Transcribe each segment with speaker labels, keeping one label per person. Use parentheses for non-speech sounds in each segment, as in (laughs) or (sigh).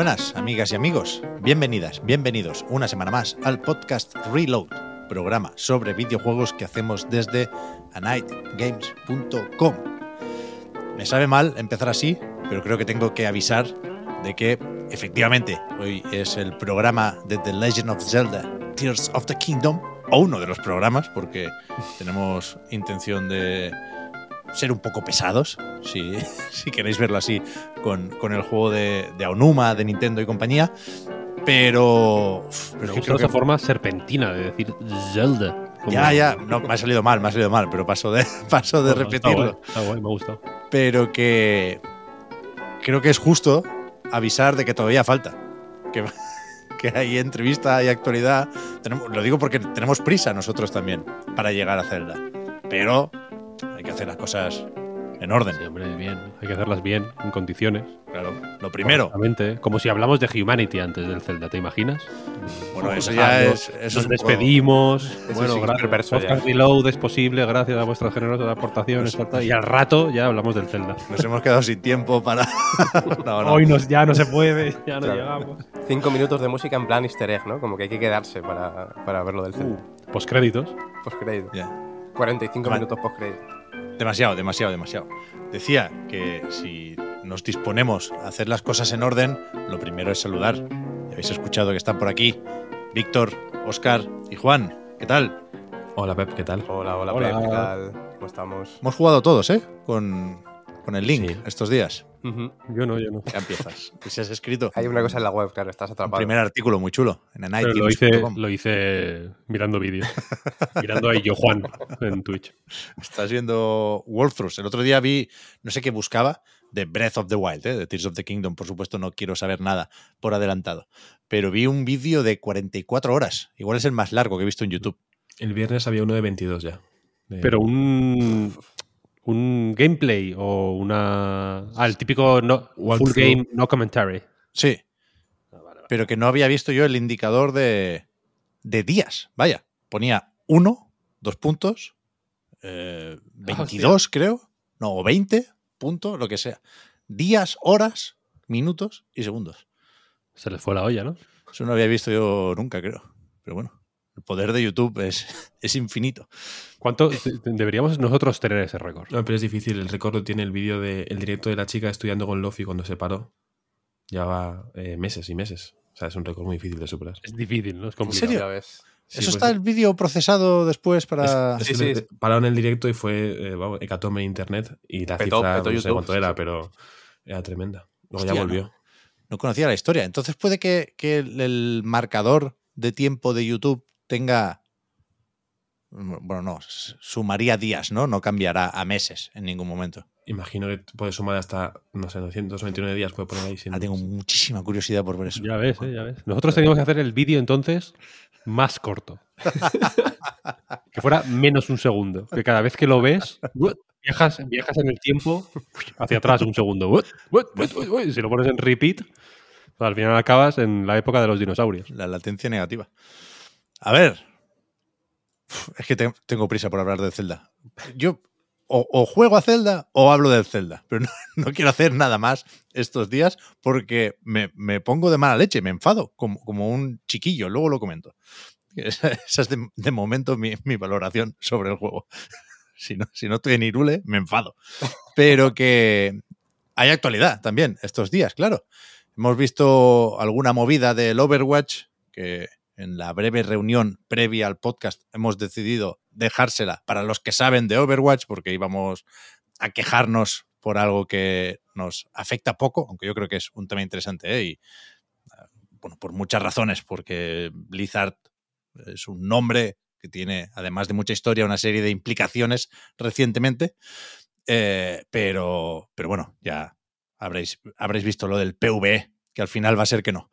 Speaker 1: Buenas, amigas y amigos. Bienvenidas, bienvenidos una semana más al podcast Reload, programa sobre videojuegos que hacemos desde anightgames.com. Me sabe mal empezar así, pero creo que tengo que avisar de que efectivamente hoy es el programa de The Legend of Zelda Tears of the Kingdom, o uno de los programas, porque tenemos intención de ser un poco pesados, si, (laughs) si queréis verlo así, con, con el juego de, de, Aonuma, de Nintendo y compañía. Pero.
Speaker 2: pero es que esa forma serpentina de decir Zelda.
Speaker 1: Como... Ya, ya, no, me ha salido mal, me ha salido mal, pero paso de, (laughs) paso de
Speaker 2: no,
Speaker 1: repetirlo.
Speaker 2: Está guay, está guay, me ha gustado.
Speaker 1: Pero que. Creo que es justo avisar de que todavía falta. Que, (laughs) que hay entrevista, hay actualidad. Tenemos, lo digo porque tenemos prisa nosotros también para llegar a Zelda. Pero hay que hacer las cosas en orden.
Speaker 2: Sí, hombre, bien. Hay que hacerlas bien, en condiciones.
Speaker 1: Claro, lo primero.
Speaker 2: Como si hablamos de Humanity antes del Zelda, ¿te imaginas?
Speaker 1: Bueno, eso ya es. Eso
Speaker 2: Nos
Speaker 1: es
Speaker 2: despedimos.
Speaker 3: Eso
Speaker 2: bueno,
Speaker 3: sí,
Speaker 2: gracias. Podcast Reload es posible gracias a vuestras generosas aportaciones. tal, Y al rato ya hablamos del Zelda.
Speaker 1: Nos hemos quedado sin tiempo para. (laughs) no, no.
Speaker 2: Hoy nos, ya no se puede, ya no
Speaker 3: Claro.
Speaker 2: llegamos.
Speaker 3: Cinco minutos de música en plan easter egg, ¿no? Como que hay que quedarse para, para verlo del Zelda.
Speaker 2: Postcréditos.
Speaker 3: Postcrédito.
Speaker 1: Ya.
Speaker 3: 45
Speaker 1: Vale.
Speaker 3: minutos postcrédito.
Speaker 1: Demasiado, demasiado, demasiado. Decía que si nos disponemos a hacer las cosas en orden, lo primero es saludar. Ya habéis escuchado que están por aquí Víctor, Oscar y Juan. ¿Qué tal?
Speaker 4: Hola Pep, ¿qué tal?
Speaker 3: Hola, hola,
Speaker 2: Hola.
Speaker 3: Pep, ¿qué tal? ¿Cómo estamos?
Speaker 1: Hemos jugado todos, ¿eh? Con, con el link
Speaker 4: Sí.
Speaker 1: estos días.
Speaker 2: Yo no, yo no.
Speaker 1: Ya empiezas. Que (laughs) si has escrito
Speaker 3: Hay una cosa en la web, claro, estás
Speaker 1: un
Speaker 3: atrapado.
Speaker 1: primer artículo muy chulo en
Speaker 2: Pero lo hice, lo hice mirando vídeos. (laughs) mirando a yo Juan en Twitch.
Speaker 1: Estás viendo walkthroughs. El otro día vi, no sé qué buscaba, de Breath of the Wild, ¿eh? de Tears of the Kingdom. Por supuesto, no quiero saber nada por adelantado. Pero vi un vídeo de 44 horas. Igual es el más largo que he visto en YouTube.
Speaker 4: El viernes había uno de 22 ya. De-
Speaker 2: Pero un, un gameplay o una. Ah, el típico no, full game, no commentary.
Speaker 1: Sí. Pero que no había visto yo el indicador de, de días. Vaya, ponía uno, dos puntos, eh, 22 creo, no, o 20 puntos, lo que sea. Días, horas, minutos y segundos.
Speaker 2: Se les fue la olla, ¿no?
Speaker 1: Eso no había visto yo nunca, creo. Pero bueno, el poder de YouTube es, (laughs) es infinito.
Speaker 2: ¿Cuánto de- deberíamos nosotros tener ese récord?
Speaker 4: No, pero es difícil. El récord lo tiene el vídeo del directo de la chica estudiando con Lofi cuando se paró. Lleva eh, meses y meses. O sea, es un récord muy difícil de superar.
Speaker 2: Es difícil, ¿no? Es complicado.
Speaker 1: serio?
Speaker 3: Ya ves.
Speaker 4: Sí,
Speaker 1: Eso
Speaker 4: pues
Speaker 1: está el vídeo procesado después para...
Speaker 4: Es
Speaker 3: Sí,
Speaker 4: que
Speaker 3: sí, sí.
Speaker 4: Pararon el directo y fue eh, vamos, hecatombe en internet y la
Speaker 3: Petó,
Speaker 4: cifra
Speaker 3: petó
Speaker 4: no sé cuánto
Speaker 3: sí,
Speaker 4: era, pero era tremenda. Luego
Speaker 1: Hostia,
Speaker 4: ya
Speaker 1: ¿no?
Speaker 4: volvió.
Speaker 1: No conocía la historia. Entonces puede que, que el, el marcador de tiempo de YouTube tenga... Bueno, no, sumaría días, ¿no? No cambiará a meses en ningún momento.
Speaker 4: Imagino que puede sumar hasta, no sé, 929 días, puede poner ahí sin.
Speaker 1: Ah, tengo muchísima curiosidad por ver eso.
Speaker 2: Ya ves, ¿eh? ya ves. Nosotros teníamos que hacer el vídeo entonces más corto. (laughs) que fuera menos un segundo. Que cada vez que lo ves, viajas, viajas en el tiempo hacia atrás un segundo. Y si lo pones en repeat, pues al final acabas en la época de los dinosaurios.
Speaker 1: La latencia negativa. A ver. Es que te- tengo prisa por hablar de Zelda. Yo o, juego a Zelda o hablo del Zelda. Pero (laughs) no, quiero hacer nada más estos días porque me, me pongo de mala leche, me enfado como, como un chiquillo. Luego lo comento. (laughs) Esa, esa es de, de momento mi, mi valoración sobre el juego. (laughs) Si no, si no estoy en Irule, me enfado. Pero que hay actualidad también estos días, claro. hemos visto alguna movida del Overwatch que en la breve reunión previa al podcast hemos decidido dejársela para los que saben de Overwatch porque íbamos a quejarnos por algo que nos afecta poco, aunque yo creo que es un tema interesante ¿eh? y bueno, por muchas razones, porque Blizzard es un nombre que tiene, además de mucha historia, una serie de implicaciones recientemente. Eh, pero, pero bueno, ya habréis, habréis visto lo del PvE, que al final va a ser que no.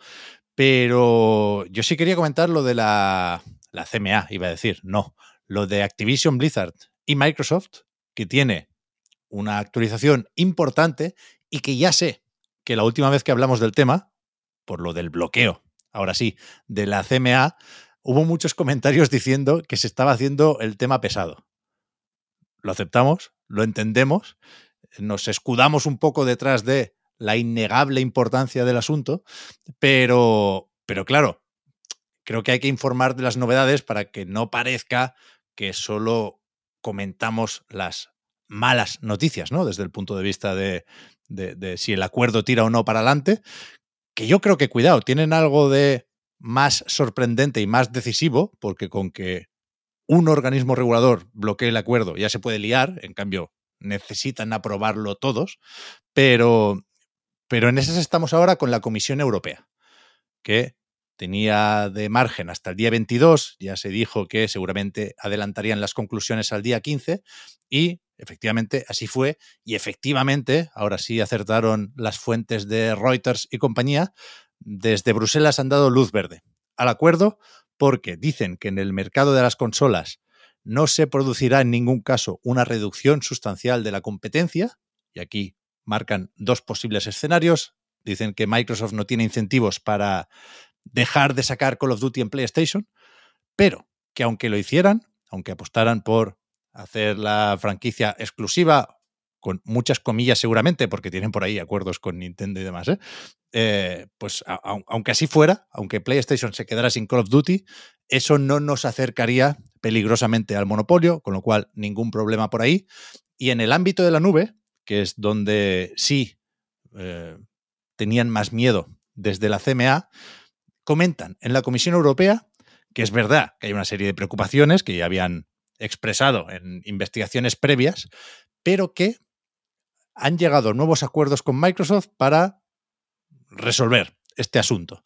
Speaker 1: Pero yo sí quería comentar lo de la, la CMA, iba a decir, no, lo de Activision Blizzard y Microsoft, que tiene una actualización importante y que ya sé que la última vez que hablamos del tema, por lo del bloqueo, ahora sí, de la CMA, hubo muchos comentarios diciendo que se estaba haciendo el tema pesado. Lo aceptamos, lo entendemos, nos escudamos un poco detrás de la innegable importancia del asunto, pero, pero claro, creo que hay que informar de las novedades para que no parezca que solo comentamos las malas noticias, ¿no? Desde el punto de vista de, de, de si el acuerdo tira o no para adelante, que yo creo que, cuidado, tienen algo de más sorprendente y más decisivo, porque con que un organismo regulador bloquee el acuerdo ya se puede liar, en cambio necesitan aprobarlo todos, pero, pero en esas estamos ahora con la Comisión Europea, que tenía de margen hasta el día 22, ya se dijo que seguramente adelantarían las conclusiones al día 15 y efectivamente así fue y efectivamente, ahora sí acertaron las fuentes de Reuters y compañía, desde Bruselas han dado luz verde al acuerdo porque dicen que en el mercado de las consolas no se producirá en ningún caso una reducción sustancial de la competencia, y aquí marcan dos posibles escenarios. Dicen que Microsoft no tiene incentivos para dejar de sacar Call of Duty en PlayStation, pero que aunque lo hicieran, aunque apostaran por hacer la franquicia exclusiva, con muchas comillas seguramente, porque tienen por ahí acuerdos con Nintendo y demás, ¿eh? Eh, pues aunque así fuera, aunque PlayStation se quedara sin Call of Duty, eso no nos acercaría peligrosamente al monopolio, con lo cual ningún problema por ahí. Y en el ámbito de la nube, que es donde sí eh, tenían más miedo desde la CMA, comentan en la Comisión Europea que es verdad que hay una serie de preocupaciones que ya habían expresado en investigaciones previas, pero que han llegado nuevos acuerdos con Microsoft para resolver este asunto.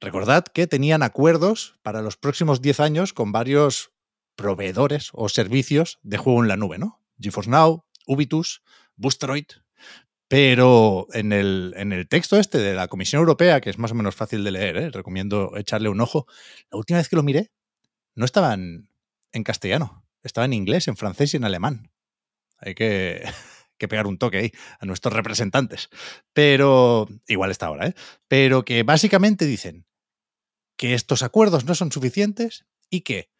Speaker 1: Recordad que tenían acuerdos para los próximos 10 años con varios proveedores o servicios de juego en la nube, ¿no? GeForce Now, Ubitus, Boosteroid. Pero en el, en el, texto este de la Comisión Europea, que es más o menos fácil de leer, ¿eh? recomiendo echarle un ojo, la última vez que lo miré no estaba en, en castellano, estaba en inglés, en francés y en alemán. Hay que, (laughs) que pegar un toque ahí a nuestros representantes. Pero, igual está ahora, ¿eh? Pero que básicamente dicen que estos acuerdos no son suficientes y que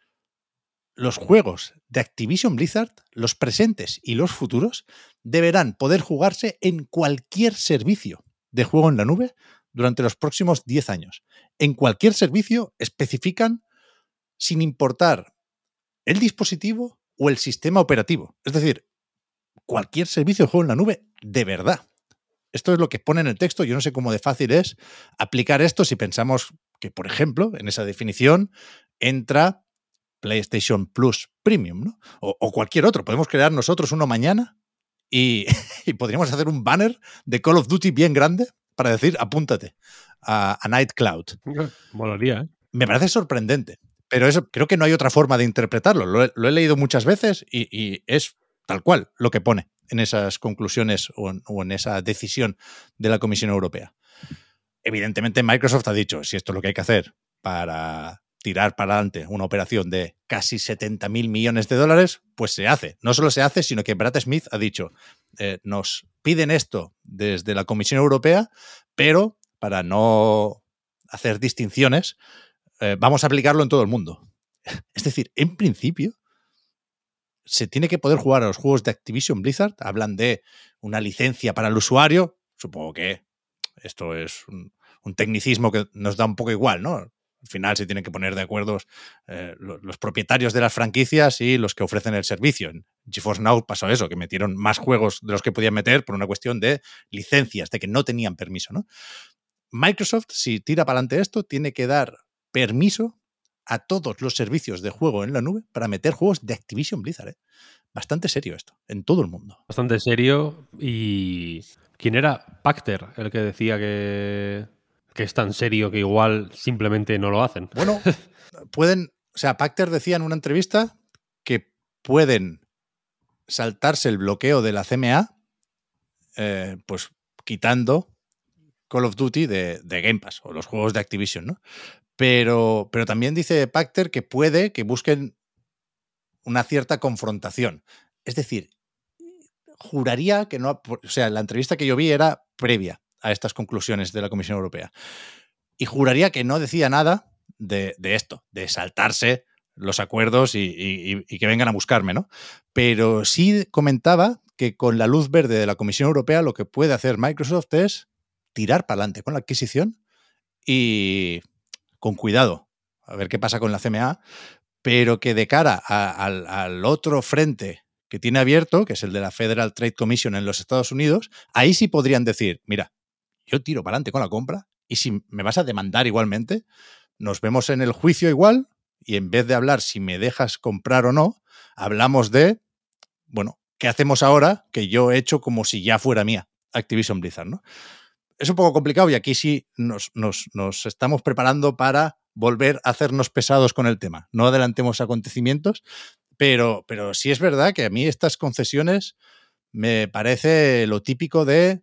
Speaker 1: los juegos de Activision Blizzard, los presentes y los futuros, deberán poder jugarse en cualquier servicio de juego en la nube durante los próximos 10 años. En cualquier servicio especifican sin importar el dispositivo o el sistema operativo. Es decir, cualquier servicio de juego en la nube de verdad. Esto es lo que pone en el texto. Yo no sé cómo de fácil es aplicar esto si pensamos que, por ejemplo, en esa definición entra PlayStation Plus Premium, ¿no? O, o cualquier otro. Podemos crear nosotros uno mañana y, (laughs) y, podríamos hacer un banner de Call of Duty bien grande para decir apúntate a, a Night Cloud.
Speaker 2: Molaría, ¿eh?
Speaker 1: Me parece sorprendente. Pero eso creo que no hay otra forma de interpretarlo. Lo he, lo he leído muchas veces y, y, es tal cual lo que pone en esas conclusiones o en, o en esa decisión de la Comisión Europea. Evidentemente, Microsoft ha dicho, si esto es lo que hay que hacer para tirar para adelante una operación de casi 70 mil millones de dólares, pues se hace. No solo se hace, sino que Brad Smith ha dicho, eh, nos piden esto desde la Comisión Europea, pero para no hacer distinciones, eh, vamos a aplicarlo en todo el mundo. (laughs) Es decir, en principio, se tiene que poder jugar a los juegos de Activision Blizzard. Hablan de una licencia para el usuario. Supongo que esto es un, un tecnicismo que nos da un poco igual, ¿no? Al final se tienen que poner de acuerdo eh, los, propietarios de las franquicias y los que ofrecen el servicio. En GeForce Now pasó eso, que metieron más juegos de los que podían meter por una cuestión de licencias, de que no tenían permiso, ¿no? Microsoft, si tira para adelante esto, tiene que dar permiso a todos los servicios de juego en la nube para meter juegos de Activision Blizzard. ¿eh? Bastante serio esto, en todo el mundo.
Speaker 2: Bastante serio. Y. ¿Quién era? Pacter, el que decía que, que es tan serio que igual simplemente no lo hacen.
Speaker 1: Bueno, (laughs) pueden. O sea, Pacter decía en una entrevista que pueden saltarse el bloqueo de la CMA, eh, pues quitando Call of Duty de, de, Game Pass o los juegos de Activision, ¿no? Pero, pero también dice Pacter que puede que busquen una cierta confrontación. Es decir, juraría que no. O sea, la entrevista que yo vi era previa a estas conclusiones de la Comisión Europea. Y juraría que no decía nada de, esto, de saltarse los acuerdos y, que vengan a buscarme, ¿no? Pero sí comentaba que con la luz verde de la Comisión Europea lo que puede hacer Microsoft es tirar para adelante con la adquisición y con cuidado, a ver qué pasa con la CMA, pero que de cara al otro frente que tiene abierto, que es el de la Federal Trade Commission en los Estados Unidos, ahí sí podrían decir, mira, yo tiro para adelante con la compra y si me vas a demandar igualmente, nos vemos en el juicio igual y en vez de hablar si me dejas comprar o no, hablamos de, bueno, ¿qué hacemos ahora que yo he hecho como si ya fuera mía Activision Blizzard, ¿no? Es un poco complicado y aquí sí nos, nos, nos estamos preparando para volver a hacernos pesados con el tema. No adelantemos acontecimientos, pero, pero sí es verdad que a mí estas concesiones me parece lo típico de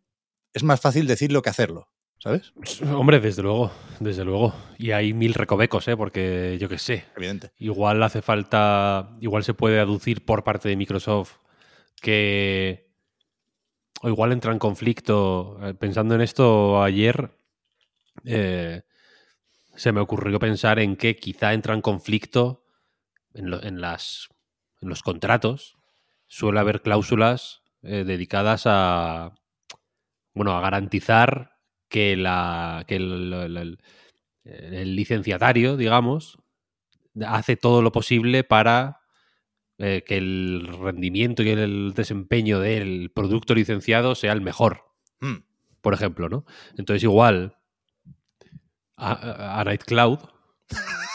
Speaker 1: es más fácil decirlo que hacerlo. ¿Sabes? (laughs)
Speaker 2: Hombre, desde luego, desde luego. Y hay mil recovecos, ¿eh? Porque yo qué sé.
Speaker 1: Evidente.
Speaker 2: Igual hace falta. Igual se puede aducir por parte de Microsoft que. O igual entra en conflicto. Pensando en esto ayer. Eh, se me ocurrió pensar en que quizá entra en conflicto en, lo, en las en los contratos suele haber cláusulas eh, dedicadas a bueno a garantizar que la que el, el, el, licenciatario digamos hace todo lo posible para eh, que el rendimiento y el desempeño del producto licenciado sea el mejor
Speaker 1: mm.
Speaker 2: por ejemplo no entonces igual a, a Night Cloud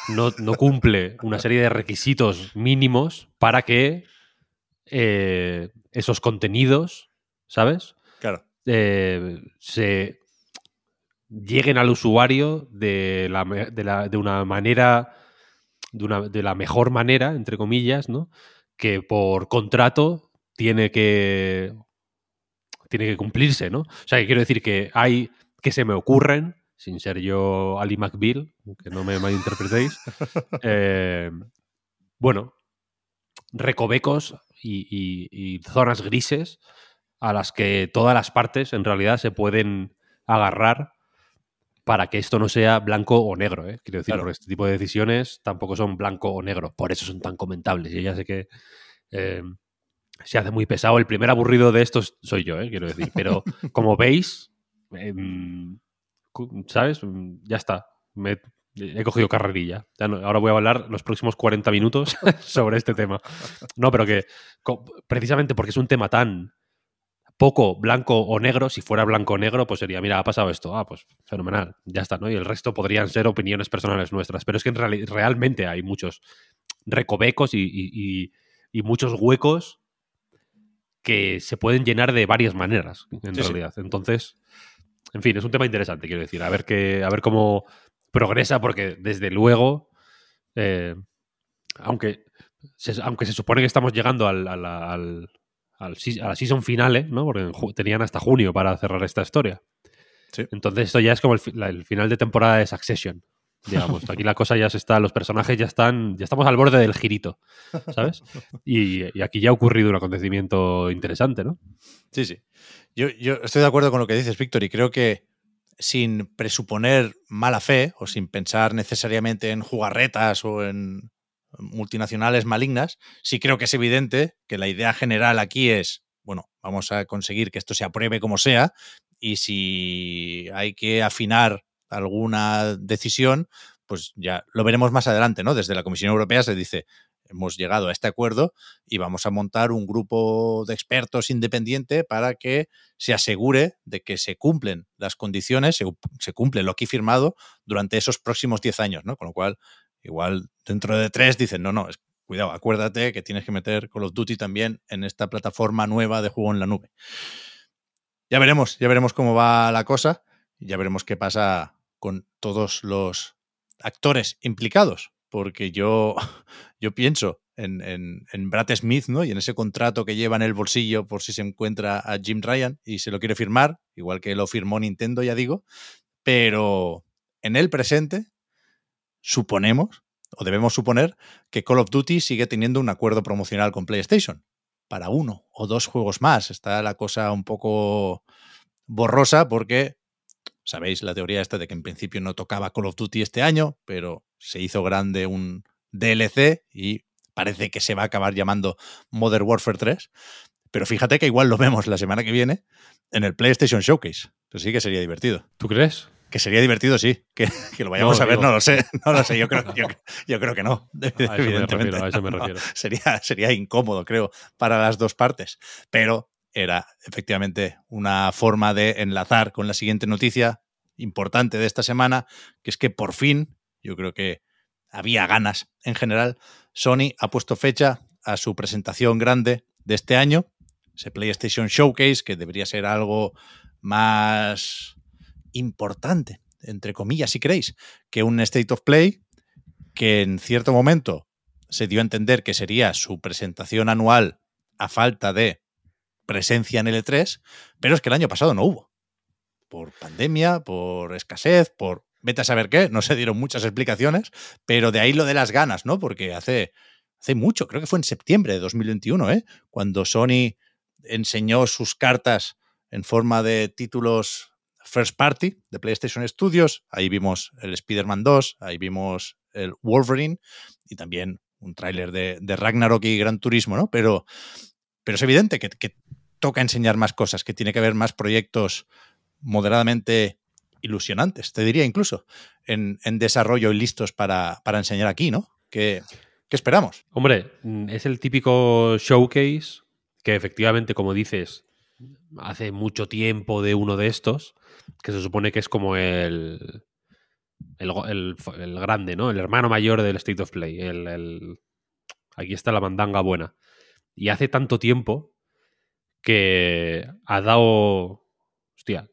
Speaker 2: no, no, cumple una serie de requisitos mínimos para que eh, esos contenidos, ¿sabes? Eh, se lleguen al usuario de, la, de, la, de una manera, de, una, de la mejor manera, entre comillas, ¿no? Que por contrato tiene que tiene que cumplirse, ¿no? O sea, que quiero decir que hay que se me ocurren sin ser yo Ali McBeal, que no me malinterpretéis, (laughs) eh, bueno, recovecos y, y, y, zonas grises a las que todas las partes en realidad se pueden agarrar para que esto no sea blanco o negro. ¿eh? Quiero decir, claro. este tipo de decisiones tampoco son blanco o negro, por eso son tan comentables. Y ya sé que eh, se hace muy pesado. El primer aburrido de estos soy yo, ¿eh? quiero decir, (laughs) pero como veis... Em, ¿sabes? Ya está. Me, he cogido carrerilla. Ya no, ahora voy a hablar los próximos 40 minutos (laughs) sobre este tema. No, pero que precisamente porque es un tema tan poco blanco o negro, si fuera blanco o negro, pues sería, mira, ha pasado esto, ah, pues fenomenal, ya está, ¿no? Y el resto podrían ser opiniones personales nuestras, pero es que en real, realmente hay muchos recovecos y, y, y, y, muchos huecos que se pueden llenar de varias maneras, en sí, realidad. Sí. Entonces, en fin, es un tema interesante, quiero decir. A ver, que, a ver cómo progresa, porque desde luego, eh, aunque, se, aunque se supone que estamos llegando al, al, al, al a la season finale, ¿no? porque tenían hasta junio para cerrar esta historia.
Speaker 1: Sí.
Speaker 2: Entonces esto ya es como el, el, final de temporada de Succession. Digamos, aquí la cosa ya se está, los personajes ya están, ya estamos al borde del girito, ¿sabes? Y, y aquí ya ha ocurrido un acontecimiento interesante, ¿no?
Speaker 1: Sí, sí. Yo, yo, estoy de acuerdo con lo que dices, Víctor, y creo que sin presuponer mala fe o sin pensar necesariamente en jugarretas o en multinacionales malignas, sí creo que es evidente que la idea general aquí es, bueno, vamos a conseguir que esto se apruebe como sea y si hay que afinar alguna decisión, pues ya lo veremos más adelante, ¿no? Desde la Comisión Europea se dice, hemos llegado a este acuerdo y vamos a montar un grupo de expertos independiente para que se asegure de que se cumplen las condiciones, se, se cumple lo aquí firmado durante esos próximos 10 años, ¿no? Con lo cual, igual dentro de tres dicen, no, no, es, cuidado, acuérdate que tienes que meter Call of Duty también en esta plataforma nueva de juego en la nube. Ya veremos, ya veremos cómo va la cosa ya veremos qué pasa con todos los actores implicados, porque yo, (laughs) yo pienso en, en, en, Brad Smith, ¿no? Y en ese contrato que lleva en el bolsillo por si se encuentra a Jim Ryan y se lo quiere firmar, igual que lo firmó Nintendo, ya digo, pero en el presente suponemos, o debemos suponer, que Call of Duty sigue teniendo un acuerdo promocional con PlayStation para uno o dos juegos más. Está la cosa un poco borrosa porque sabéis la teoría esta de que en principio no tocaba Call of Duty este año, pero se hizo grande un DLC y parece que se va a acabar llamando Modern Warfare 3. Pero fíjate que igual lo vemos la semana que viene en el PlayStation Showcase. Entonces sí que sería divertido.
Speaker 2: ¿Tú crees?
Speaker 1: Que sería divertido, sí. Que, que lo vayamos
Speaker 2: No,
Speaker 1: a ver,
Speaker 2: digo-
Speaker 1: no lo sé. (laughs) No lo sé, yo creo, yo, yo creo que no. (laughs)
Speaker 2: A eso me
Speaker 1: evidentemente.
Speaker 2: refiero, a eso me refiero.
Speaker 1: Sería, sería incómodo, creo, para las dos partes. Pero era efectivamente una forma de enlazar con la siguiente noticia importante de esta semana, que es que por fin, yo creo que había ganas en general, Sony ha puesto fecha a su presentación grande de este año, ese PlayStation Showcase, que debería ser algo más importante, entre comillas, si queréis, que un State of Play, que en cierto momento se dio a entender que sería su presentación anual a falta de presencia en el E3, pero es que el año pasado no hubo. Por pandemia, por escasez, por vete a saber qué, no se dieron muchas explicaciones, pero de ahí lo de las ganas, ¿no? Porque hace, hace mucho, creo que fue en septiembre de 2021, ¿eh? Cuando Sony enseñó sus cartas en forma de títulos first party de PlayStation Studios. Ahí vimos el Spider-Man 2, ahí vimos el Wolverine y también un tráiler de, de Ragnarok y Gran Turismo, ¿no? Pero, pero es evidente que, toca enseñar más cosas, que tiene que haber más proyectos moderadamente ilusionantes, te diría incluso, en, en desarrollo y listos para, para enseñar aquí, ¿no? ¿Qué, qué esperamos?
Speaker 2: Hombre, mm, es el típico showcase que efectivamente, como dices, hace mucho tiempo de uno de estos, que se supone que es como el, el, el grande, ¿no? El hermano mayor del State of Play. El, aquí está la mandanga buena. Y hace tanto tiempo que ha dado... Hostia.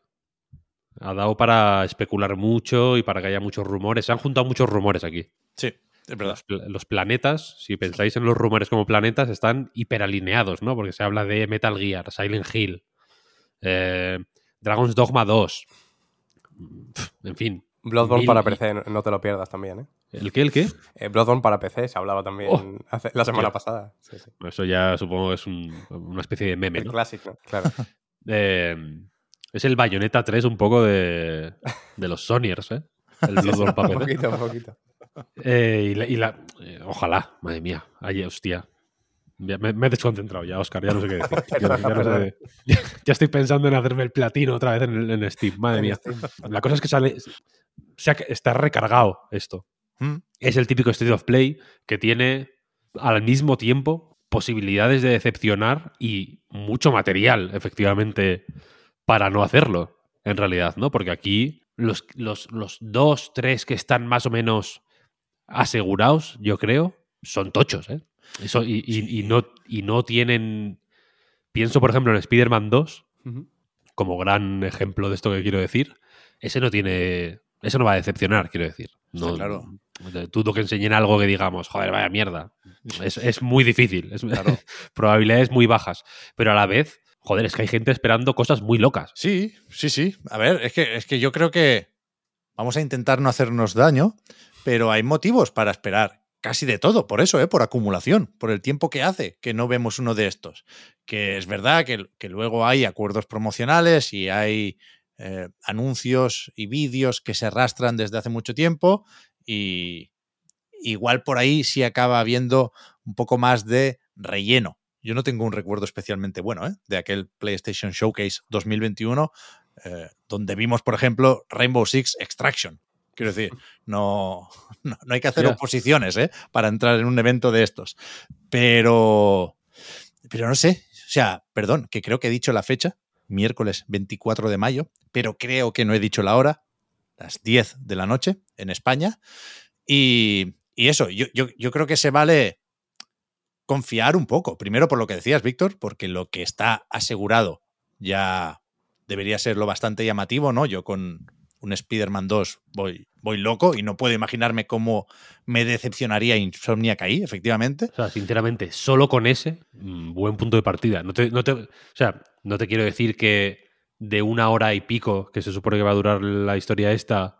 Speaker 2: Ha dado para especular mucho y para que haya muchos rumores. Se han juntado muchos rumores aquí.
Speaker 1: Sí.
Speaker 2: Los, pla- los planetas, si pensáis en los rumores como planetas, están hiperalineados, ¿no? Porque se habla de Metal Gear, Silent Hill, eh, Dragon's Dogma 2. Pf, En fin.
Speaker 3: Bloodborne
Speaker 2: Mil
Speaker 3: para PC, no, te lo pierdas también, ¿eh?
Speaker 2: ¿El qué? ¿El qué?
Speaker 3: Eh, Bloodborne para PC, se hablaba también
Speaker 2: Oh.
Speaker 3: hace- la semana pasada. Sí, sí.
Speaker 2: Eso ya supongo que es un- una especie de meme,
Speaker 3: El
Speaker 2: ¿no?
Speaker 3: clásico, claro. (laughs)
Speaker 2: Eh, es el Bayonetta 3 un poco de, de los Sonyers, ¿eh? El Bloodborne para
Speaker 3: un
Speaker 2: PC.
Speaker 3: poquito, un poquito.
Speaker 2: Eh, y la, y la- eh, ojalá, madre mía. Ay, hostia. Ya Me, me he desconcentrado ya, Oscar, ya no sé qué decir. Ya, (laughs) ya no sé- ya estoy pensando en hacerme el platino otra vez en, en Steam, madre mía. La cosa es que sale. se ha- está recargado esto.
Speaker 1: Mm,
Speaker 2: Es el típico State of Play que tiene al mismo tiempo posibilidades de decepcionar y mucho material, efectivamente, para no hacerlo, en realidad, ¿no? Porque aquí los, los, los dos, tres que están más o menos asegurados, yo creo, son tochos, ¿eh? Eso, y, y- y no, y no tienen. Pienso, por ejemplo, en Spider-Man 2,
Speaker 3: Ujú.
Speaker 2: como gran ejemplo de esto que quiero decir. Ese no tiene. Eso no va a decepcionar, quiero decir. No,
Speaker 1: claro.
Speaker 2: Dudo que enseñen algo que digamos, joder, vaya mierda. Es, es muy difícil. Es,
Speaker 1: Claro. (laughs)
Speaker 2: probabilidades muy bajas. Pero a la vez, joder, es que hay gente esperando cosas muy locas.
Speaker 1: Sí, sí, sí. A ver, es que, es que yo creo que vamos a intentar no hacernos daño, pero hay motivos para esperar casi de todo, por eso, ¿eh? por acumulación, por el tiempo que hace que no vemos uno de estos. Que es verdad que, que luego hay acuerdos promocionales y hay eh, anuncios y vídeos que se arrastran desde hace mucho tiempo y igual por ahí sí acaba habiendo un poco más de relleno. Yo no tengo un recuerdo especialmente bueno ¿eh? de aquel PlayStation Showcase 2021, eh, donde vimos, por ejemplo, Rainbow Six Extraction. Quiero decir, no, (laughs) no, no hay que hacer oposiciones ¿eh? para entrar en un evento de estos. Pero, pero no sé, o sea, perdón, que creo que he dicho la fecha, miércoles 24 de mayo, pero creo que no he dicho la hora, las 10 de la noche en España. Y, y eso, yo, yo, yo creo que se vale confiar un poco. Primero por lo que decías, Víctor, porque lo que está asegurado ya debería ser lo bastante llamativo, ¿no? Yo con un Spider-Man 2 voy, voy loco y no puedo imaginarme cómo me decepcionaría Insomniac ahí, efectivamente.
Speaker 2: O sea, sinceramente, solo con ese, mm, buen punto de partida. No te, no te- o sea, no te quiero decir que de una hora y pico, que se supone que va a durar la historia esta,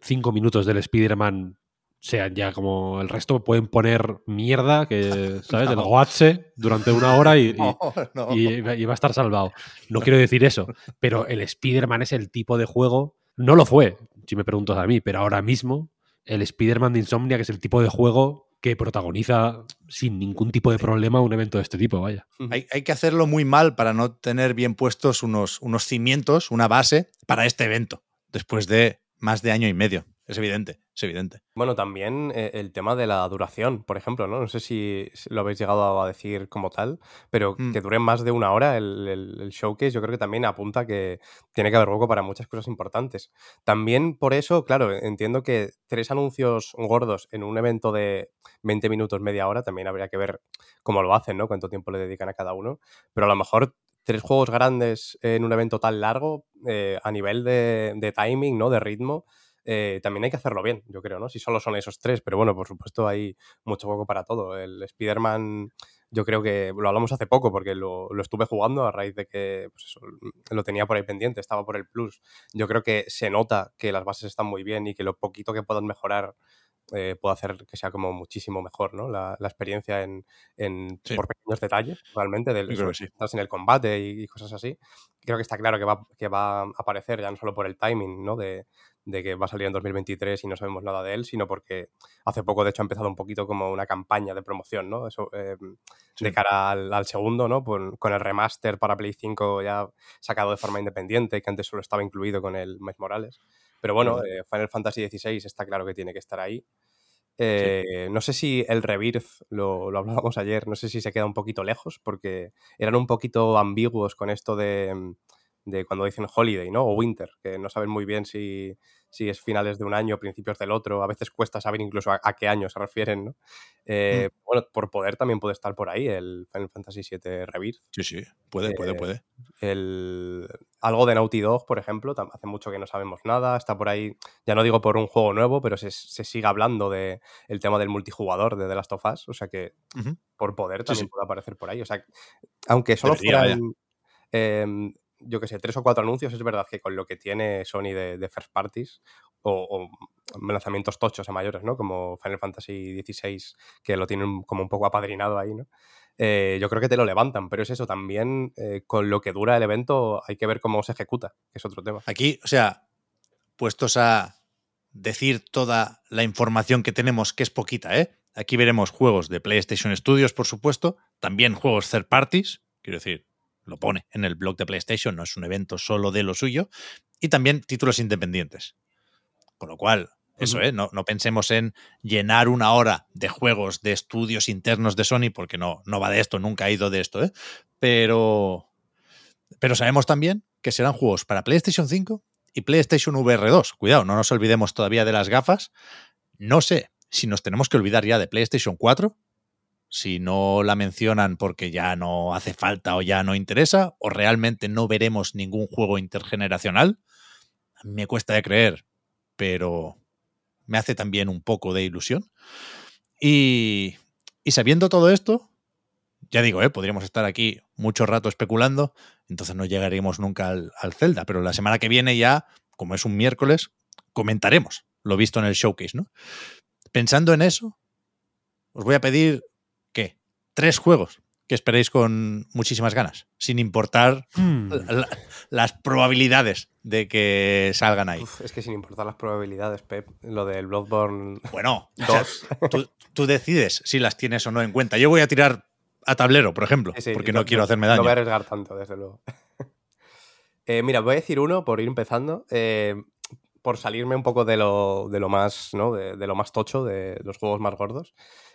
Speaker 2: cinco minutos del Spider-Man sean ya como el resto pueden poner mierda, que, (laughs) ¿sabes? El
Speaker 1: No.
Speaker 2: Goatse durante una hora y, y- (laughs)
Speaker 1: No, no.
Speaker 2: y, y va a estar salvado. No quiero decir eso, pero el Spider-Man es el tipo de juego. No lo fue, si me preguntas a mí, pero ahora mismo el Spider-Man de Insomnia, que es el tipo de juego que protagoniza sin ningún tipo de problema un evento de este tipo, vaya.
Speaker 1: Hay, hay que hacerlo muy mal para no tener bien puestos unos, unos cimientos, una base para este evento, después de más de año y medio. Es evidente, es evidente.
Speaker 3: Bueno, también eh, el tema de la duración, por ejemplo, ¿no? No sé si si lo habéis llegado a decir como tal, pero
Speaker 1: Mm.
Speaker 3: que dure más de una hora el, el- el showcase, yo creo que también apunta que tiene que haber hueco para muchas cosas importantes. También por eso, claro, entiendo que tres anuncios gordos en un evento de 20 minutos, media hora, también habría que ver cómo lo hacen, ¿no? Cuánto tiempo le dedican a cada uno. Pero a lo mejor tres juegos grandes en un evento tan largo, eh, a nivel de, de timing, ¿no? De ritmo, eh, también hay que hacerlo bien, yo creo, ¿no? Si solo son esos tres, pero bueno, por supuesto hay mucho juego para todo. El Spider-Man, yo creo que lo hablamos hace poco porque lo, lo estuve jugando a raíz de que pues eso, lo tenía por ahí pendiente, estaba por el Plus. Yo creo que se nota que las bases están muy bien y que lo poquito que puedan mejorar eh, puede hacer que sea como muchísimo mejor, ¿no? La, la experiencia en, en-
Speaker 1: Sí.
Speaker 3: por pequeños detalles, realmente,
Speaker 1: sí.
Speaker 3: estás en el combate y, y cosas así. Creo que está claro que va, que va a aparecer ya no solo por el timing, ¿no? De, de que va a salir en 2023 y no sabemos nada de él, sino porque hace poco, de hecho, ha empezado un poquito como una campaña de promoción, ¿no? Eso, eh,
Speaker 1: Sí.
Speaker 3: de cara al, al segundo, ¿no? Con, con el remaster para Play 5 ya sacado de forma independiente, que antes solo estaba incluido con el Miles Morales. Pero bueno, eh, Final Fantasy XVI está claro que tiene que estar ahí. Eh, No sé si el Rebirth, lo, lo hablábamos ayer, no sé si se queda un poquito lejos, porque eran un poquito ambiguos con esto de, mm, de cuando dicen holiday, ¿no? O winter, que no saben muy bien si, si es finales de un año, principios del otro. A veces cuesta saber incluso a, a qué año se refieren, ¿no? Eh, Bueno, por poder también puede estar por ahí el Final Fantasy VII Rebirth.
Speaker 1: Sí, sí, puede, puede,
Speaker 3: Eh,
Speaker 1: puede.
Speaker 3: El, algo de Naughty Dog, por ejemplo, hace mucho que no sabemos nada. Está por ahí, ya no digo por un juego nuevo, pero se, se sigue hablando de el tema del multijugador de The Last of Us. O sea que por poder también
Speaker 1: sí.
Speaker 3: puede aparecer por ahí. O sea, aunque solo
Speaker 1: Debería,
Speaker 3: fueran, em, yo que sé, tres o cuatro anuncios, es verdad que con lo que tiene Sony de, first parties o, o lanzamientos tochos a mayores, ¿no? Como Final Fantasy XVI, que lo tienen como un poco apadrinado ahí, ¿no? Eh, yo creo que te lo levantan, pero es eso, también eh, con lo que dura el evento hay que ver cómo se ejecuta, que es otro tema.
Speaker 1: Aquí, o sea, puestos a decir toda la información que tenemos, que es poquita, ¿eh? Aquí veremos juegos de PlayStation Studios, por supuesto, también juegos third parties, quiero decir, lo pone en el blog de PlayStation, no es un evento solo de lo suyo, y también títulos independientes. Con lo cual, eso. ¿eh? No, no pensemos en llenar una hora de juegos de estudios internos de Sony, porque no, no va de esto, nunca ha ido de esto, ¿eh? Pero, pero sabemos también que serán juegos para PlayStation 5 y PlayStation VR 2. Cuidado, no nos olvidemos todavía de las gafas. No sé si nos tenemos que olvidar ya de PlayStation 4, si no la mencionan porque ya no hace falta o ya no interesa, o realmente no veremos ningún juego intergeneracional. Me cuesta de creer, pero me hace también un poco de ilusión. Y, sabiendo todo esto, ya digo, ¿eh? podríamos estar aquí mucho rato especulando, entonces no llegaremos nunca al, al Zelda, pero la semana que viene ya, como es un miércoles, comentaremos lo visto en el showcase, ¿no? Pensando en eso, os voy a pedir. Tres juegos que esperéis con muchísimas ganas, sin importar
Speaker 2: Hmm.
Speaker 1: la- las probabilidades de que salgan ahí.
Speaker 3: Uf, es que sin importar las probabilidades, Pep, lo del Bloodborne
Speaker 1: Bueno, (laughs) o sea, tú, tú decides si las tienes o no en cuenta. Yo voy a tirar a tablero, por ejemplo,
Speaker 3: Sí, sí,
Speaker 1: porque no, quiero hacerme
Speaker 3: No
Speaker 1: daño.
Speaker 3: voy a arriesgar tanto, desde luego. (laughs) Eh, mira, voy a decir uno por ir empezando. Eh, por salirme un poco de lo, de lo más, ¿no? De, de lo más tocho, de los juegos más gordos.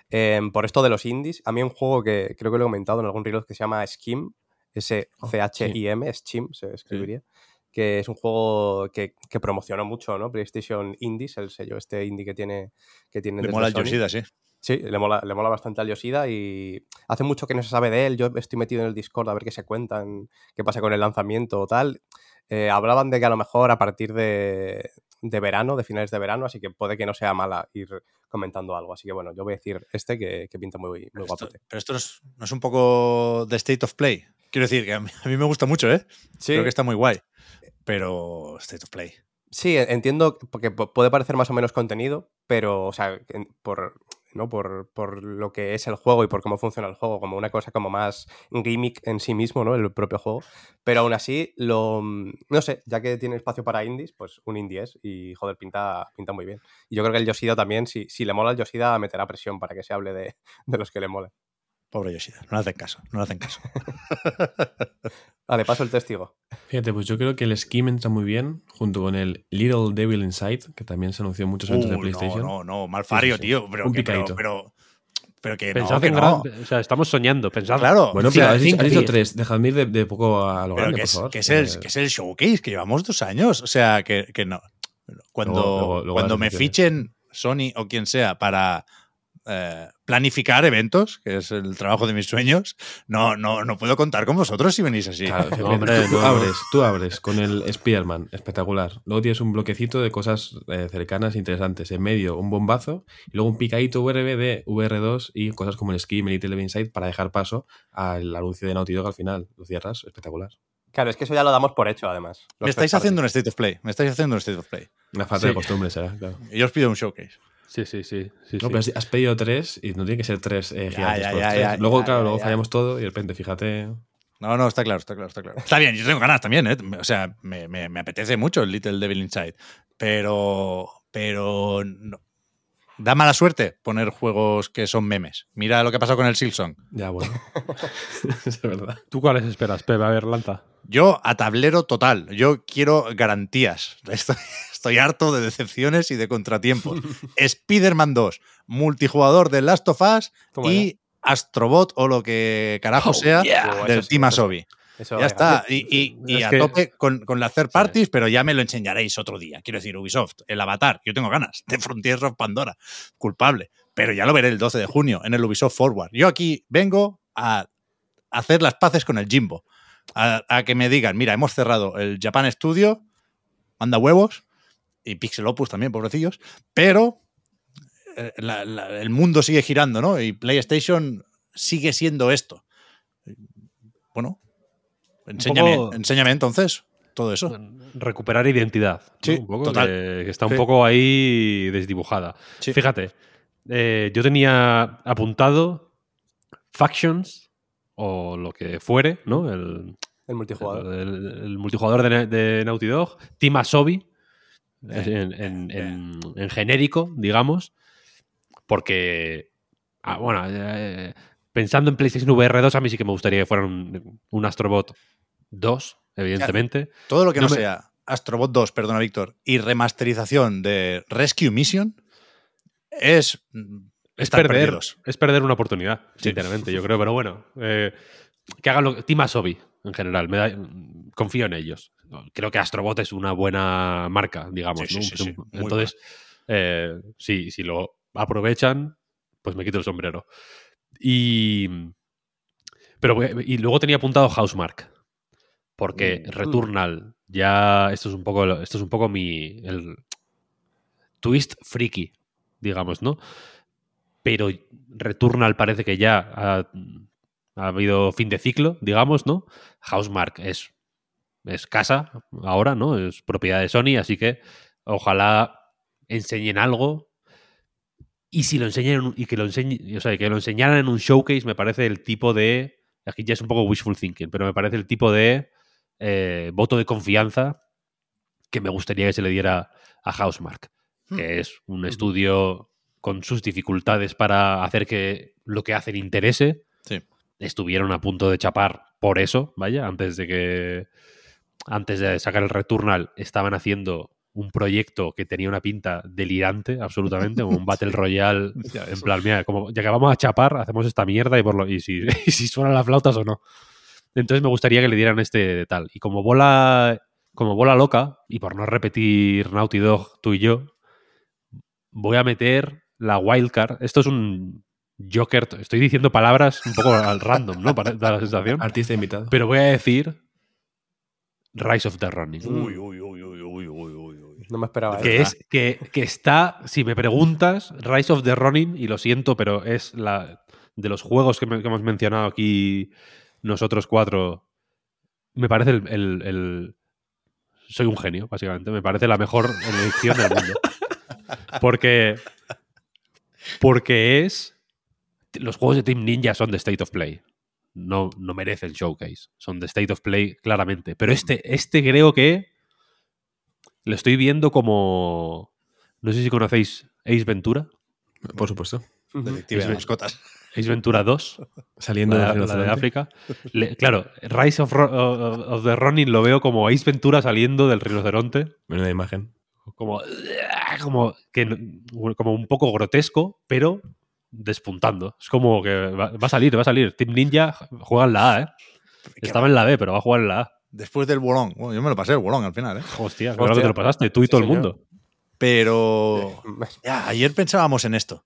Speaker 3: em, por esto de los indies, a mí un juego que creo que lo he comentado en algún reload que se llama Skim, S-C-H-I-M, Schim se escribiría, que es un juego que, que promocionó mucho, ¿no? PlayStation Indies, el sello este indie que tiene, que tiene
Speaker 1: Le mola el. Yoshida, sí.
Speaker 3: Sí, le mola, le mola bastante al Yoshida y hace mucho que no se sabe de él. Yo estoy metido en el Discord a ver qué se cuentan, qué pasa con el lanzamiento o tal. Eh, hablaban de que a lo mejor a partir de, de verano, de finales de verano, así que puede que no sea mala ir comentando algo. Así que bueno, yo voy a decir este que, que pinta muy, muy
Speaker 1: Pero esto,
Speaker 3: guapote.
Speaker 1: pero esto no, es, no es un poco de State of Play. Quiero decir que a mí, a mí me gusta mucho, ¿eh?
Speaker 3: Sí,
Speaker 1: Creo que está muy guay. Pero State of Play.
Speaker 3: sí, entiendo porque pu- puede parecer más o menos contenido, pero, o sea, por, ¿no? Por, por lo que es el juego y por cómo funciona el juego, como una cosa como más gimmick en sí mismo, ¿no? El propio juego. Pero aún así, lo, mm, no sé, ya que tiene espacio para indies, pues un indie es y, joder, pinta, pinta muy bien. Y yo creo que el Yoshida también, si, si le mola el Yoshida, meterá presión para que se hable de, (laughs) de los que le molen.
Speaker 1: Pobre Yoshida. No le hacen caso. No le hacen caso. (laughs)
Speaker 3: Vale, paso el testigo.
Speaker 4: Fíjate, pues yo creo que el Scheme entra muy bien, junto con el Little Devil Inside, que también se anunció en muchos eventos de
Speaker 1: Uh,
Speaker 4: PlayStation.
Speaker 1: No, no, no. Malfario,
Speaker 4: Sí, sí, sí.
Speaker 1: tío. Pero,
Speaker 4: Un
Speaker 1: que- pero,
Speaker 4: picadito.
Speaker 1: pero, pero que
Speaker 2: Pensad
Speaker 1: no, que
Speaker 2: en
Speaker 1: no.
Speaker 2: gran- O sea, estamos soñando, pensad.
Speaker 1: Claro.
Speaker 4: Bueno, pero has, dicho- has dicho tres. Dejadme ir de, de poco a lo
Speaker 1: pero
Speaker 4: grande,
Speaker 1: que
Speaker 4: por
Speaker 1: es,
Speaker 4: favor.
Speaker 1: que es el,
Speaker 4: Eh,
Speaker 1: que es el showcase, que llevamos dos años. O sea, que, que no. Cuando,
Speaker 4: Luego- luego- luego
Speaker 1: cuando me fichen Sony o quien sea para eh, planificar eventos, que es el trabajo de mis sueños, no, no, no puedo contar con vosotros si venís así.
Speaker 4: Claro,
Speaker 2: No, (laughs) hombre,
Speaker 4: tú, abres, tú abres con el Spider-Man, espectacular. Luego tienes un bloquecito de cosas eh, cercanas, interesantes. En medio, un bombazo. Y luego un picadito VRB de VR2 y cosas como el Scheme, el Little Inside para dejar paso al anuncio de Naughty Dog al final. Lo cierras, espectacular.
Speaker 3: Claro, es que eso ya lo damos por hecho, además.
Speaker 1: me estáis haciendo un. State of Play. Me estáis haciendo un State of Play.
Speaker 4: Una falta
Speaker 2: Sí.
Speaker 4: de costumbre será, claro.
Speaker 1: Y yo os pido un showcase.
Speaker 2: Sí, sí, sí. sí,
Speaker 4: No,
Speaker 2: sí.
Speaker 4: pero has- has pedido tres y no tiene que ser tres eh, gigantes.
Speaker 1: ya,
Speaker 4: todos
Speaker 1: ya,
Speaker 4: tres.
Speaker 1: ya,
Speaker 4: luego,
Speaker 1: ya,
Speaker 4: claro,
Speaker 1: ya,
Speaker 4: luego
Speaker 1: ya.
Speaker 4: fallamos todo y de repente, fíjate.
Speaker 1: No, no, está claro, está claro, está claro. Está bien, yo tengo ganas también, ¿eh? O sea, me, me- me apetece mucho el Little Devil Inside. Pero. Pero. no. Da mala suerte poner juegos que son memes. Mira lo que ha pasado con el Silksong.
Speaker 4: Ya, bueno. (laughs) (laughs) es verdad.
Speaker 2: ¿Tú cuáles esperas, Pepe? A ver, lanza.
Speaker 1: Yo a tablero total. Yo quiero garantías. Estoy, (laughs) estoy harto de decepciones y de contratiempos. Spider-Man 2, multijugador de Last of Us
Speaker 3: Toma
Speaker 1: y Astrobot o lo que carajo
Speaker 2: Oh,
Speaker 1: sea
Speaker 3: yeah.
Speaker 1: del Team
Speaker 3: sí. Eso,
Speaker 1: Ya está. Y, y- y
Speaker 2: Es
Speaker 1: a
Speaker 2: que-
Speaker 1: tope con, con las third parties, pero ya me lo enseñaréis otro día. Quiero decir, Ubisoft, el Avatar. Yo tengo ganas de Frontiers of Pandora. Culpable. Pero ya lo veré el 12 de junio en el Ubisoft Forward. Yo aquí vengo a hacer las paces con el Jimbo. A, a que me digan, mira, hemos cerrado el Japan Studio, manda huevos, y Pixel Opus también, pobrecillos, pero eh, la- la- el mundo sigue girando, ¿no? Y PlayStation sigue siendo esto. Bueno, enséñame,
Speaker 2: poco-
Speaker 1: enséñame entonces todo eso.
Speaker 2: Recuperar identidad. ¿no?
Speaker 1: Sí,
Speaker 2: un poco,
Speaker 1: total.
Speaker 2: Que, que está un
Speaker 1: Sí.
Speaker 2: poco ahí desdibujada.
Speaker 1: Sí.
Speaker 2: Fíjate, eh, yo tenía apuntado Factions o lo que fuere, ¿no? El,
Speaker 3: El multijugador.
Speaker 2: el- el multijugador de, de Naughty Dog, Team Asobi,
Speaker 1: Eh,
Speaker 2: en, en- en- en genérico, digamos, porque, ah, bueno, eh, pensando en PlayStation VR 2, a mí sí que me gustaría que fuera un, un Astrobot 2, evidentemente.
Speaker 1: Todo lo que no,
Speaker 2: no me-
Speaker 1: sea Astrobot 2, perdona Víctor, y remasterización de Rescue Mission es, mm,
Speaker 2: Es perder,
Speaker 1: perdidos.
Speaker 2: es perder una oportunidad,
Speaker 1: Sí.
Speaker 2: sinceramente, yo creo, pero bueno, eh, que hagan lo Team Asobi en general, me da- confío en ellos. Creo que Astrobot es una buena marca, digamos.
Speaker 1: Sí,
Speaker 2: ¿no?
Speaker 1: sí,
Speaker 2: Entonces, eh, si lo aprovechan, pues me quito el sombrero. Y, pero, y luego tenía apuntado Housemark, porque
Speaker 3: Mm.
Speaker 2: Returnal, ya esto es un poco, esto es un poco mi el twist friki, digamos, ¿no? Pero Returnal parece que ya ha, ha habido fin de ciclo, digamos, ¿no? Housemark es, es casa ahora, ¿no? Es propiedad de Sony, así que ojalá enseñen algo. Y si lo enseñan y que lo enseñen, o sea, que lo enseñaran en un showcase, me parece el tipo de. Aquí ya es un poco wishful thinking, pero me parece el tipo de eh, voto de confianza que me gustaría que se le diera a Housemark, que es un estudio con sus dificultades para hacer que lo que hacen interese.
Speaker 1: Sí.
Speaker 2: Estuvieron a punto de chapar por eso, vaya, antes de que antes de sacar el Returnal estaban haciendo un proyecto que tenía una pinta delirante, absolutamente, como un (laughs) Battle Royale, en plan, mira, como ya que vamos a chapar, hacemos esta mierda y, por lo, y, si, (laughs) y si suenan las flautas o no. Entonces me gustaría que le dieran este tal. Y como bola, como bola loca, y por no repetir Naughty Dog, tú y yo, voy a meter la wildcard. Esto es un Joker. Estoy diciendo palabras un poco al random, ¿no? Para dar la sensación.
Speaker 4: Artista invitado.
Speaker 2: Pero voy a decir Rise of the Running.
Speaker 1: Uy, uy, uy, uy, uy, uy, uy, uy.
Speaker 3: No me esperaba
Speaker 2: que
Speaker 3: eso.
Speaker 2: es que, que está, si me preguntas, Rise of the Ronin, y lo siento, pero es la de los juegos que, me- que hemos mencionado aquí nosotros cuatro, me parece el, el- el- Soy un genio, básicamente. Me parece la mejor elección del mundo. Porque. Porque es. Los juegos de Team Ninja son de State of Play. No, no merece el showcase. Son de State of Play, claramente. Pero este, este creo que. Lo estoy viendo como. No sé si conocéis Ace Ventura.
Speaker 4: Por supuesto.
Speaker 3: Ujú.
Speaker 1: Detective de mascotas.
Speaker 2: Ace Ventura 2.
Speaker 4: Saliendo
Speaker 2: la,
Speaker 4: del
Speaker 2: la de. África. Le- claro, Rise of, of the Ronin lo veo como Ace Ventura saliendo del rinoceronte.
Speaker 4: Menuda imagen.
Speaker 2: Como, como, que, no- como un poco grotesco, pero despuntando. Es como que va, va a salir, va a salir. Team Ninja juega en la A, ¿eh? Estaba en la B, pero va a jugar en la A.
Speaker 1: Después del bolón. Bueno, yo me lo pasé el bolón al final, ¿eh?
Speaker 2: Hostia, claro que te lo pasaste, tú y
Speaker 3: Sí,
Speaker 2: todo el mundo.
Speaker 1: Pero. (laughs) Ya, ayer pensábamos en esto.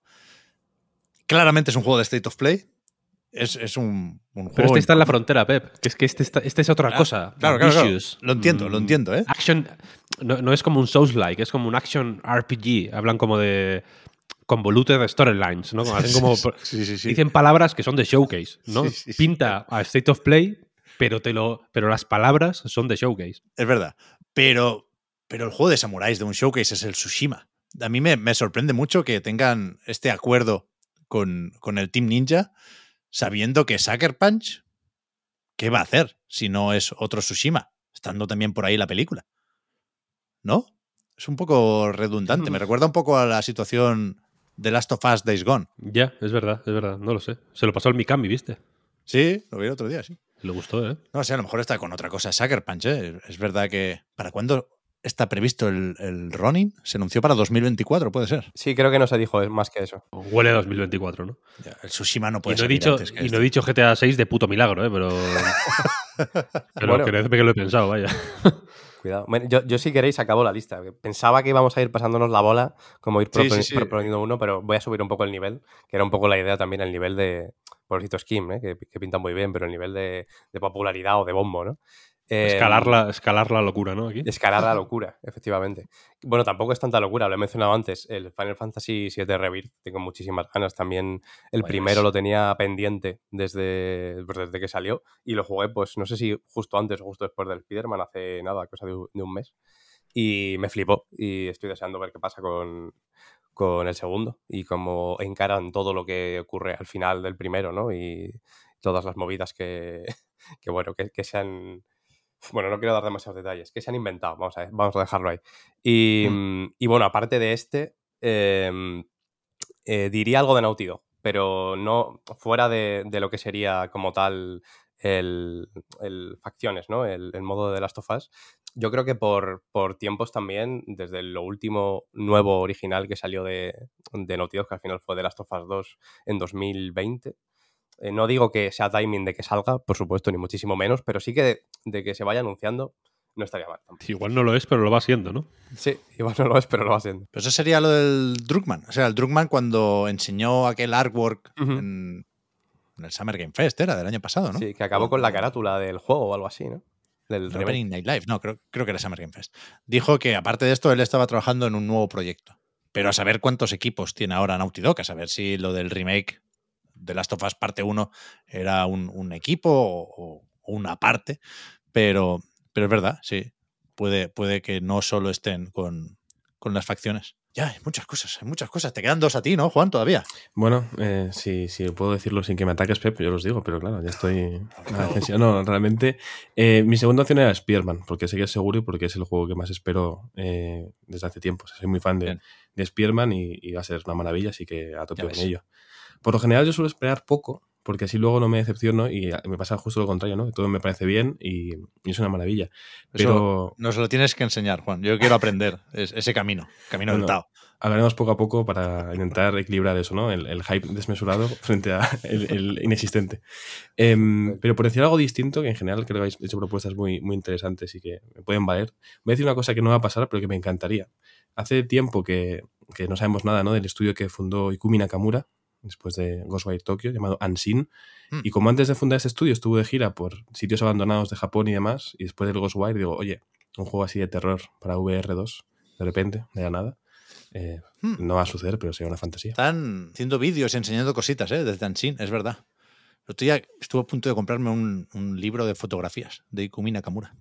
Speaker 1: Claramente es un juego de State of Play. Es, es un, un juego.
Speaker 2: Pero este está en la frontera, Pep. Que es que este, está- este es otra
Speaker 1: Ah,
Speaker 2: cosa.
Speaker 1: Claro, claro. Lo entiendo, lo
Speaker 2: Mm,
Speaker 1: entiendo, ¿eh?
Speaker 2: Action. No, no es como un Souls-like, es como un action RPG. Hablan como de. Convoluted storylines, ¿no? Hacen como. (laughs)
Speaker 1: Sí, sí, sí.
Speaker 2: Dicen palabras que son de showcase, ¿no?
Speaker 1: Sí, sí, sí.
Speaker 2: Pinta a State of Play, pero, te lo, pero las palabras son de showcase.
Speaker 1: Es verdad. Pero, pero el juego de samuráis de un showcase es el Tsushima. A mí me, me sorprende mucho que tengan este acuerdo con, con el Team Ninja, sabiendo que Sucker Punch, ¿qué va a hacer si no es otro Tsushima? Estando también por ahí la película. ¿No? Es un poco redundante. Me (laughs) recuerda un poco a la situación de Last of Us Days Gone.
Speaker 2: Ya, es verdad, es verdad, no lo sé. Se lo pasó al Mikami, ¿viste?
Speaker 1: Sí, lo vi el otro día, sí.
Speaker 2: Le gustó, ¿eh?
Speaker 1: No sé, a lo mejor está con otra cosa Sucker Punch, ¿eh? Es verdad que. ¿Para cuándo está previsto el, el Ronin? Se anunció para 2024, puede ser.
Speaker 3: Sí, creo que no se dijo más que eso.
Speaker 2: Huele a 2024, ¿no?
Speaker 1: Ya, el Tsushima no
Speaker 2: Y
Speaker 1: puede
Speaker 2: no, he
Speaker 1: ser.
Speaker 2: dicho,
Speaker 1: antes que
Speaker 2: y no he dicho GTA 6 de puto milagro, ¿eh? Pero. (laughs) pero
Speaker 3: Bueno.
Speaker 2: que lo he pensado, vaya. (laughs)
Speaker 3: Cuidado. Bueno, yo, yo si queréis acabo la lista. Pensaba que íbamos a ir pasándonos la bola, como ir
Speaker 1: Sí,
Speaker 3: proponi-
Speaker 1: sí, sí.
Speaker 3: proponiendo uno, pero voy a subir un poco el nivel, que era un poco la idea también, el nivel de, pobrecito Skim, ¿eh? que, que pinta muy bien, pero el nivel de, de popularidad o de bombo, ¿no?
Speaker 2: Escalar la, escalar la locura, ¿no? Aquí.
Speaker 3: Escalar la (laughs) locura, efectivamente. Bueno, tampoco es tanta locura, lo he mencionado antes, el Final Fantasy VII Rebirth, tengo muchísimas ganas también. El primero lo tenía pendiente desde, pues, desde que salió y lo jugué, pues no sé si justo antes o justo después del Spider-Man, hace nada, cosa de, un- de un mes. Y me flipó y estoy deseando ver qué pasa con, con el segundo y cómo encaran todo lo que ocurre al final del primero, ¿no? Y todas las movidas que, (laughs) que bueno, que, que se han... Bueno, no quiero dar demasiados detalles, que se han inventado, vamos a, vamos a dejarlo ahí. Y, mm, y bueno, aparte de este, em, eh, diría algo de Naughty Dog, pero no fuera de, de lo que sería como tal el, el facciones, ¿no? El, el modo de Last of Us. Yo creo que por, por tiempos también, desde lo último nuevo original que salió de, de Naughty Dog, que al final fue de Last of Us 2 en 2020. eh, no digo que sea timing de que salga, por supuesto, ni muchísimo menos, pero sí que de, que se vaya anunciando no estaría mal. tampoco.
Speaker 2: Igual no lo es, pero lo va siendo, ¿no?
Speaker 3: Sí, igual no lo es, pero lo va haciendo.
Speaker 1: Pero eso sería lo del Druckmann. O sea, el Druckmann cuando enseñó aquel artwork en, en el Summer Game Fest, era del año pasado, ¿no?
Speaker 3: Sí, que acabó con la carátula del juego o algo así, ¿no? Del.
Speaker 1: Opening Night Live, no, creo, creo que era Summer Game Fest. Dijo que aparte de esto, él estaba trabajando en un nuevo proyecto. Pero a saber cuántos equipos tiene ahora Naughty Dog, a saber si lo del remake de Last of Us parte 1 era un, un equipo o, o una parte. Pero, pero es verdad, sí. Puede, puede que no solo estén con, con las facciones. Ya, hay muchas cosas, hay muchas cosas. Te quedan dos a ti, ¿no, Juan, todavía?
Speaker 4: Bueno, eh, si, si puedo decirlo sin que me ataques, Pep, yo los digo, pero claro, ya estoy a la defensiva. No, realmente. eh, mi segunda opción era Spearman, porque sé que es seguro y porque es el juego que más espero eh, desde hace tiempo. O sea, soy muy fan de, de Spearman y, y va a ser una maravilla, así que a tope con ello. Por lo general, yo suelo esperar poco porque así luego no me decepciono y me pasa justo lo contrario, ¿no? Todo me parece bien y, es una maravilla. Pero
Speaker 1: nos lo tienes que enseñar, Juan. Yo quiero aprender ese camino, camino del Tao.
Speaker 4: Hablaremos poco a poco para intentar equilibrar eso, ¿no? El, hype desmesurado (laughs) frente al el, inexistente. Em, pero por decir algo distinto, que en general creo que habéis hecho propuestas muy, muy interesantes y que me pueden valer, voy a decir una cosa que no va a pasar, pero que me encantaría. Hace tiempo que, que no sabemos nada ¿no? del estudio que fundó Ikumi Nakamura, después de Ghostwire Tokyo, llamado Unseen. Hmm. Y como antes de fundar ese estudio estuve de gira por sitios abandonados de Japón y demás, y después del Ghostwire digo, oye, un juego así de terror para VR2, de repente, de la nada. Eh, hmm. No va a suceder, pero sería una fantasía.
Speaker 1: Están haciendo vídeos y enseñando cositas ¿eh? desde Unseen, es verdad. ya estuve a punto de comprarme un, un, libro de fotografías de Ikumi Nakamura,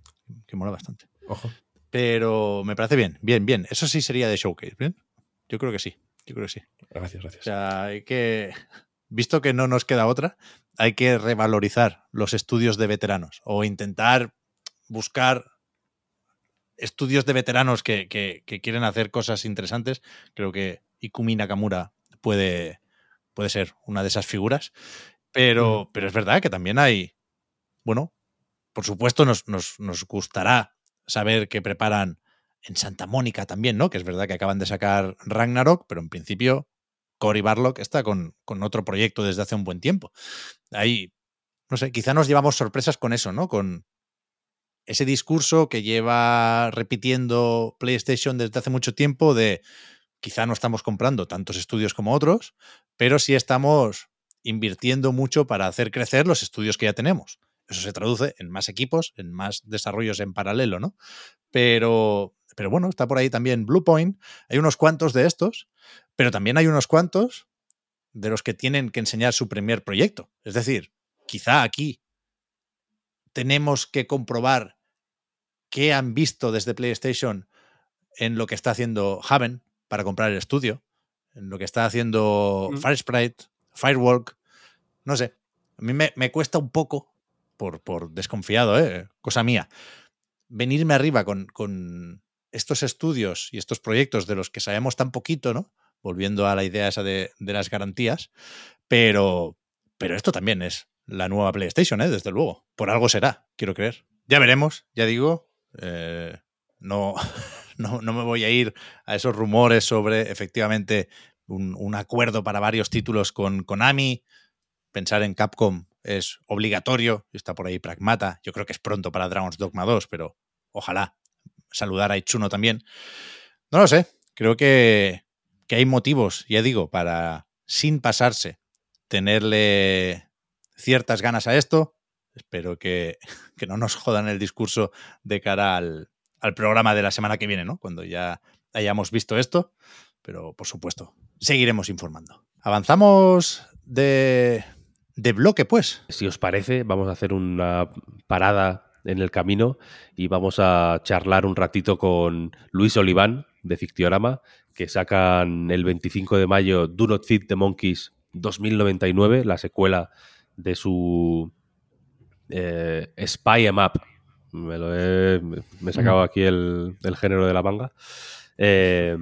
Speaker 1: que mola bastante.
Speaker 4: Ojo.
Speaker 1: Pero me parece bien, bien, bien. Eso sí sería de showcase, ¿bien? Yo creo que sí. Yo creo que sí.
Speaker 4: Gracias, gracias.
Speaker 1: O sea, hay que, visto que no nos queda otra, hay que revalorizar los estudios de veteranos o intentar buscar estudios de veteranos que, quieren hacer cosas interesantes. Creo que Ikumi Nakamura puede, puede ser una de esas figuras. Pero, pero es verdad que también hay, bueno, por supuesto nos, nos, nos gustará saber que preparan en Santa Mónica también, ¿no? Que es verdad que acaban de sacar Ragnarok, pero en principio Cory Barlock está con, con, otro proyecto desde hace un buen tiempo. Ahí, no sé, quizá nos llevamos sorpresas con eso, ¿no? Con ese discurso que lleva repitiendo PlayStation desde hace mucho tiempo de quizá no estamos comprando tantos estudios como otros, pero sí estamos invirtiendo mucho para hacer crecer los estudios que ya tenemos. Eso se traduce en más equipos, en más desarrollos en paralelo, ¿no? Pero, pero bueno, está por ahí también Bluepoint. Hay unos cuantos de estos, pero también hay unos cuantos de los que tienen que enseñar su primer proyecto. Es decir, quizá aquí tenemos que comprobar qué han visto desde PlayStation en lo que está haciendo Haven para comprar el estudio, en lo que está haciendo mm. Firesprite, Firewalk. No sé, a mí me, me cuesta un poco, por, por desconfiado, ¿eh? cosa mía, venirme arriba con, con estos estudios y estos proyectos de los que sabemos tan poquito, ¿no? Volviendo a la idea esa de, las garantías, pero, pero esto también es la nueva PlayStation, ¿eh? Desde luego. Por algo será, quiero creer. Ya veremos, ya digo. Eh, no, (laughs) no, me voy a ir a esos rumores sobre efectivamente un, un acuerdo para varios títulos con Konami. Pensar en Capcom es obligatorio. Está por ahí Pragmata. Yo creo que es pronto para Dragon's Dogma 2, pero ojalá saludar a Ichuno también. No lo sé, creo que, hay motivos, ya digo, para, sin pasarse, tenerle ciertas ganas a esto. Espero que, (laughs) no nos jodan el discurso de cara al, programa de la semana que viene, ¿no? Cuando ya hayamos visto esto. Pero, por supuesto, seguiremos informando. Avanzamos de, de bloque, pues.
Speaker 2: Si os parece, vamos a hacer una parada en el camino y vamos a charlar un ratito con Luis Oliván de Fictiorama, que sacan el 25 de mayo Do Not Feed the Monkeys 2099, la secuela de su eh, Spy Em Up. Me, lo he, me he sacado aquí el, género de la manga. Eh,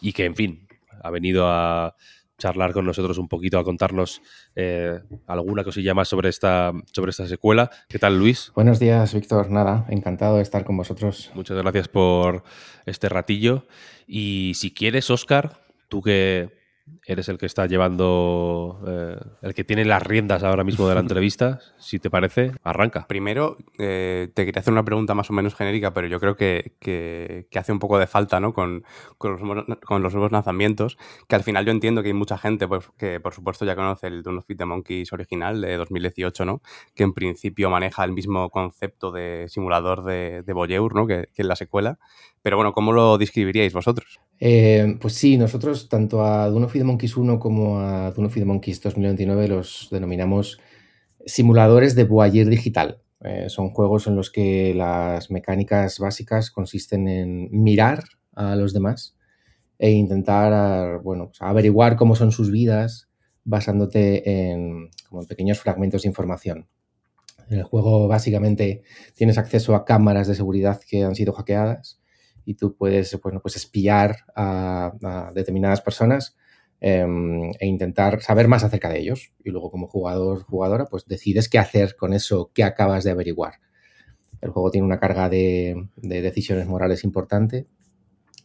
Speaker 2: y que, en fin, ha venido a charlar con nosotros un poquito, a contarnos eh, alguna cosilla más sobre esta, sobre esta secuela. ¿Qué tal, Luis?
Speaker 5: Buenos días, Víctor. Nada, encantado de estar con vosotros.
Speaker 2: Muchas gracias por este ratillo. Y si quieres, Oscar, tú que eres el que está llevando, eh, el que tiene las riendas ahora mismo de la (laughs) entrevista. Si te parece, arranca.
Speaker 3: Primero, eh, te quería hacer una pregunta más o menos genérica, pero yo creo que, hace un poco de falta ¿no? con, con, los, nuevos lanzamientos, que al final yo entiendo que hay mucha gente pues, que por supuesto ya conoce el Dune of the Monkeys original de 2018, ¿no? que en principio maneja el mismo concepto de simulador de, de Voyeur, ¿no? que, que es la secuela. Pero bueno, ¿cómo lo describiríais vosotros?
Speaker 5: Eh, pues sí, nosotros tanto a Dune of the Monkeys 1 como a Dune of the Monkeys 2029 los denominamos simuladores de Voyager digital. Eh, son juegos en los que las mecánicas básicas consisten en mirar a los demás e intentar bueno, pues averiguar cómo son sus vidas basándote en, como en pequeños fragmentos de información. En el juego básicamente tienes acceso a cámaras de seguridad que han sido hackeadas y tú puedes bueno, pues espiar a, determinadas personas em, e intentar saber más acerca de ellos. Y luego como jugador, jugadora, pues decides qué hacer con eso que acabas de averiguar. El juego tiene una carga de, de decisiones morales importante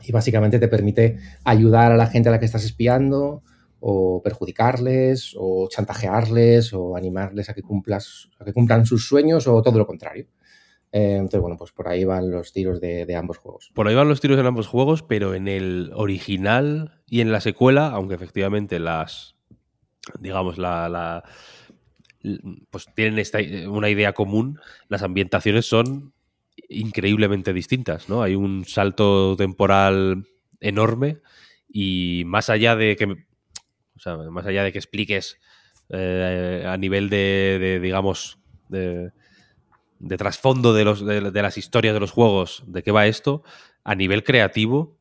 Speaker 5: y básicamente te permite ayudar a la gente a la que estás espiando o perjudicarles o chantajearles o animarles a que, cumplas, a que cumplan sus sueños o todo lo contrario. Eh, entonces, bueno, pues por ahí van los tiros de, de, ambos juegos.
Speaker 2: Por ahí van los tiros en ambos juegos, pero en el original y en la secuela, aunque efectivamente las, digamos, la, pues tienen esta, una idea común, las ambientaciones son increíblemente distintas, ¿no? Hay un salto temporal enorme y más allá de que, o sea, más allá de que expliques eh, a nivel de, digamos, de, de trasfondo de, los, de, las historias de los juegos, de qué va esto, a nivel creativo,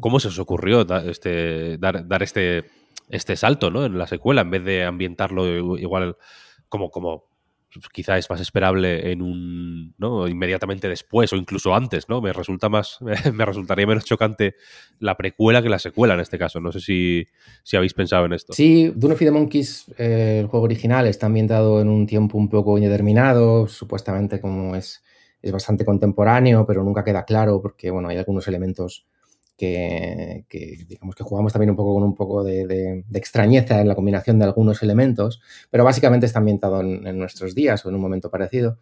Speaker 2: ¿cómo se os ocurrió este, dar este, este salto ¿no? en la secuela en vez de ambientarlo igual como, como quizá es más esperable en un ¿no? inmediatamente después o incluso antes, ¿no? Me resulta más, (laughs) me resultaría menos chocante la precuela que la secuela en este caso. No sé si, si habéis pensado en esto.
Speaker 5: Sí, Dune of the Monkeys, eh, el juego original, está ambientado en un tiempo un poco indeterminado, supuestamente como es, es bastante contemporáneo, pero nunca queda claro porque bueno, hay algunos elementos que, digamos que jugamos también un poco con un poco de, extrañeza en la combinación de algunos elementos, pero básicamente está ambientado en, nuestros días o en un momento parecido.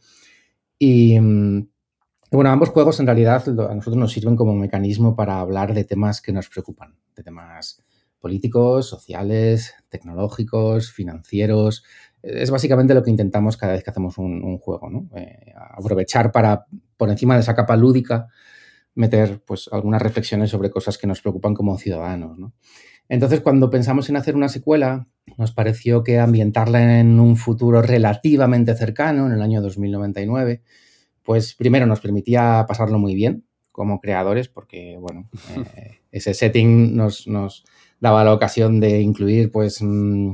Speaker 5: Y, y, bueno, ambos juegos en realidad a nosotros nos sirven como mecanismo para hablar de temas que nos preocupan, de temas políticos, sociales, tecnológicos, financieros. Es básicamente lo que intentamos cada vez que hacemos un, juego. Eh, aprovechar para, por encima de esa capa lúdica, meter pues algunas reflexiones sobre cosas que nos preocupan como ciudadanos. ¿no? Entonces, cuando pensamos en hacer una secuela, nos pareció que ambientarla en un futuro relativamente cercano, en el año 2099, pues primero nos permitía pasarlo muy bien como creadores, porque bueno, (laughs) eh, ese setting nos, nos, daba la ocasión de incluir pues mmm,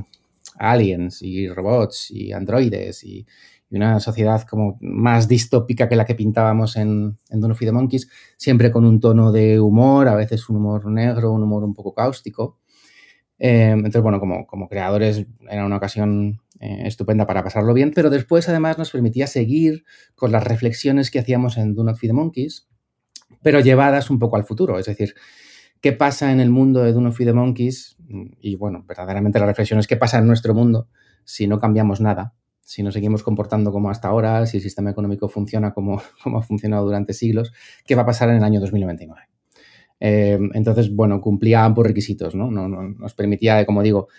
Speaker 5: aliens y robots y androides y, y una sociedad como más distópica que la que pintábamos en, en Dawn of the Monkeys, siempre con un tono de humor, a veces un humor negro, un humor un poco cáustico. Eh, entonces, bueno, como, como, creadores era una ocasión eh, estupenda para pasarlo bien, pero después además nos permitía seguir con las reflexiones que hacíamos en Do Not Feed the Monkeys, pero llevadas un poco al futuro, es decir, qué pasa en el mundo de Do Not Feed the Monkeys y bueno, verdaderamente la reflexión es qué pasa en nuestro mundo si no cambiamos nada si nos seguimos comportando como hasta ahora, si el sistema económico funciona como, (laughs) ha funcionado durante siglos, ¿qué va a pasar en el año 2099? Eh, entonces, bueno, cumplía ambos requisitos, ¿no? No, ¿no? Nos permitía, como digo,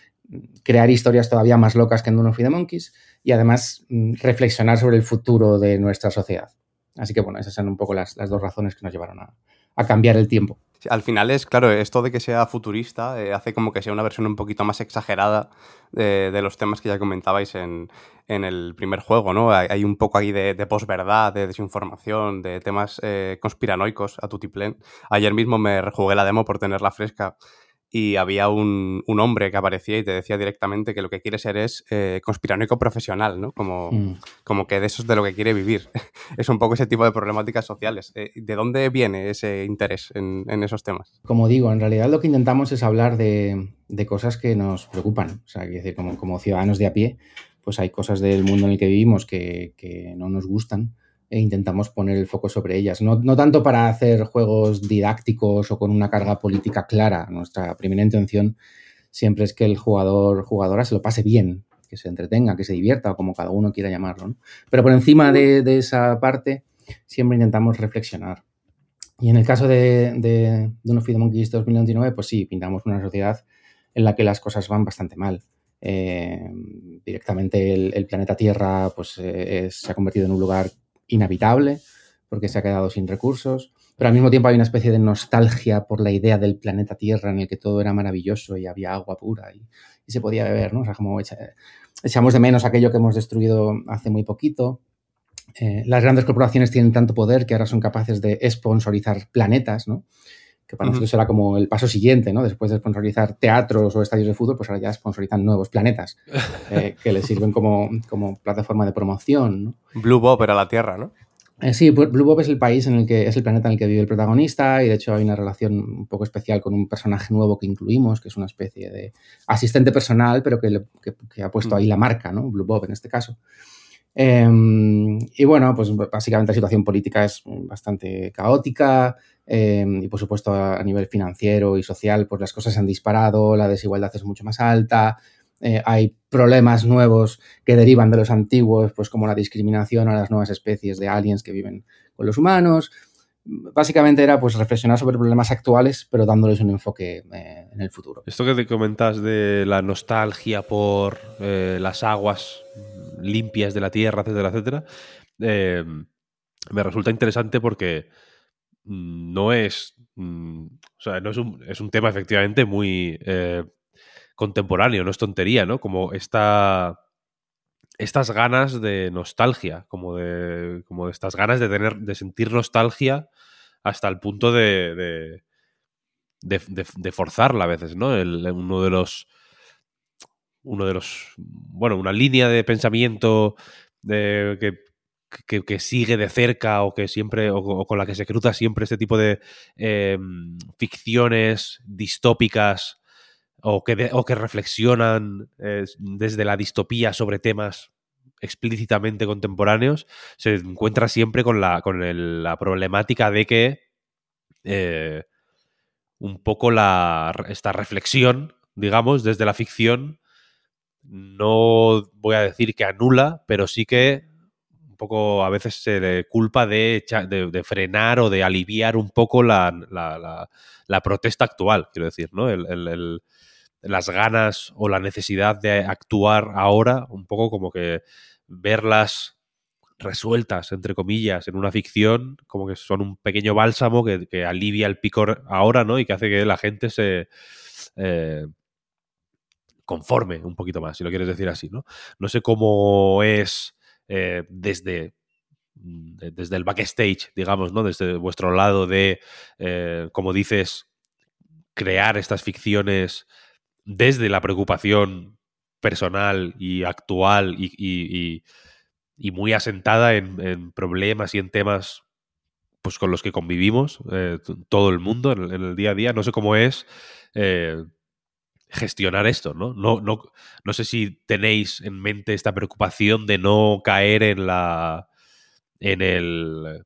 Speaker 5: crear historias todavía más locas que en Dune of the Monkeys y además mm, reflexionar sobre el futuro de nuestra sociedad. Así que, bueno, esas son un poco las, dos razones que nos llevaron a cambiar el tiempo.
Speaker 3: Al final es, claro, esto de que sea futurista eh, hace como que sea una versión un poquito más exagerada de, de los temas que ya comentabais en, en, el primer juego, ¿no? Hay, un poco ahí de, de posverdad, de desinformación, de temas eh, conspiranoicos a tutiplén. Ayer mismo me rejugué la demo por tenerla fresca y había un, un, hombre que aparecía y te decía directamente que lo que quiere ser es eh, conspiranoico profesional, ¿no? Como, mm. como que de eso es de lo que quiere vivir. (laughs) es un poco ese tipo de problemáticas sociales. Eh, ¿De dónde viene ese interés en, en, esos temas?
Speaker 5: Como digo, en realidad lo que intentamos es hablar de, de cosas que nos preocupan. O sea, decir, como, como ciudadanos de a pie, pues hay cosas del mundo en el que vivimos que, que no nos gustan e intentamos poner el foco sobre ellas. No, no, tanto para hacer juegos didácticos o con una carga política clara. Nuestra primera intención siempre es que el jugador jugadora se lo pase bien, que se entretenga, que se divierta, o como cada uno quiera llamarlo. ¿no? Pero por encima de, de, esa parte, siempre intentamos reflexionar. Y en el caso de, de Dawn of the Monkeys 2029, pues sí, pintamos una sociedad en la que las cosas van bastante mal. Eh, directamente el, el, planeta Tierra pues, eh, se ha convertido en un lugar inhabitable porque se ha quedado sin recursos, pero al mismo tiempo hay una especie de nostalgia por la idea del planeta Tierra en el que todo era maravilloso y había agua pura y, se podía beber, ¿no? O como echa, echamos de menos aquello que hemos destruido hace muy poquito. Eh, las grandes corporaciones tienen tanto poder que ahora son capaces de sponsorizar planetas, ¿no? Que para uh -huh. nosotros era como el paso siguiente, ¿no? Después de sponsorizar teatros o estadios de fútbol, pues ahora ya sponsorizan nuevos planetas (laughs) eh, que les sirven como, como, plataforma de promoción, ¿no?
Speaker 3: Blue Bob era la Tierra, ¿no?
Speaker 5: Eh, sí, Blue Bob es el país en el que es el planeta en el que vive el protagonista y de hecho hay una relación un poco especial con un personaje nuevo que incluimos, que es una especie de asistente personal, pero que, ha puesto ahí la marca, ¿no? Blue Bob en este caso. Em, y bueno, pues básicamente la situación política es bastante caótica em, y por supuesto a nivel financiero y social pues las cosas se han disparado, la desigualdad es mucho más alta, eh, hay problemas nuevos que derivan de los antiguos, pues como la discriminación a las nuevas especies de aliens que viven con los humanos. Básicamente era pues reflexionar sobre problemas actuales, pero dándoles un enfoque eh, en el futuro.
Speaker 2: Esto que te comentas de la nostalgia por eh, las aguas limpias de la tierra, etcétera, etcétera, me resulta interesante porque no es, mm, o sea, no es un, es un tema efectivamente muy contemporáneo, no es tontería, ¿no? Como esta, estas ganas de nostalgia, como de, como de estas ganas de tener, de sentir nostalgia hasta el punto de, de, forzarla a veces, ¿no? uno de los, uno de los, bueno, una línea de pensamiento que, que, sigue de cerca o que siempre, o, con la que se cruza siempre este tipo de em, ficciones distópicas o que, o que reflexionan desde la distopía sobre temas explícitamente contemporáneos, se encuentra siempre con la, con la problemática de que eh, un poco la, esta reflexión, digamos, desde la ficción, no voy a decir que anula, pero sí que un poco a veces se le culpa de, frenar o de aliviar un poco la, protesta actual, quiero decir, ¿no? las ganas o la necesidad de actuar ahora, un poco como que verlas resueltas, entre comillas, en una ficción, como que son un pequeño bálsamo que, alivia el picor ahora, ¿no? Y que hace que la gente se eh, conforme un poquito más, si lo quieres decir así, ¿no? No sé cómo es eh, desde desde el backstage, digamos, ¿no? Desde vuestro lado de, eh, como dices, crear estas ficciones desde la preocupación personal y actual y, muy asentada en, problemas y en temas pues con los que convivimos eh, todo el mundo en el, día a día. No sé cómo es gestionar esto, ¿no? No, ¿no? no sé si tenéis en mente esta preocupación de no caer en la. en el.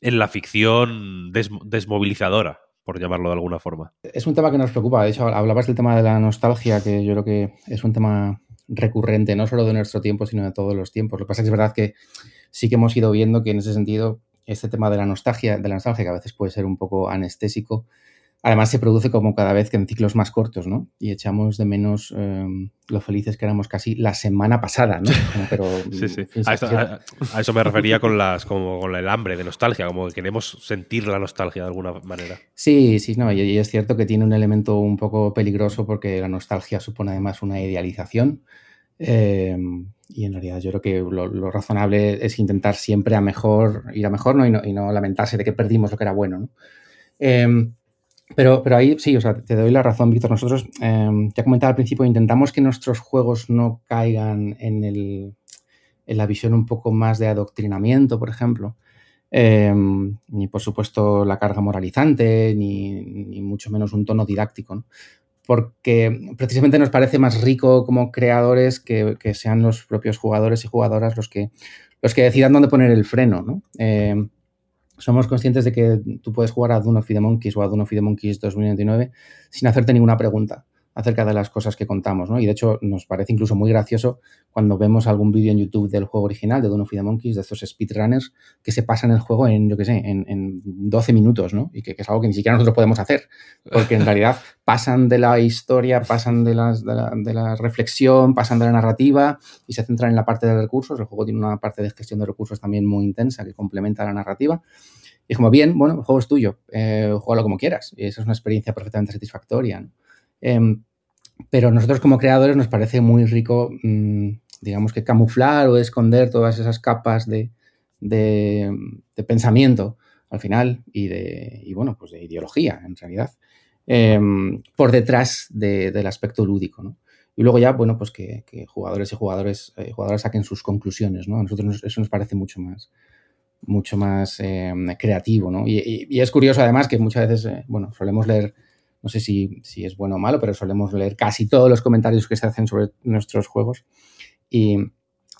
Speaker 2: en la ficción desmovilizadora por llamarlo de alguna forma.
Speaker 5: Es un tema que nos preocupa. De hecho, hablabas del tema de la nostalgia, que yo creo que es un tema recurrente, no solo de nuestro tiempo, sino de todos los tiempos. Lo que pasa es que es verdad que sí que hemos ido viendo que en ese sentido este tema de la nostalgia, de la nostalgia que a veces puede ser un poco anestésico, Además se produce como cada vez que en ciclos más cortos, ¿no? Y echamos de menos em, lo felices que éramos casi la semana pasada, ¿no?
Speaker 2: Pero, (laughs) sí, sí. A, eso me refería con las, como con el hambre de nostalgia, como que queremos sentir la nostalgia de alguna manera.
Speaker 5: Sí, sí, no, y, es cierto que tiene un elemento un poco peligroso porque la nostalgia supone además una idealización. Em, y en realidad yo creo que lo, razonable es intentar siempre a mejor, ir a mejor, ¿no? Y, no, y no lamentarse de que perdimos lo que era bueno, ¿no? Em, pero, pero ahí sí, o sea, te doy la razón, Víctor. Nosotros, eh, ya comentaba al principio, intentamos que nuestros juegos no caigan en, el, en la visión un poco más de adoctrinamiento, por ejemplo. Em, ni por supuesto la carga moralizante, ni, mucho menos un tono didáctico. Porque precisamente nos parece más rico como creadores que, sean los propios jugadores y jugadoras los que, los que decidan dónde poner el freno. ¿no? Eh, somos conscientes de que tú puedes jugar a Dune of the Monkeys o a Dune of the Monkeys 2029 sin hacerte ninguna pregunta acerca de las cosas que contamos, ¿no? Y de hecho nos parece incluso muy gracioso cuando vemos algún vídeo en YouTube del juego original de Dune of the Monkeys, de estos speedrunners que se pasan el juego en, yo qué sé, en, 12 minutos, ¿no? Y que, es algo que ni siquiera nosotros podemos hacer, porque en realidad (laughs) pasan de la historia, pasan de, las, de, la, de la reflexión, pasan de la narrativa y se centran en la parte de recursos. El juego tiene una parte de gestión de recursos también muy intensa que complementa la narrativa. Y es como, bien, bueno, el juego es tuyo, eh, juégalo como quieras. Y esa es una experiencia perfectamente satisfactoria. ¿no? Em, pero nosotros como creadores nos parece muy rico, mm, digamos que camuflar o esconder todas esas capas de, pensamiento al final y de, bueno, pues de ideología en realidad, em, por detrás del aspecto lúdico, ¿no? Y luego ya, bueno, pues que, jugadores y jugadores, eh, jugadores saquen sus conclusiones, ¿no? A nosotros eso nos parece mucho más, mucho más eh, creativo, ¿no? Y, es curioso además que muchas veces, eh, bueno, solemos leer, no sé si, si, es bueno o malo, pero solemos leer casi todos los comentarios que se hacen sobre nuestros juegos. Y,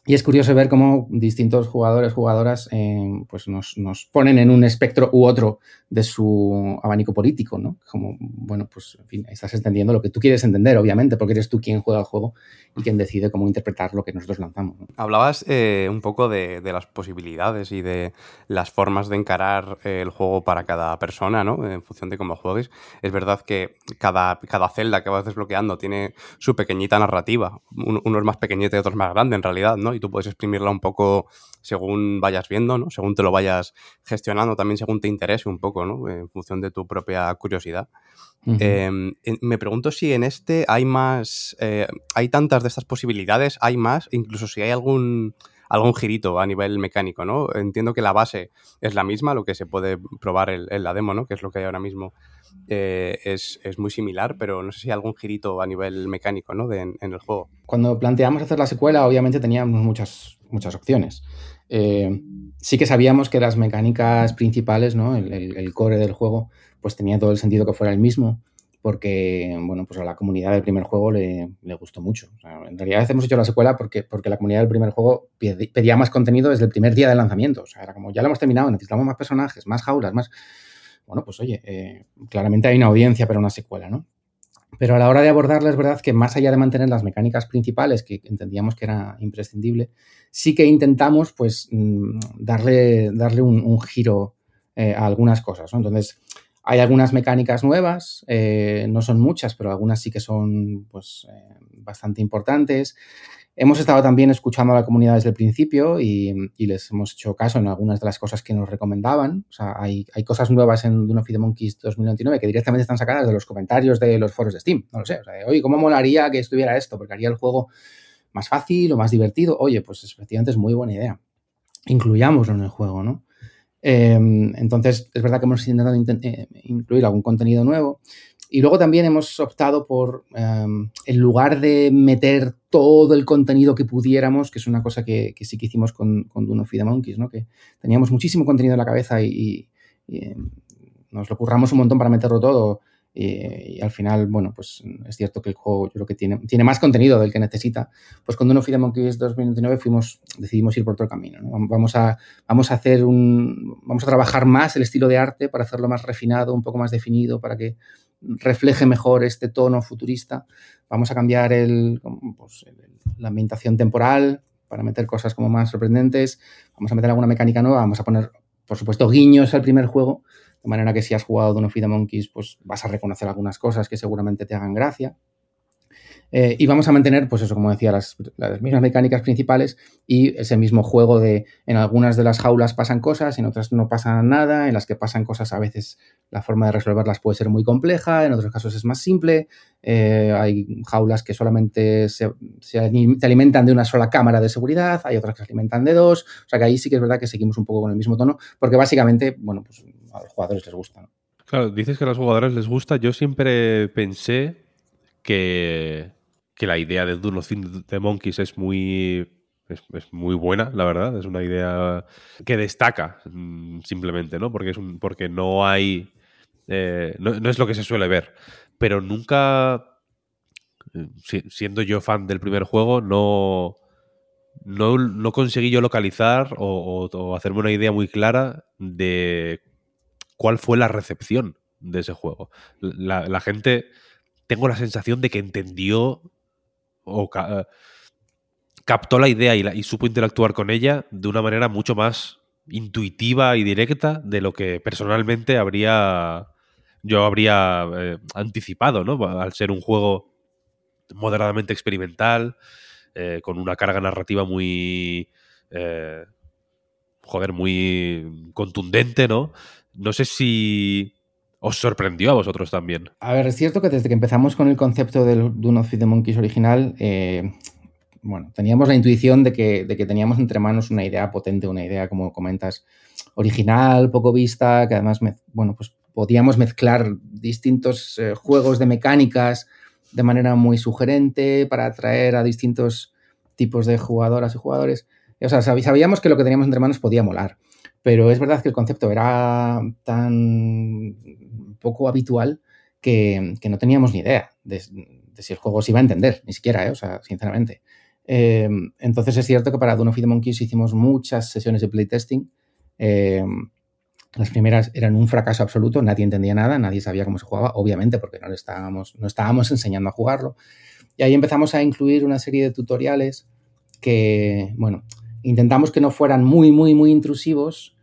Speaker 5: y es curioso ver cómo distintos jugadores, jugadoras, eh, pues nos, ponen en un espectro u otro de su abanico político, ¿no? Como, bueno, pues, en fin, estás entendiendo lo que tú quieres entender, obviamente, porque eres tú quien juega el juego y quien decide cómo interpretar lo que nosotros lanzamos.
Speaker 3: Hablabas eh, un poco de, las posibilidades y de las formas de encarar eh, el juego para cada persona, ¿no? En función de cómo juegues. Es verdad que cada, cada celda que vas desbloqueando tiene su pequeñita narrativa. Uno es más pequeñito y otro es más grande, en realidad, ¿no? Y tú puedes exprimirla un poco según vayas viendo, ¿no? Según te lo vayas gestionando, también según te interese un poco, ¿no? En función de tu propia curiosidad. Em, me pregunto si en este hay más, eh, hay tantas de estas posibilidades, hay más, incluso si hay algún, algún girito a nivel mecánico, ¿no? Entiendo que la base es la misma, lo que se puede probar en, la demo, ¿no? Que es lo que hay ahora mismo, eh, es, muy similar, pero no sé si hay algún girito a nivel mecánico, ¿no? en, el juego.
Speaker 5: Cuando planteamos hacer la secuela, obviamente teníamos muchas, muchas opciones. Eh, sí que sabíamos que las mecánicas principales, ¿no? El, el, core del juego, pues tenía todo el sentido que fuera el mismo porque bueno, pues a la comunidad del primer juego le, gustó mucho. en realidad hemos hecho la secuela porque, porque la comunidad del primer juego pedía más contenido desde el primer día de lanzamiento. O sea, era como, ya lo hemos terminado, necesitamos más personajes, más jaulas, más... Bueno, pues oye, eh, claramente hay una audiencia para una secuela, ¿no? Pero a la hora de abordarla es verdad que más allá de mantener las mecánicas principales, que entendíamos que era imprescindible, sí que intentamos pues mm, darle, darle un, giro eh, a algunas cosas, ¿no? Entonces, hay algunas mecánicas nuevas, eh, no son muchas, pero algunas sí que son pues, bastante importantes. Hemos estado también escuchando a la comunidad desde el principio y, les hemos hecho caso en algunas de las cosas que nos recomendaban. O sea, hay, cosas nuevas en Dune of the Monkeys 2029 que directamente están sacadas de los comentarios de los foros de Steam. No lo sé. Oye, ¿cómo molaría que estuviera esto? Porque haría el juego más fácil o más divertido. Oye, pues efectivamente es muy buena idea. Incluyámoslo en el juego, ¿no? Em, entonces, es verdad que hemos intentado eh, incluir algún contenido nuevo. Y luego también hemos optado por, em, en lugar de meter todo el contenido que pudiéramos, que es una cosa que, sí que hicimos con, con Dune of the Monkeys, ¿no? que teníamos muchísimo contenido en la cabeza y, em, nos lo curramos un montón para meterlo todo. Y, al final, bueno, pues es cierto que el juego yo creo que tiene, tiene más contenido del que necesita. Pues cuando uno fui de Monkeys 2029 fuimos, decidimos ir por otro camino. Vamos, a, vamos a hacer un. Vamos a trabajar más el estilo de arte para hacerlo más refinado, un poco más definido, para que refleje mejor este tono futurista. Vamos a cambiar el, pues, la ambientación temporal para meter cosas como más sorprendentes. Vamos a meter alguna mecánica nueva. Vamos a poner, por supuesto, guiños al primer juego de manera que si has jugado Dawn of the Monkeys, pues vas a reconocer algunas cosas que seguramente te hagan gracia. Eh, y vamos a mantener, pues eso, como decía, las, mismas mecánicas principales y ese mismo juego de en algunas de las jaulas pasan cosas, en otras no pasa nada, en las que pasan cosas a veces la forma de resolverlas puede ser muy compleja, en otros casos es más simple, eh, hay jaulas que solamente se, se, alimentan de una sola cámara de seguridad, hay otras que se alimentan de dos, o sea que ahí sí que es verdad que seguimos un poco con el mismo tono, porque básicamente, bueno, pues a los jugadores les gusta.
Speaker 2: Claro, dices que a los jugadores les gusta, yo siempre pensé que que la idea de Dune of the Monkeys es muy, es, muy buena, la verdad. Es una idea que destaca mm, simplemente, ¿no? Porque, es un, porque no hay... Eh, no, es lo que se suele ver. Pero nunca, eh, siendo yo fan del primer juego, no, no, conseguí yo localizar o, hacerme una idea muy clara de cuál fue la recepción de ese juego. La gente, tengo la sensación de que entendió o eh, captó la idea y, supo interactuar con ella de una manera mucho más intuitiva y directa de lo que personalmente habría yo habría eh, anticipado, ¿no? Al ser un juego moderadamente experimental, eh, con una carga narrativa muy joder, muy contundente, ¿no? No sé si ¿Os sorprendió a vosotros también?
Speaker 5: A ver, es cierto que desde que empezamos con el concepto del Dune of the Monkeys original, eh, bueno, teníamos la intuición de que, de que teníamos entre manos una idea potente, una idea, como comentas, original, poco vista, que además, bueno, pues podíamos mezclar distintos eh, juegos de mecánicas de manera muy sugerente para atraer a distintos tipos de jugadoras y jugadores. O sea, sabíamos que lo que teníamos entre manos podía molar. Pero es verdad que el concepto era tan poco habitual que, no teníamos ni idea de, si el juego se iba a entender, ni siquiera, ¿eh? o sea, sinceramente. Eh, entonces es cierto que para Dawn of the Monkeys hicimos muchas sesiones de playtesting. Eh, las primeras eran un fracaso absoluto, nadie entendía nada, nadie sabía cómo se jugaba, obviamente porque no, estábamos, enseñando a jugarlo. Y ahí empezamos a incluir una serie de tutoriales que, bueno, intentamos que no fueran muy, muy, muy intrusivos.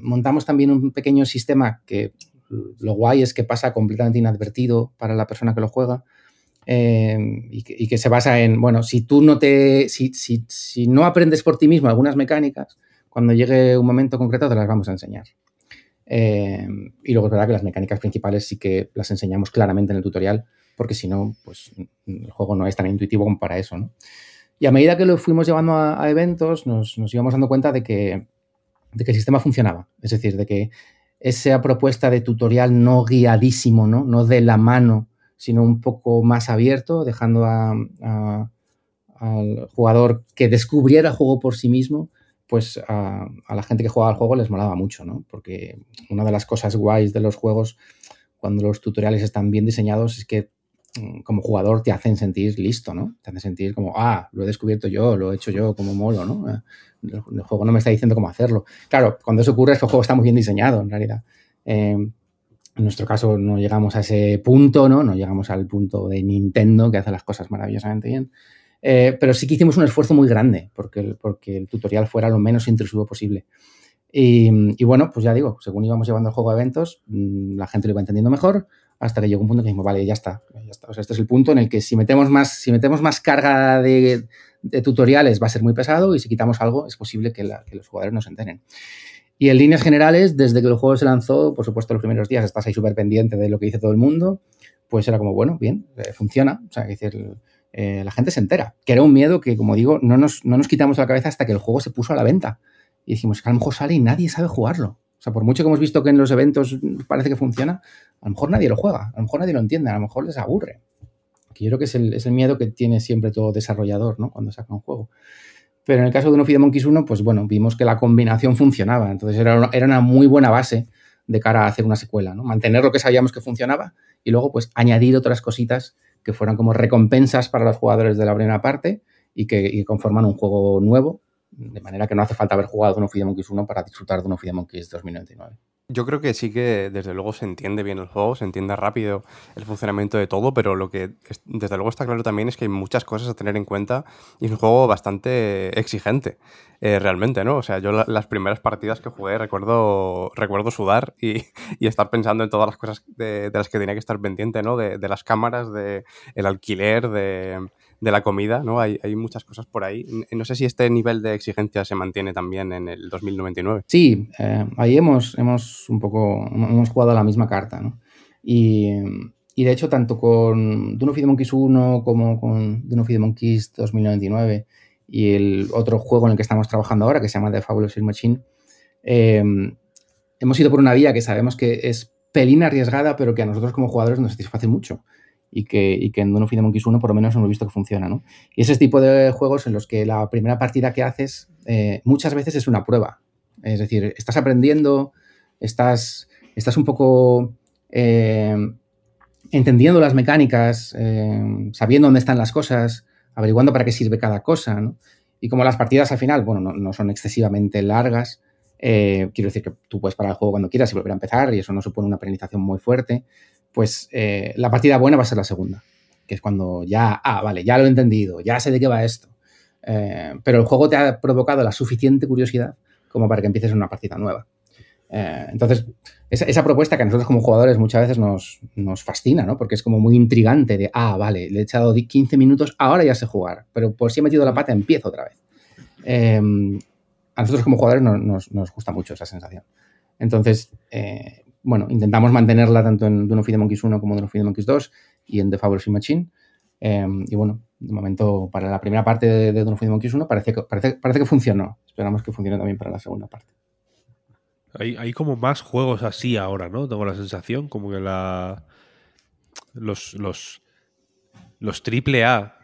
Speaker 5: Montamos también un pequeño sistema que lo guay es que pasa completamente inadvertido para la persona que lo juega. Eh, y, que, se basa en, bueno, si tú no te, si, si, si, no aprendes por ti mismo algunas mecánicas, cuando llegue un momento concreto te las vamos a enseñar. Eh, y luego es verdad que las mecánicas principales sí que las enseñamos claramente en el tutorial, porque si no, pues el juego no es tan intuitivo como para eso, ¿no? Y a medida que lo fuimos llevando a, a eventos, nos, nos, íbamos dando cuenta de que, de que el sistema funcionaba. Es decir, de que esa propuesta de tutorial no guiadísimo, ¿no? No de la mano, sino un poco más abierto, dejando al jugador que descubriera el juego por sí mismo, pues a, a, la gente que jugaba al juego les molaba mucho, ¿no? Porque una de las cosas guays de los juegos, cuando los tutoriales están bien diseñados, es que como jugador te hacen sentir listo, ¿no? Te hacen sentir como, ah, lo he descubierto yo, lo he hecho yo, como molo, ¿no? Eh, El, juego no me está diciendo cómo hacerlo. Claro, cuando eso ocurre es que el juego está muy bien diseñado, en realidad. Eh, en nuestro caso no llegamos a ese punto, ¿no? No llegamos al punto de Nintendo, que hace las cosas maravillosamente bien. Eh, pero sí que hicimos un esfuerzo muy grande porque el, porque el tutorial fuera lo menos intrusivo posible. Y, y, bueno, pues ya digo, según íbamos llevando el juego a eventos, mm, la gente lo iba entendiendo mejor hasta que llegó un punto que dijimos, vale, ya está, este es el punto en el que si metemos más, si metemos más carga de, tutoriales va a ser muy pesado y si quitamos algo es posible que, los jugadores no se enteren. Y en líneas generales, desde que el juego se lanzó, por supuesto, los primeros días estás ahí súper pendiente de lo que dice todo el mundo, pues era como, bueno, bien, eh, funciona. O sea, decir, eh, la gente se entera. Que era un miedo que, como digo, no nos, no nos quitamos de la cabeza hasta que el juego se puso a la venta. Y dijimos que a lo mejor sale y nadie sabe jugarlo. O sea, por mucho que hemos visto que en los eventos parece que funciona, a lo mejor nadie lo juega, a lo mejor nadie lo entiende, a lo mejor les aburre. Que yo creo que es el, miedo que tiene siempre todo desarrollador, ¿no? Cuando saca un juego. Pero en el caso de Unofi de Monkeys 1, pues bueno, vimos que la combinación funcionaba. Entonces era una, muy buena base de cara a hacer una secuela, ¿no? Mantener lo que sabíamos que funcionaba y luego pues añadir otras cositas que fueran como recompensas para los jugadores de la primera parte y que conforman un juego nuevo, de manera que no hace falta haber jugado Uno de Monkeys 1 para disfrutar de Uno de Monkeys 2099.
Speaker 3: Yo creo que sí que desde luego se entiende bien el juego, se entiende rápido el funcionamiento de todo, pero lo que es, desde luego está claro también es que hay muchas cosas a tener en cuenta y es un juego bastante exigente, eh, realmente, ¿no? O sea, yo la, las primeras partidas que jugué recuerdo, recuerdo sudar y, estar pensando en todas las cosas de, las que tenía que estar pendiente, ¿no? De, de las cámaras, de el alquiler, de de la comida, ¿no? Hay, muchas cosas por ahí. No sé si este nivel de exigencia se mantiene también en el 2099.
Speaker 5: Sí, eh, ahí hemos, hemos un poco, hemos jugado la misma carta, ¿no? Y, y de hecho, tanto con Dune of the Monkeys 1 como con Dune of the Monkeys 2099 y el otro juego en el que estamos trabajando ahora, que se llama The Fabulous Film Machine, eh, hemos ido por una vía que sabemos que es pelín arriesgada, pero que a nosotros como jugadores nos satisface mucho y que, y que en Dune of Monkeys 1 por lo menos hemos visto que funciona. ¿no? Y ese tipo de juegos en los que la primera partida que haces eh, muchas veces es una prueba. Es decir, estás aprendiendo, estás, estás un poco eh, entendiendo las mecánicas, eh, sabiendo dónde están las cosas, averiguando para qué sirve cada cosa. ¿no? Y como las partidas al final, bueno, no, no son excesivamente largas, quiero decir que tú puedes parar el juego cuando quieras y volver a empezar y eso no supone una penalización muy fuerte, pues eh, la partida buena va a ser la segunda, que es cuando ya, ah, vale, ya lo he entendido, ya sé de qué va esto. Eh, pero el juego te ha provocado la suficiente curiosidad como para que empieces una partida nueva. Eh, entonces, esa, propuesta que a nosotros como jugadores muchas veces nos, nos, fascina, ¿no? Porque es como muy intrigante de, ah, vale, le he echado 15 minutos, ahora ya sé jugar, pero por si he metido la pata empiezo otra vez. A nosotros como jugadores no, nos, nos, gusta mucho esa sensación. Entonces, bueno, intentamos mantenerla tanto en Dune of the Monkeys 1 como en Dune of the Monkeys 2 y en The Fabulous Machine. Eh, y bueno, de momento, para la primera parte de, de Dune of the Monkeys 1 parece que, parece, parece que funcionó. Esperamos que funcione también para la segunda parte.
Speaker 2: Hay, hay, como más juegos así ahora, ¿no? Tengo la sensación, como que la. Los. Los, los triple A.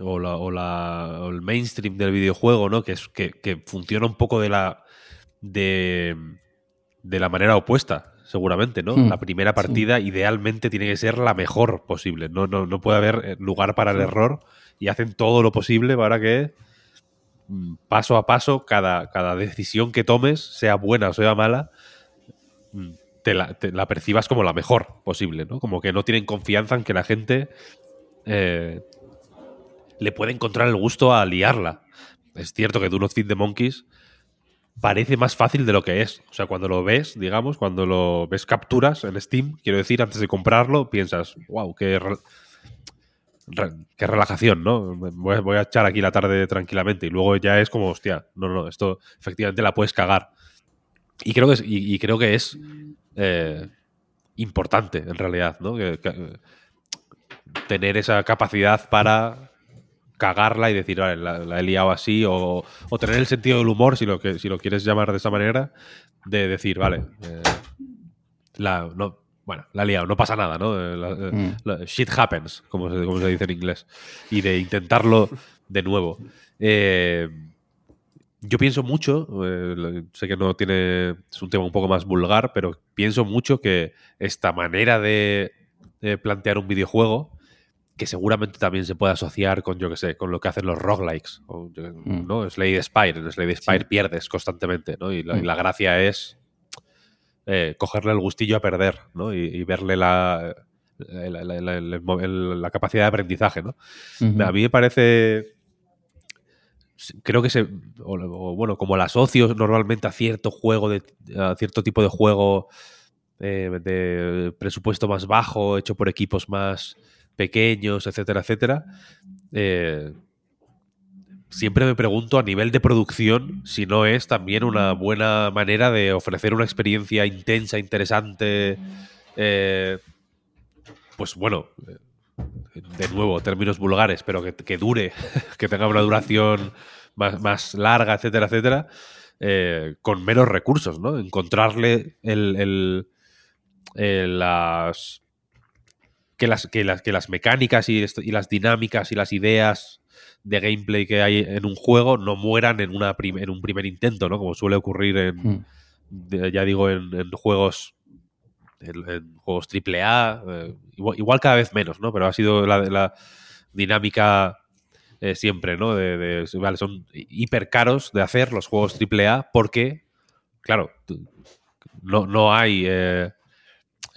Speaker 2: O, la, o, la, el mainstream del videojuego, ¿no? Que, es, que, que funciona un poco de la de, de la manera opuesta, seguramente, ¿no?
Speaker 5: Hmm,
Speaker 2: La primera partida idealmente tiene que ser la mejor posible. No, no, no puede haber eh, lugar para el error y hacen todo lo posible para que mm, paso a paso cada, cada decisión que tomes, sea buena o sea mala, mm, te la, te la percibas como la mejor posible, ¿no? Como que no tienen confianza en que la gente eh, le puede encontrar el gusto a liarla. Es cierto que Do Not Feed the Monkeys parece más fácil de lo que es. O sea, cuando lo ves, digamos, cuando lo ves capturas en Steam, quiero decir, antes de comprarlo, piensas, wow, qué, qué relajación, ¿no? Voy a, voy a echar aquí la tarde tranquilamente. Y luego ya es como, hostia, no, no, esto efectivamente la puedes cagar. Y creo que es, y, creo que es eh, importante, en realidad, ¿no? Que- tener esa capacidad para cagarla y decir, vale, la, la he liado así, o, o tener el sentido del humor, si lo, que, si lo quieres llamar de esa manera, de decir, vale, eh, la, no, bueno, la he liado, no pasa nada, ¿no? Eh, la- eh,
Speaker 5: Mm.
Speaker 2: la- shit happens, como se, como se dice en inglés, y de intentarlo de nuevo. Eh, yo pienso mucho, eh, sé que no tiene, es un tema un poco más vulgar, pero pienso mucho que esta manera de, de plantear un videojuego, que seguramente también se puede asociar con, yo que sé, con lo que hacen los roguelikes, o,
Speaker 5: Mm.
Speaker 2: ¿no? Slade Spire, en Slade Spire
Speaker 5: Sí.
Speaker 2: pierdes constantemente, ¿no? Y la, y
Speaker 5: Mm.
Speaker 2: la gracia es eh, cogerle el gustillo a perder, ¿no? Y, y verle la, la, capacidad de aprendizaje, ¿no? A mí me parece. Creo que se. O, o, bueno, como la asocio normalmente a cierto juego, de, a cierto tipo de juego eh, de presupuesto más bajo, hecho por equipos más pequeños, etcétera, etcétera. eh, siempre me pregunto a nivel de producción si no es también una buena manera de ofrecer una experiencia intensa, interesante. eh, pues bueno, eh, de nuevo, términos vulgares, pero que, dure, (laughs) que tenga una duración más, larga, etcétera, etcétera, eh, con menos recursos, ¿no? Encontrarle el, el- las, que las, que las que las mecánicas y, y las dinámicas y las ideas de gameplay que hay en un juego no mueran en, una prim- en un primer intento, ¿no? Como suele ocurrir en,
Speaker 5: Mm.
Speaker 2: de- ya digo, en, en juegos en, en juegos AAA, eh, igual, igual cada vez menos, ¿no? Pero ha sido la, la dinámica eh, siempre, ¿no? De, de- vale, son hiper caros de hacer los juegos AAA porque, claro, no, no hay eh,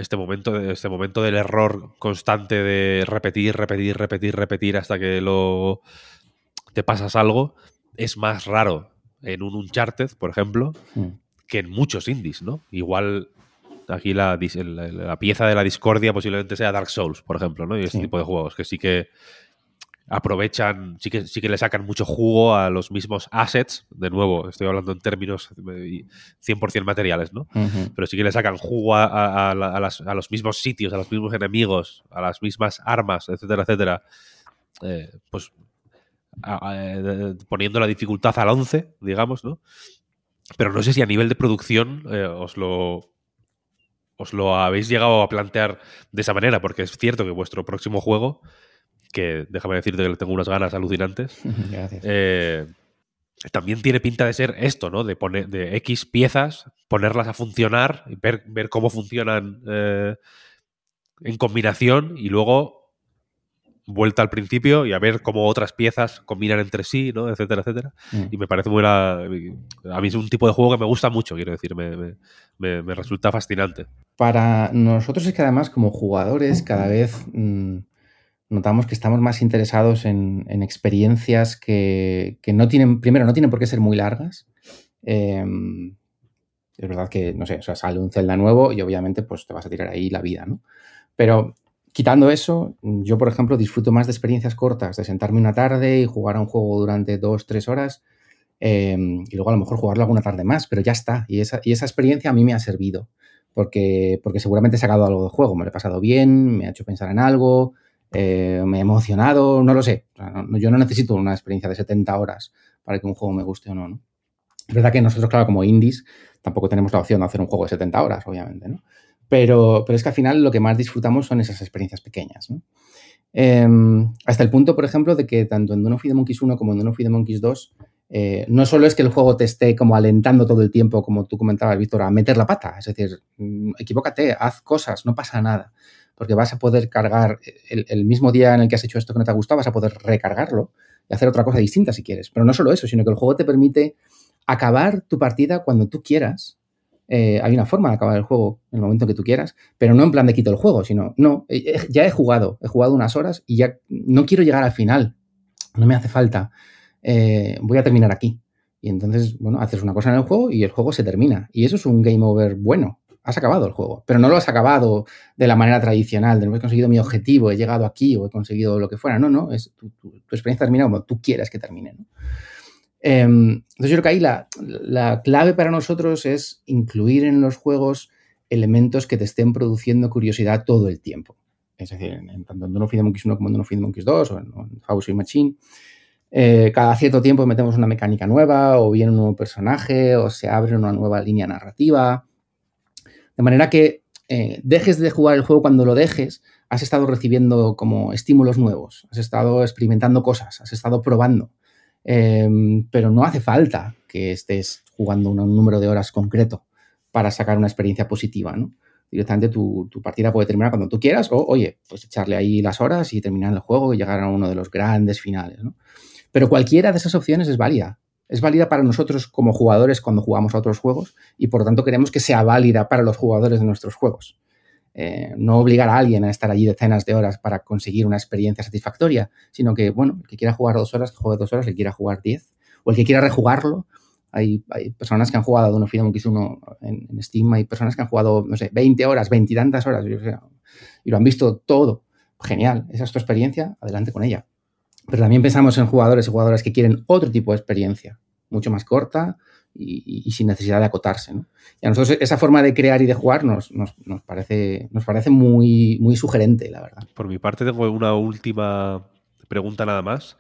Speaker 2: este, momento, de- este momento del error constante de repetir, repetir, repetir, repetir hasta que lo te pasas algo. Es más raro en un Uncharted, por ejemplo,
Speaker 5: Mm.
Speaker 2: que en muchos indies, ¿no? Igual aquí la, dis- la- la pieza de la discordia posiblemente sea Dark Souls, por ejemplo, ¿no? Y este
Speaker 5: Sí.
Speaker 2: tipo de juegos que sí que aprovechan, sí que, sí que le sacan mucho jugo a los mismos assets. De nuevo, estoy hablando en términos eh, 100% materiales, ¿no? Pero sí que le sacan jugo a, a- a las- los mismos sitios, a los mismos enemigos, a las mismas armas, etcétera, etcétera. Eh, pues eh, poniendo la dificultad al 11, digamos, ¿no? Pero no sé si a nivel de producción eh, os lo os lo habéis llegado a plantear de esa manera, porque es cierto que vuestro próximo juego, que déjame decirte que le tengo unas ganas alucinantes, (laughs)
Speaker 5: Gracias.
Speaker 2: eh, también tiene pinta de ser esto, ¿no? De poner de X piezas, ponerlas a funcionar, y ver, ver cómo funcionan eh, en combinación y luego vuelta al principio y a ver cómo otras piezas combinan entre sí, ¿no? Etcétera, etcétera.
Speaker 5: Mm.
Speaker 2: Y me parece muy... la- a mí es un tipo de juego que me gusta mucho, quiero decir, me, me- me- me resulta fascinante.
Speaker 5: Para nosotros es que además como jugadores cada vez mm, notamos que estamos más interesados en, en experiencias que, no tienen, primero, no tienen por qué ser muy largas. Eh, es verdad que, no sé, o sea, sale un Zelda nuevo y obviamente pues te vas a tirar ahí la vida, ¿no? Pero quitando eso, yo por ejemplo disfruto más de experiencias cortas, de sentarme una tarde y jugar a un juego durante dos, tres horas eh, y luego a lo mejor jugarlo alguna tarde más, pero ya está. Y esa, y esa experiencia a mí me ha servido porque, porque seguramente he sacado algo del juego, me lo he pasado bien, me ha hecho pensar en algo, eh, me he emocionado, no lo sé. O sea, no- yo no necesito una experiencia de 70 horas para que un juego me guste o no, ¿no? Es verdad que nosotros, claro, como indies, tampoco tenemos la opción de hacer un juego de 70 horas, obviamente, ¿no? Pero, pero es que al final lo que más disfrutamos son esas experiencias pequeñas, ¿no? Em, hasta el punto, por ejemplo, de que tanto en Dawn of the Monkeys 1 como en Dawn of the Monkeys 2 eh, no solo es que el juego te esté como alentando todo el tiempo, como tú comentabas, Víctor, a meter la pata, es decir, mm, equivócate, haz cosas, no pasa nada, porque vas a poder cargar el, mismo día en el que has hecho esto que no te ha gustado, vas a poder recargarlo y hacer otra cosa distinta si quieres. Pero no solo eso, sino que el juego te permite acabar tu partida cuando tú quieras. Eh, hay una forma de acabar el juego en el momento que tú quieras, pero no en plan de quito el juego, sino, no, ya he jugado, he jugado unas horas y ya no quiero llegar al final, no me hace falta. Eh, voy a terminar aquí. Y entonces, bueno, haces una cosa en el juego y el juego se termina. Y eso es un game over bueno. Has acabado el juego, pero no lo has acabado de la manera tradicional, de no he conseguido mi objetivo, he llegado aquí o he conseguido lo que fuera. No, no, es tu, experiencia termina como tú quieras que termine. Em, entonces yo creo que ahí la, la, clave para nosotros es incluir en los juegos elementos que te estén produciendo curiosidad todo el tiempo. Es decir, en, tanto en Feed Monkeys 1 como en Don't Feed Monkeys 2 o en, en House Machine, eh, cada cierto tiempo metemos una mecánica nueva o viene un nuevo personaje o se abre una nueva línea narrativa. De manera que eh, dejes de jugar el juego cuando lo dejes, has estado recibiendo como estímulos nuevos, has estado experimentando cosas, has estado probando. Em, pero no hace falta que estés jugando un, número de horas concreto para sacar una experiencia positiva, ¿no? Directamente tu, tu, partida puede terminar cuando tú quieras o, oye, pues echarle ahí las horas y terminar el juego y llegar a uno de los grandes finales, ¿no? Pero cualquiera de esas opciones es válida. Es válida para nosotros como jugadores cuando jugamos a otros juegos y por tanto queremos que sea válida para los jugadores de nuestros juegos. Eh, no obligar a alguien a estar allí decenas de horas para conseguir una experiencia satisfactoria, sino que, bueno, el que quiera jugar dos horas, que juegue dos horas, el que quiera jugar diez, o el que quiera rejugarlo. Hay, personas que han jugado a Uno Freedom Monkeys 1 en, en, Steam, hay personas que han jugado, no sé, 20 horas, 20 y tantas horas, y lo han visto todo. Genial, esa es tu experiencia, adelante con ella. Pero también pensamos en jugadores y jugadoras que quieren otro tipo de experiencia, mucho más corta y, sin necesidad de acotarse. Y a nosotros esa forma de crear y de jugar nos, parece, nos parece muy, muy sugerente, la verdad.
Speaker 2: Por mi parte tengo una última pregunta nada más,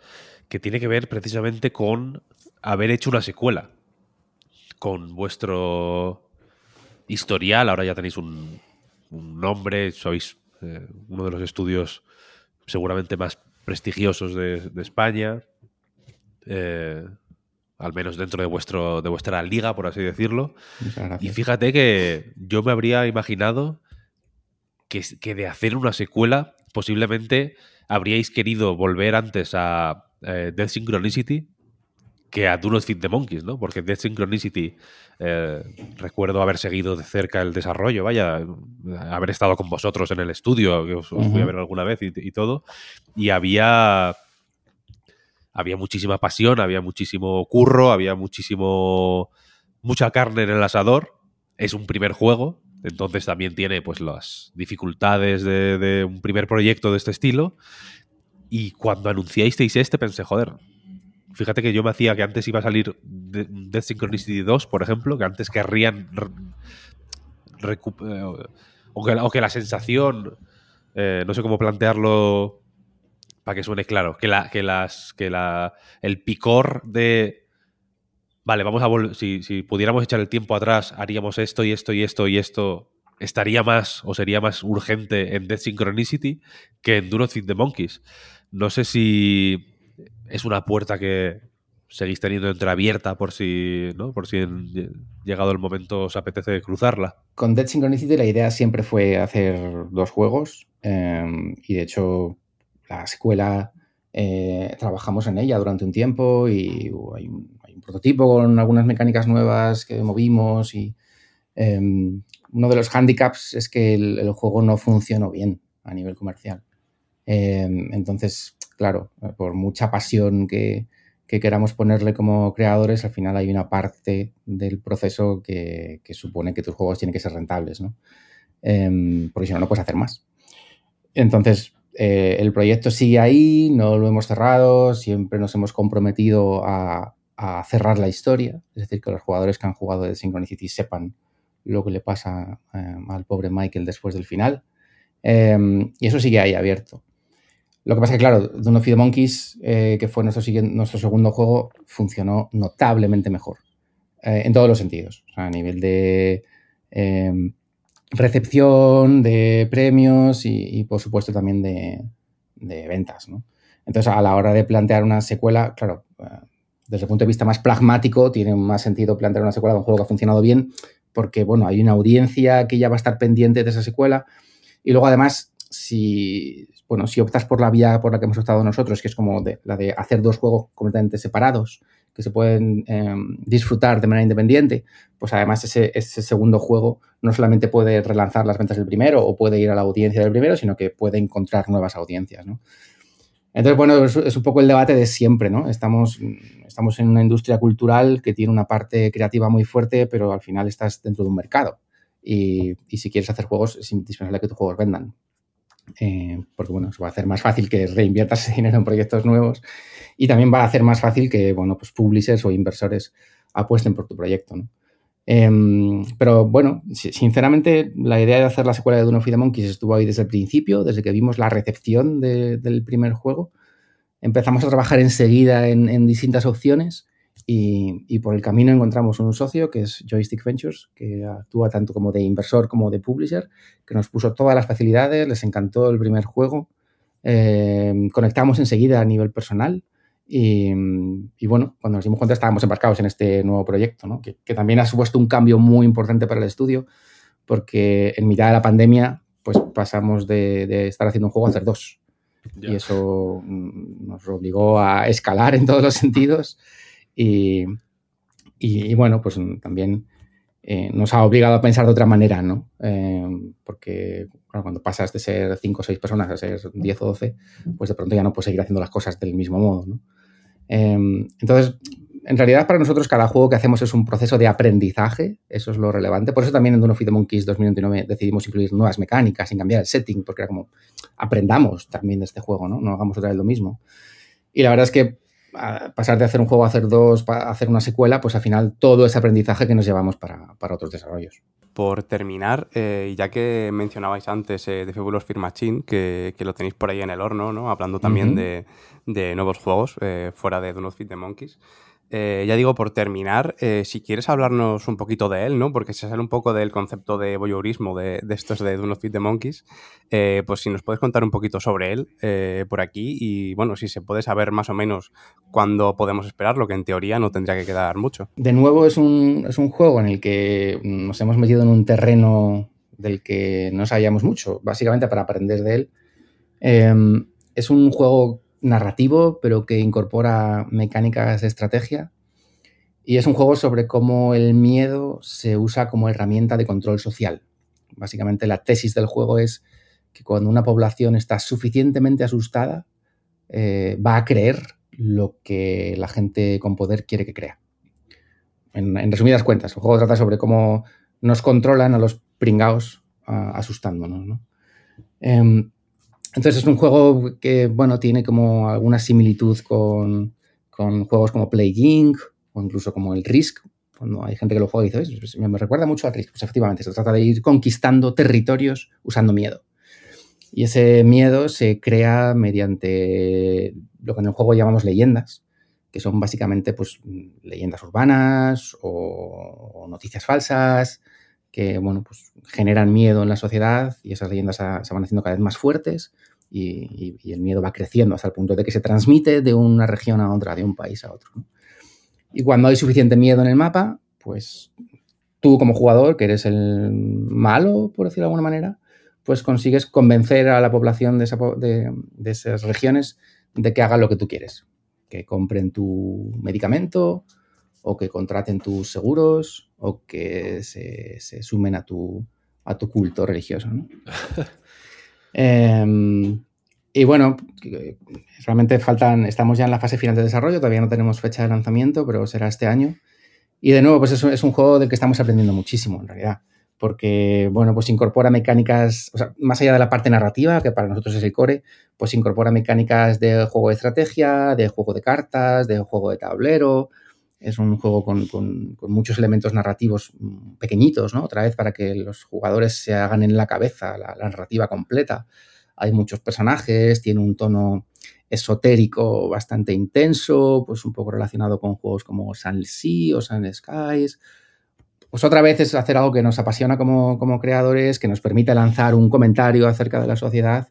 Speaker 2: que tiene que ver precisamente con haber hecho una secuela. Con vuestro historial, ahora ya tenéis un, nombre, sois eh, uno de los estudios seguramente más prestigiosos de, España, eh, al menos dentro de, vuestro, de vuestra liga, por así decirlo. Y fíjate que yo me habría imaginado que, que, de hacer una secuela, posiblemente habríais querido volver antes a eh, Death Synchronicity que a Not Feed the Monkeys, ¿no? Porque Death Synchronicity eh, recuerdo haber seguido de cerca el desarrollo, vaya, haber estado con vosotros en el estudio, que os, fui a ver alguna vez y, todo, y había había muchísima pasión, había muchísimo curro, había muchísimo mucha carne en el asador. Es un primer juego, entonces también tiene pues las dificultades de, un primer proyecto de este estilo. Y cuando anunciasteis este pensé, joder, Fíjate que yo me hacía que antes iba a salir Death Synchronicity 2, por ejemplo, que antes querrían. Eh, o, que, la sensación. Eh, no sé cómo plantearlo para que suene claro. Que, la, que, las, que la, el picor de. Vale, vamos a volver. Si, si pudiéramos echar el tiempo atrás, haríamos esto y esto y esto y esto. Estaría más o sería más urgente en Death Synchronicity que en Not the Monkeys. No sé si es una puerta que seguís teniendo entreabierta por si, ¿no? por si llegado el momento os apetece cruzarla.
Speaker 5: Con Dead Synchronicity la idea siempre fue hacer dos juegos em, y de hecho la escuela eh, trabajamos en ella durante un tiempo y hay un, prototipo con algunas mecánicas nuevas que movimos y em, uno de los handicaps es que el, juego no funcionó bien a nivel comercial. Em, entonces, claro, por mucha pasión que, queramos ponerle como creadores, al final hay una parte del proceso que, supone que tus juegos tienen que ser rentables, ¿no? Em, porque si no, no puedes hacer más. Entonces, eh, el proyecto sigue ahí, no lo hemos cerrado, siempre nos hemos comprometido a, cerrar la historia, es decir, que los jugadores que han jugado de Synchronicity sepan lo que le pasa em, al pobre Michael después del final. Em, y eso sigue ahí abierto. Lo que pasa es que, claro, Dune of the Monkeys, eh, que fue nuestro, nuestro segundo juego, funcionó notablemente mejor. Eh, en todos los sentidos. a nivel de em, recepción, de premios y, por supuesto, también de, ventas. Entonces, a la hora de plantear una secuela, claro, eh, desde el punto de vista más pragmático, tiene más sentido plantear una secuela de un juego que ha funcionado bien, porque, bueno, hay una audiencia que ya va a estar pendiente de esa secuela. Y luego, además, si, bueno, si optas por la vía por la que hemos optado nosotros, que es como la de hacer dos juegos completamente separados, que se pueden em, disfrutar de manera independiente, pues además ese, segundo juego no solamente puede relanzar las ventas del primero o puede ir a la audiencia del primero, sino que puede encontrar nuevas audiencias, ¿no? Entonces, bueno, es, un poco el debate de siempre, ¿no? Estamos, estamos en una industria cultural que tiene una parte creativa muy fuerte, pero al final estás dentro de un mercado. Y, y si quieres hacer juegos, es indispensable que tus juegos vendan. Eh, porque, bueno, va a hacer más fácil que reinviertas ese dinero en proyectos nuevos y también va a hacer más fácil que, bueno, pues publishers o inversores apuesten por tu proyecto, ¿no? Em, pero bueno, sinceramente, la idea de hacer la secuela de Dune of the Monkeys estuvo ahí desde el principio, desde que vimos la recepción del primer juego. Empezamos a trabajar enseguida en, distintas opciones y, por el camino encontramos un socio que es Joystick Ventures, que actúa tanto como de inversor como de publisher, que nos puso todas las facilidades, les encantó el primer juego. Em, conectamos enseguida a nivel personal y, bueno, cuando nos dimos cuenta estábamos embarcados en este nuevo proyecto, ¿no? que, también ha supuesto un cambio muy importante para el estudio, porque en mitad de la pandemia pues pasamos de, estar haciendo un juego a hacer dos. Y eso mm, nos obligó a escalar en todos los sentidos y, bueno, pues también eh, nos ha obligado a pensar de otra manera, ¿no? Eh, porque cuando pasas de ser cinco o seis personas a ser 10 o 12, pues de pronto ya no puedes seguir haciendo las cosas del mismo modo, ¿no? Em, entonces, en realidad para nosotros cada juego que hacemos es un proceso de aprendizaje, eso es lo relevante. Por eso también en Dune of the Monkeys 2029 decidimos incluir nuevas mecánicas sin cambiar el setting, porque era como, aprendamos también de este juego, ¿no? No hagamos otra vez lo mismo. Y la verdad es que pasar de hacer un juego a hacer dos, a hacer una secuela, pues al final todo ese aprendizaje que nos llevamos para, para otros desarrollos.
Speaker 3: Por terminar, eh, ya que mencionabais antes eh, de Fabulous Fear Machine, que, que, lo tenéis por ahí en el horno, ¿no? Hablando también de, de, nuevos juegos eh, fuera de Do Not Feed the Monkeys. Eh, ya digo, por terminar, eh, si quieres hablarnos un poquito de él, ¿no? Porque se sale un poco del concepto de voyeurismo de, estos de Do Not Feed the Monkeys, eh, pues si nos puedes contar un poquito sobre él por aquí y, bueno, si se puede saber más o menos cuándo podemos esperarlo, que en teoría no tendría que quedar mucho.
Speaker 5: De nuevo, es un, es un juego en el que nos hemos metido en un terreno del que no sabíamos mucho, básicamente para aprender de él. Em, es un juego narrativo, pero que incorpora mecánicas de estrategia. Y es un juego sobre cómo el miedo se usa como herramienta de control social. Básicamente la tesis del juego es que cuando una población está suficientemente asustada, eh, va a creer lo que la gente con poder quiere que crea. En, resumidas cuentas, el juego trata sobre cómo nos controlan a los pringaos asustándonos. Em, entonces es un juego que, bueno, tiene como alguna similitud con, juegos como Plague o incluso como el Risk. Cuando hay gente que lo juega y dice, pues me recuerda mucho al Risk. Pues efectivamente, se trata de ir conquistando territorios usando miedo. Y ese miedo se crea mediante lo que en el juego llamamos leyendas, que son básicamente pues, leyendas urbanas o, noticias falsas que bueno, pues, generan miedo en la sociedad y esas leyendas se van haciendo cada vez más fuertes y, el miedo va creciendo hasta el punto de que se transmite de una región a otra, de un país a otro. Y cuando hay suficiente miedo en el mapa, pues tú como jugador, que eres el malo, por decirlo de alguna manera, pues consigues convencer a la población de, de esas regiones de que hagan lo que tú quieres, que compren tu medicamento o que contraten tus seguros o que se, sumen a tu, a tu culto religioso. (laughs) Em, y bueno, realmente faltan, estamos ya en la fase final de desarrollo, todavía no tenemos fecha de lanzamiento, pero será este año. Y de nuevo, pues es, es un juego del que estamos aprendiendo muchísimo, en realidad, porque, bueno, pues incorpora mecánicas, o sea, más allá de la parte narrativa, que para nosotros es el core, pues incorpora mecánicas de juego de estrategia, de juego de cartas, de juego de tablero, es un juego con, muchos elementos narrativos pequeñitos, ¿no? Otra vez para que los jugadores se hagan en la cabeza la, narrativa completa. Hay muchos personajes, tiene un tono esotérico bastante intenso, pues un poco relacionado con juegos como Sun Sea o Sun Skies. Pues otra vez es hacer algo que nos apasiona como, creadores, que nos permite lanzar un comentario acerca de la sociedad,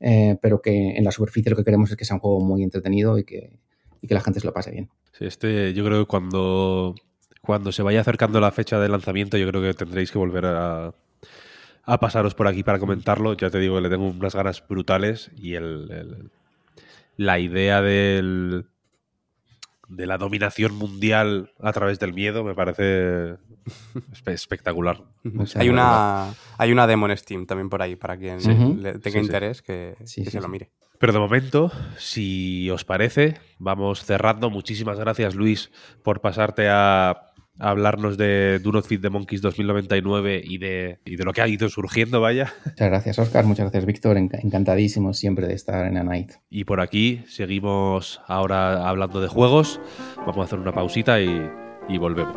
Speaker 5: eh, pero que en la superficie lo que queremos es que sea un juego muy entretenido y que, y que la gente se lo pase bien.
Speaker 2: Sí, este, yo creo que cuando, cuando se vaya acercando la fecha de lanzamiento, yo creo que tendréis que volver a, a pasaros por aquí para comentarlo. Ya te digo que le tengo unas ganas brutales y el, el- la idea del, de la dominación mundial a través del miedo me parece (laughs) espe- espectacular.
Speaker 3: Hay una, hay una demo en Steam también por ahí, para quien
Speaker 5: Sí.
Speaker 3: le tenga
Speaker 2: Sí, sí.
Speaker 3: interés, que,
Speaker 5: Sí,
Speaker 3: que
Speaker 5: sí,
Speaker 3: se lo
Speaker 5: sí.
Speaker 3: mire.
Speaker 2: Pero de momento, si os parece, vamos cerrando. Muchísimas gracias, Luis, por pasarte a, a hablarnos de Do Not Feed the Monkeys 2099 y de, y de lo que ha ido surgiendo, vaya.
Speaker 5: Muchas gracias, Oscar. Muchas gracias, Víctor. Enca- Encantadísimo siempre de estar en A Night.
Speaker 2: Y por aquí seguimos ahora hablando de juegos. Vamos a hacer una pausita y, y volvemos.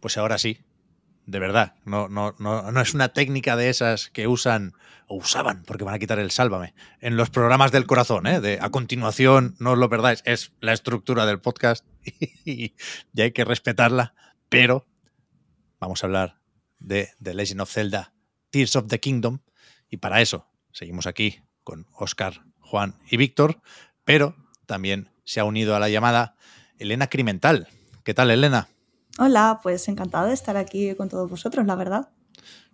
Speaker 1: Pues ahora sí, de verdad. No, no, no, no es una técnica de esas que usan o usaban, porque van a quitar el sálvame, en los programas del corazón, ¿eh? de a continuación, no os lo perdáis, es la estructura del podcast (laughs) y, y hay que respetarla, pero vamos a hablar de The Legend of Zelda, Tears of the Kingdom, y para eso seguimos aquí con Oscar, Juan y Víctor, pero también se ha unido a la llamada Elena Crimental. ¿Qué tal, Elena?
Speaker 6: Hola, pues encantado de estar aquí con todos vosotros, la verdad.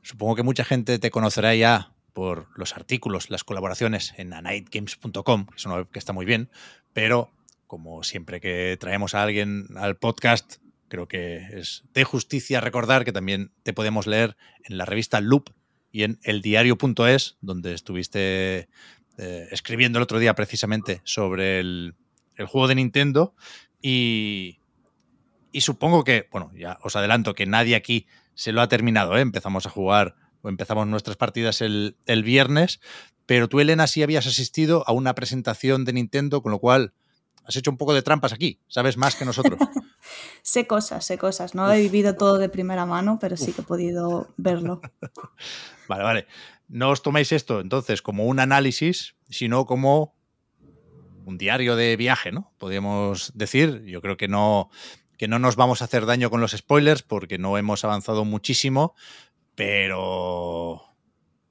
Speaker 1: Supongo que mucha gente te conocerá ya por los artículos, las colaboraciones en anightgames.com, que es una web que está muy bien, pero como siempre que traemos a alguien al podcast, creo que es de justicia recordar que también te podemos leer en la revista Loop y en eldiario.es, donde estuviste eh, escribiendo el otro día precisamente sobre el juego de Nintendo y, y supongo que, bueno, ya os adelanto que nadie aquí se lo ha terminado, ¿eh? empezamos a jugar o empezamos nuestras partidas el, el, viernes, pero tú, Elena, sí habías asistido a una presentación de Nintendo, con lo cual has hecho un poco de trampas aquí, sabes más que nosotros. (laughs)
Speaker 6: sé cosas, sé cosas, no Uf. he vivido todo de primera mano, pero sí que he podido verlo. (laughs)
Speaker 1: vale, vale. No os toméis esto entonces como un análisis, sino como un diario de viaje, ¿no? Podríamos decir. Yo creo que no, que no nos vamos a hacer daño con los spoilers porque no hemos avanzado muchísimo, pero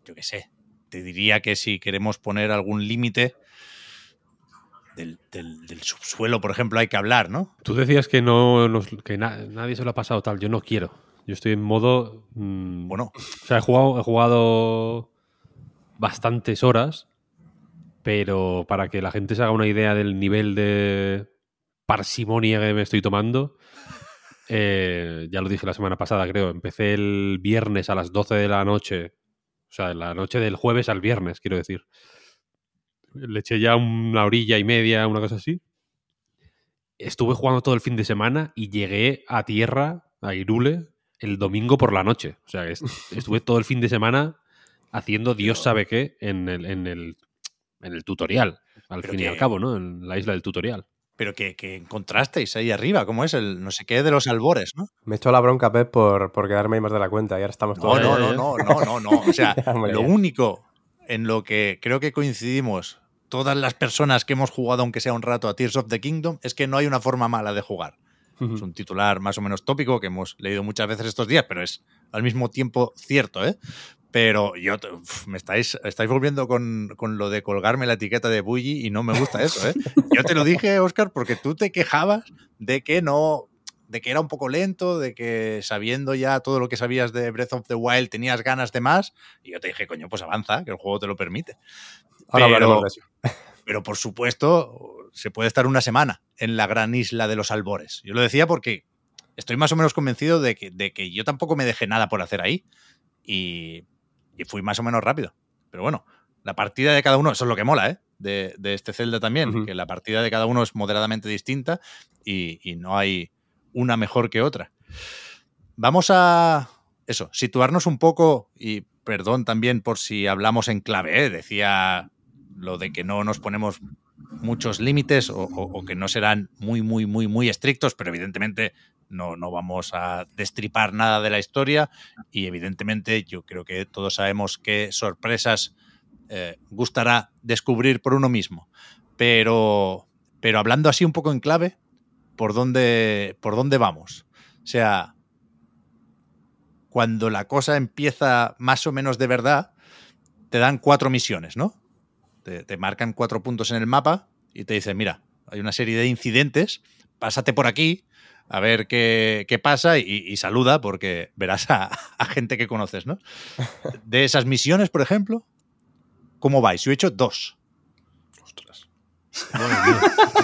Speaker 1: yo qué sé, te diría que si queremos poner algún límite del, del, del, subsuelo, por ejemplo, hay que hablar, ¿no?
Speaker 2: Tú decías que no nos, que na, nadie se lo ha pasado tal, yo no quiero. Yo estoy en modo. Mmm,
Speaker 1: bueno.
Speaker 2: O sea, he jugado, he jugado bastantes horas, pero para que la gente se haga una idea del nivel de parsimonia que me estoy tomando, eh, ya lo dije la semana pasada, creo. Empecé el viernes a las 12 de la noche. O sea, la noche del jueves al viernes, quiero decir. Le eché ya una orilla y media, una cosa así. Estuve jugando todo el fin de semana y llegué a tierra, a Irule, el domingo por la noche. O sea, estuve todo el fin de semana haciendo Dios sabe qué en el, en el, en el tutorial, al fin y al cabo, ¿no? En la isla del tutorial.
Speaker 1: Pero que, que, encontrasteis ahí arriba, ¿cómo es? El no sé qué de los albores, ¿no?
Speaker 3: Me echó la bronca, Pep, por, por quedarme ahí más de la cuenta y ahora estamos todos.
Speaker 1: No, no, no, no, no, no, no. O (laughs) sea, lo único en lo que creo que coincidimos todas las personas que hemos jugado, aunque sea un rato, a Tears of the Kingdom, es que no hay una forma mala de jugar. Es un titular más o menos tópico que hemos leído muchas veces estos días, pero es al mismo tiempo cierto, ¿eh? Pero yo uf, me estáis, estáis volviendo con, con, lo de colgarme la etiqueta de Bully y no me gusta eso, ¿eh? Yo te lo dije, Oscar, porque tú te quejabas de que no de que era un poco lento, de que sabiendo ya todo lo que sabías de Breath of the Wild tenías ganas de más. Y yo te dije, coño, pues avanza, que el juego te lo permite.
Speaker 3: Ahora
Speaker 1: Pero-
Speaker 3: hablaremos de eso. (laughs)
Speaker 1: Pero por supuesto, se puede estar una semana en la gran isla de los albores. Yo lo decía porque estoy más o menos convencido de que, de que yo tampoco me dejé nada por hacer ahí. Y, y fui más o menos rápido. Pero bueno, la partida de cada uno, eso es lo que mola, ¿eh? De, de este Zelda también, que la partida de cada uno es moderadamente distinta y, y no hay una mejor que otra. Vamos a, eso, situarnos un poco, y perdón también por si hablamos en clave, ¿eh? decía lo de que no nos ponemos muchos límites o, o- o que no serán muy, muy, muy, muy estrictos, pero evidentemente no, no vamos a destripar nada de la historia y evidentemente yo creo que todos sabemos qué sorpresas eh, gustará descubrir por uno mismo. Pero, pero hablando así un poco en clave, ¿por dónde, por dónde vamos? O sea, cuando la cosa empieza más o menos de verdad, te dan cuatro misiones, ¿no? Te, te marcan cuatro puntos en el mapa y te dicen, mira, hay una serie de incidentes, pásate por aquí a ver qué, qué pasa y, y saluda porque verás a, a gente que conoces, ¿no? De esas misiones, por ejemplo, ¿cómo vais? Yo he hecho dos.
Speaker 4: Ostras.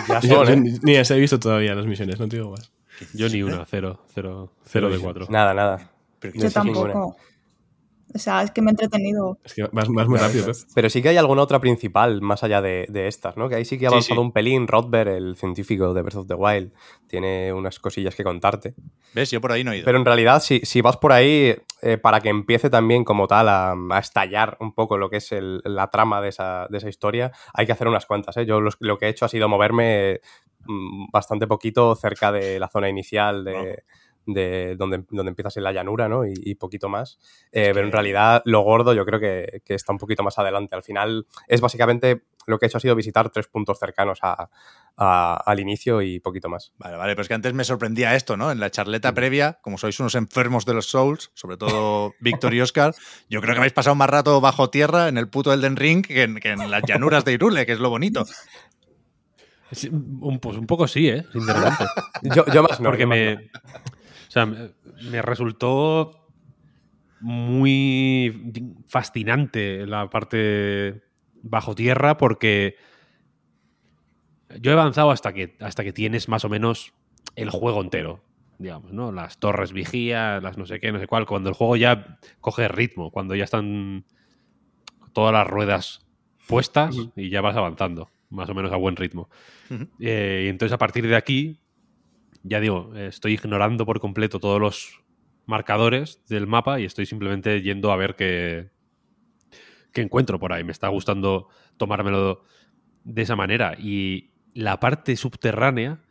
Speaker 3: Ya
Speaker 4: Yo-
Speaker 3: son,
Speaker 4: yo
Speaker 3: ¿eh?
Speaker 4: ni, ni las he visto todavía las misiones, no te digo más.
Speaker 2: Yo ni una, cero, cero, cero de cuatro.
Speaker 3: Nada, nada.
Speaker 1: Pero
Speaker 6: Yo
Speaker 3: ninguna.
Speaker 6: O sea, es que me he entretenido.
Speaker 4: Es que vas, vas muy rápido.
Speaker 3: Pero sí que hay alguna otra principal más allá de, de estas, ¿no? Que ahí sí que ha avanzado
Speaker 1: sí.
Speaker 3: un pelín. Rodberg, el científico de Breath of the Wild, tiene unas cosillas que contarte.
Speaker 1: ¿Ves? Yo por ahí no he ido.
Speaker 3: Pero en realidad, si, si vas por ahí, eh, para que empiece también como tal a, a estallar un poco lo que es el- la trama de esa, de esa historia, hay que hacer unas cuantas. ¿eh? Yo los- lo que he hecho ha sido moverme mm, bastante poquito cerca de la zona inicial de, de donde, donde empiezas en la llanura, ¿no? Y, y poquito más. Eh, Pero en realidad lo gordo yo creo que, que está un poquito más adelante. Al final es básicamente lo que he hecho ha sido visitar tres puntos cercanos a- a- al inicio y poquito más.
Speaker 1: Vale, vale, pero es que antes me sorprendía esto, ¿no? En la charleta previa, como sois unos enfermos de los Souls, sobre todo (laughs) Víctor y Oscar, yo creo que habéis pasado más rato bajo tierra en el puto Elden Ring que en, que en las llanuras de Irule, que es lo bonito.
Speaker 2: Sí, un, pues un poco sí, ¿eh? Sinceramente. (laughs)
Speaker 3: Yo, yo más no.
Speaker 2: Porque
Speaker 3: yo más
Speaker 2: me.
Speaker 3: no.
Speaker 2: O sea, me, resultó muy fascinante la parte bajo tierra porque yo he avanzado hasta que, hasta que tienes más o menos el juego entero, digamos, ¿no? Las torres vigía, las no sé qué, no sé cuál, cuando el juego ya coge ritmo, cuando ya están todas las ruedas puestas y ya vas avanzando, más o menos a buen ritmo. Eh, y entonces a partir de aquí, ya digo, estoy ignorando por completo todos los marcadores del mapa y estoy simplemente yendo a ver qué, qué encuentro por ahí. Me está gustando tomármelo de esa manera. Y la parte subterránea,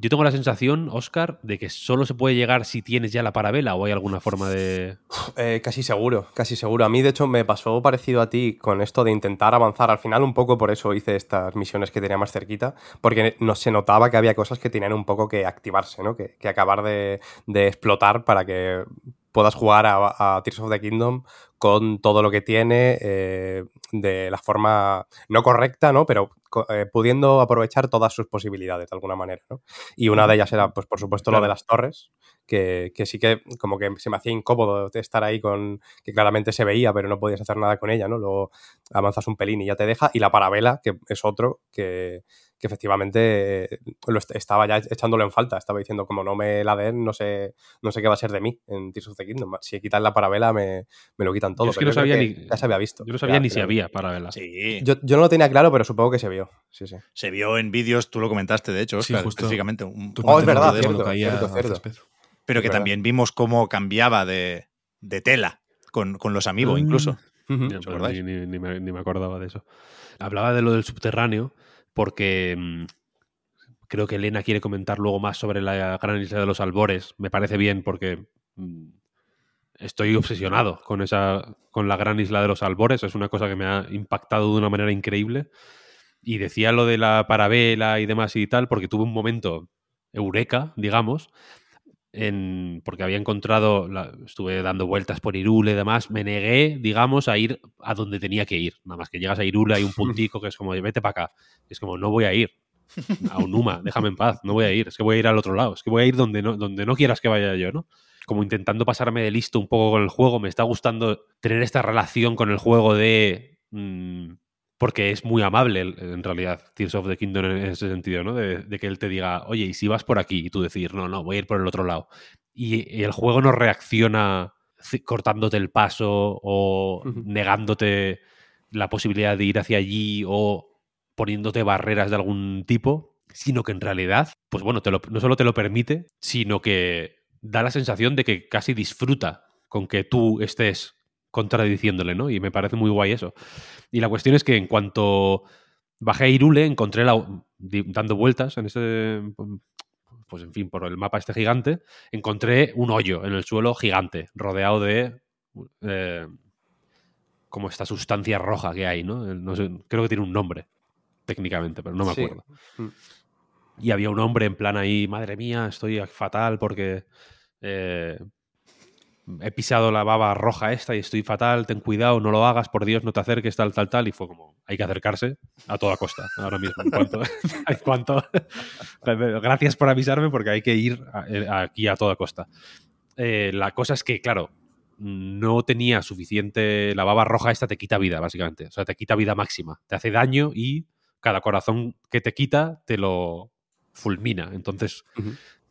Speaker 2: yo tengo la sensación, Oscar, de que solo se puede llegar si tienes ya la parabela o hay alguna forma de...
Speaker 3: Eh, casi seguro, casi seguro. A mí, de hecho, me pasó parecido a ti con esto de intentar avanzar. Al final, un poco por eso hice estas misiones que tenía más cerquita, porque no, se notaba que había cosas que tenían un poco que activarse, ¿no? Que, que acabar de, de explotar para que puedas jugar a, a Tears of the Kingdom con todo lo que tiene eh, de la forma no correcta, ¿no? Pero eh, pudiendo aprovechar todas sus posibilidades de alguna manera, ¿no? Y una de ellas era, pues por supuesto, lo de las torres, que, que sí que como que se me hacía incómodo estar ahí con que claramente se veía, pero no podías hacer nada con ella, ¿no? Luego avanzas un pelín y ya te deja. Y la parabela, que es otro que, que efectivamente eh, lo est- estaba ya echándolo en falta. Estaba diciendo, como no me la den, no sé, no sé qué va a ser de mí en Tears of the Kingdom. Si quitan la parabela, me, me lo quitan todo.
Speaker 2: Yo es que
Speaker 3: pero
Speaker 2: no sabía ni-
Speaker 3: Ya se había visto.
Speaker 2: Yo no sabía
Speaker 3: Ya,
Speaker 2: ni si había parabela.
Speaker 1: Sí.
Speaker 3: Yo, yo no lo tenía claro, pero supongo que se vio. Sí, sí.
Speaker 1: Se vio en vídeos, tú lo comentaste, de hecho,
Speaker 4: Sí,
Speaker 1: Oscar,
Speaker 4: justo.
Speaker 1: específicamente. un-
Speaker 3: Oh, es verdad,
Speaker 1: de-
Speaker 3: cierto, cierto, cierto.
Speaker 1: pero que
Speaker 3: Es verdad.
Speaker 1: también vimos cómo cambiaba de, de tela con, con los amigos,
Speaker 2: Mm.
Speaker 1: incluso.
Speaker 3: Ujú.
Speaker 2: Ya,
Speaker 1: ¿Os
Speaker 2: pues
Speaker 1: acordáis?
Speaker 2: ni, ni- ni me, ni me acordaba de eso. Hablaba de lo del subterráneo porque mm, creo que Elena quiere comentar luego más sobre la gran isla de los albores. Me parece bien porque mm, estoy obsesionado con esa con la gran isla de los albores. Es una cosa que me ha impactado de una manera increíble. Y decía lo de la parabela y demás y tal porque tuve un momento eureka, digamos, en, porque había encontrado, la- estuve dando vueltas por Irule y demás, me negué, digamos, a ir a donde tenía que ir. Nada más que llegas a Irule hay un (laughs) puntico que es como, vete para acá. Es como, no voy a ir. A Unuma, déjame en paz, no voy a ir, es que voy a ir al otro lado, es que voy a ir donde no, donde no quieras que vaya yo, ¿no? Como intentando pasarme de listo un poco con el juego, me está gustando tener esta relación con el juego de... mm, porque es muy amable en realidad Tears of the Kingdom en ese sentido, ¿no? De, de que él te diga, oye, ¿y si vas por aquí? Y tú decir, no, no, voy a ir por el otro lado. Y, y el juego no reacciona ci- cortándote el paso o negándote la posibilidad de ir hacia allí o poniéndote barreras de algún tipo, sino que en realidad, pues bueno, te lo- no solo te lo permite, sino que da la sensación de que casi disfruta con que tú estés contradiciéndole, ¿no? Y me parece muy guay eso. Y la cuestión es que en cuanto bajé a Irule, encontré la, dando vueltas en ese, pues en fin, por el mapa este gigante, encontré un hoyo en el suelo gigante, rodeado de eh, como esta sustancia roja que hay, ¿no? No sé, creo que tiene un nombre, técnicamente, pero no me acuerdo.
Speaker 3: Mm.
Speaker 2: Y había un hombre en plan ahí, madre mía, estoy fatal porque eh, he pisado la baba roja esta y estoy fatal, ten cuidado, no lo hagas, por Dios, no te acerques, tal, tal, tal. Y fue como, hay que acercarse a toda costa, ahora mismo. En cuanto, (laughs) en cuanto- gracias por avisarme porque hay que ir a- eh, aquí a toda costa. Eh, la cosa es que, claro, no tenía suficiente. La baba roja esta te quita vida, básicamente. O sea, te quita vida máxima. Te hace daño y cada corazón que te quita te lo fulmina. Entonces,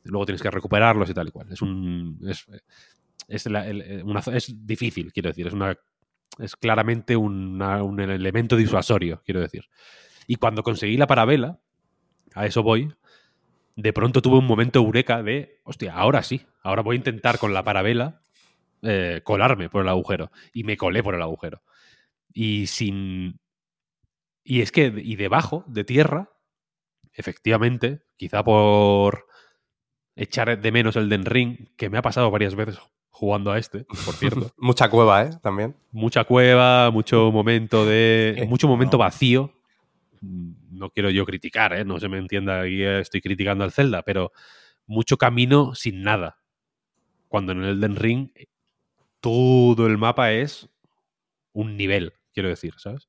Speaker 2: luego tienes que recuperarlos y tal y cual. Es un. Es, es, la- una- es difícil, quiero decir. Es una. Es claramente un elemento disuasorio, quiero decir. Y cuando conseguí la parabela, a eso voy, de pronto tuve un momento eureka de, hostia, ahora sí, ahora voy a intentar con la parabela eh, colarme por el agujero. Y me colé por el agujero. Y sin... Y es que, y debajo de tierra, efectivamente, quizá por echar de menos el Den Ring, que me ha pasado varias veces jugando a este, por cierto. (laughs)
Speaker 3: Mucha cueva, ¿eh? También.
Speaker 2: mucha cueva, mucho momento de.
Speaker 3: Eh, (laughs)
Speaker 2: mucho momento
Speaker 1: no.
Speaker 2: vacío. No quiero yo criticar, ¿eh? no se me entienda, aquí estoy criticando al Zelda, pero mucho camino sin nada. Cuando en el Elden Ring todo el mapa es un nivel, quiero decir, ¿sabes?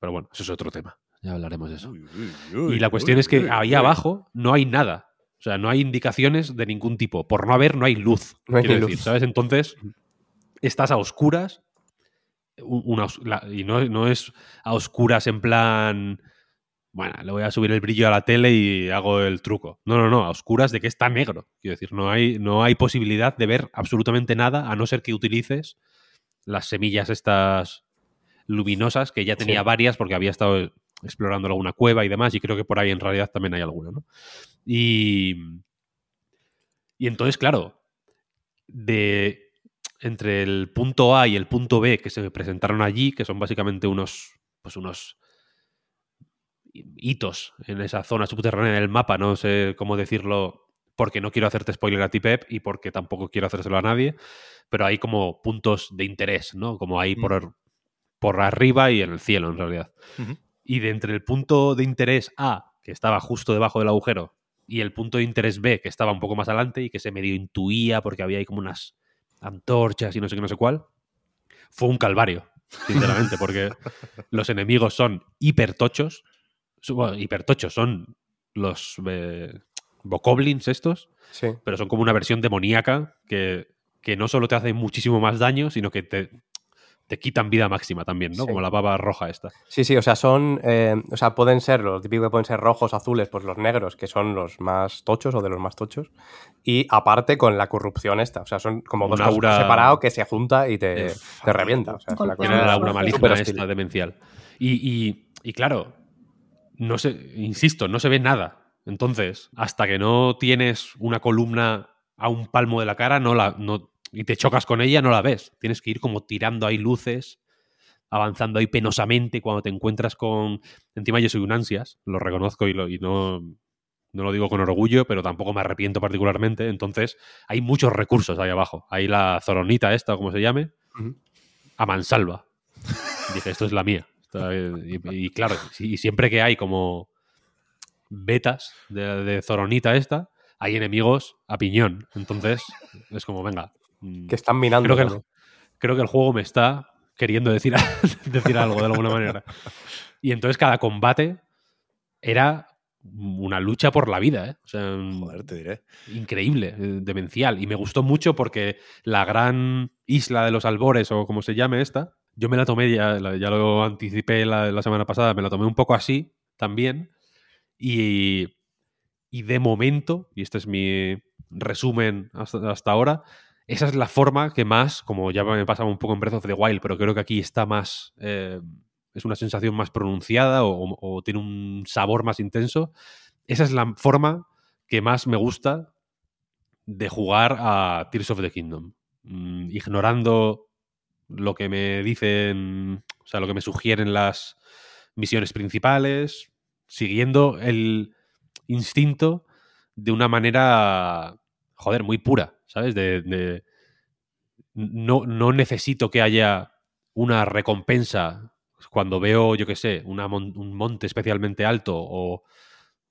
Speaker 2: Pero bueno, eso es otro tema. Ya hablaremos de eso. Y la cuestión es que ahí abajo no hay nada. O sea, no hay indicaciones de ningún tipo. Por no haber, no hay luz.
Speaker 3: No hay
Speaker 2: quiero decir,
Speaker 3: luz.
Speaker 2: ¿sabes? Entonces, estás a oscuras. Una, la- y no, no es a oscuras en plan. Bueno, le voy a subir el brillo a la tele y hago el truco. No, no, no, a oscuras de que está negro. Quiero decir, no hay, no hay posibilidad de ver absolutamente nada a no ser que utilices las semillas estas luminosas, que ya tenía
Speaker 3: Sí.
Speaker 2: varias porque había estado explorando alguna cueva y demás, y creo que por ahí en realidad también hay alguna, ¿no? Y, y entonces, claro, de entre el punto A y el punto B que se presentaron allí, que son básicamente unos, pues unos hitos en esa zona subterránea del mapa, no sé cómo decirlo, porque no quiero hacerte spoiler a ti, Pep, y porque tampoco quiero hacérselo a nadie, pero hay como puntos de interés, ¿no? Como ahí por, por arriba y en el cielo, en realidad. Y de entre el punto de interés A, que estaba justo debajo del agujero, y el punto de interés B, que estaba un poco más adelante y que se medio intuía porque había ahí como unas antorchas y no sé qué, no sé cuál, fue un calvario, sinceramente, porque (laughs) los enemigos son hipertochos. Bueno, hipertochos son los eh, bokoblins estos,
Speaker 3: Sí.
Speaker 2: pero son como una versión demoníaca que, que no solo te hace muchísimo más daño, sino que te, te quitan vida máxima también, ¿no?
Speaker 3: Sí.
Speaker 2: Como la baba roja esta.
Speaker 3: Sí, sí, o sea, son. eh, o sea, pueden ser, lo típico que pueden ser rojos, azules, pues los negros, que son los más tochos o de los más tochos. Y aparte con la corrupción esta. O sea, son como dos cosas
Speaker 2: aura-
Speaker 3: separado que se junta y te,
Speaker 2: Eh,
Speaker 3: te revienta. O sea, es una
Speaker 6: Golpea.
Speaker 2: Tiene
Speaker 3: cosa
Speaker 2: la aura maligna esta demencial. Y, y- y claro, no se, insisto, no se ve nada. Entonces, hasta que no tienes una columna a un palmo de la cara no la, no, y te chocas con ella, no la ves. Tienes que ir como tirando ahí luces, avanzando ahí penosamente cuando te encuentras con... Encima yo soy un ansias, lo reconozco y, lo, y no, no lo digo con orgullo, pero tampoco me arrepiento particularmente. Entonces, hay muchos recursos ahí abajo. Hay la zoronita esta, como se llame, a mansalva. Dije, esto es la mía. Esta- Y, y claro, y siempre que hay como betas de, de Zoronita esta, hay enemigos a piñón. Entonces, es como, venga. Mm,
Speaker 3: Que están minando.
Speaker 2: creo, que el, creo que el juego me está queriendo decir, (laughs) decir algo de alguna manera. Y entonces cada combate era una lucha por la vida, ¿eh? O sea,
Speaker 1: Joder, te diré.
Speaker 2: increíble, eh, demencial. Y me gustó mucho porque la gran isla de los albores, o como se llame esta, yo me la tomé, ya, ya lo anticipé la, la semana pasada, me la tomé un poco así también. Y, y de momento, y este es mi resumen hasta, hasta ahora, esa es la forma que más, como ya me pasaba un poco en Breath of the Wild, pero creo que aquí está más. eh, es una sensación más pronunciada o, tiene un sabor más intenso. Esa es la forma que más me gusta de jugar a Tears of the Kingdom. Mm, ignorando lo que me dicen, o sea, lo que me sugieren las misiones principales, siguiendo el instinto de una manera, joder, muy pura, ¿sabes? De, de- no, no necesito que haya una recompensa cuando veo, yo qué sé, una mon- un monte especialmente alto o,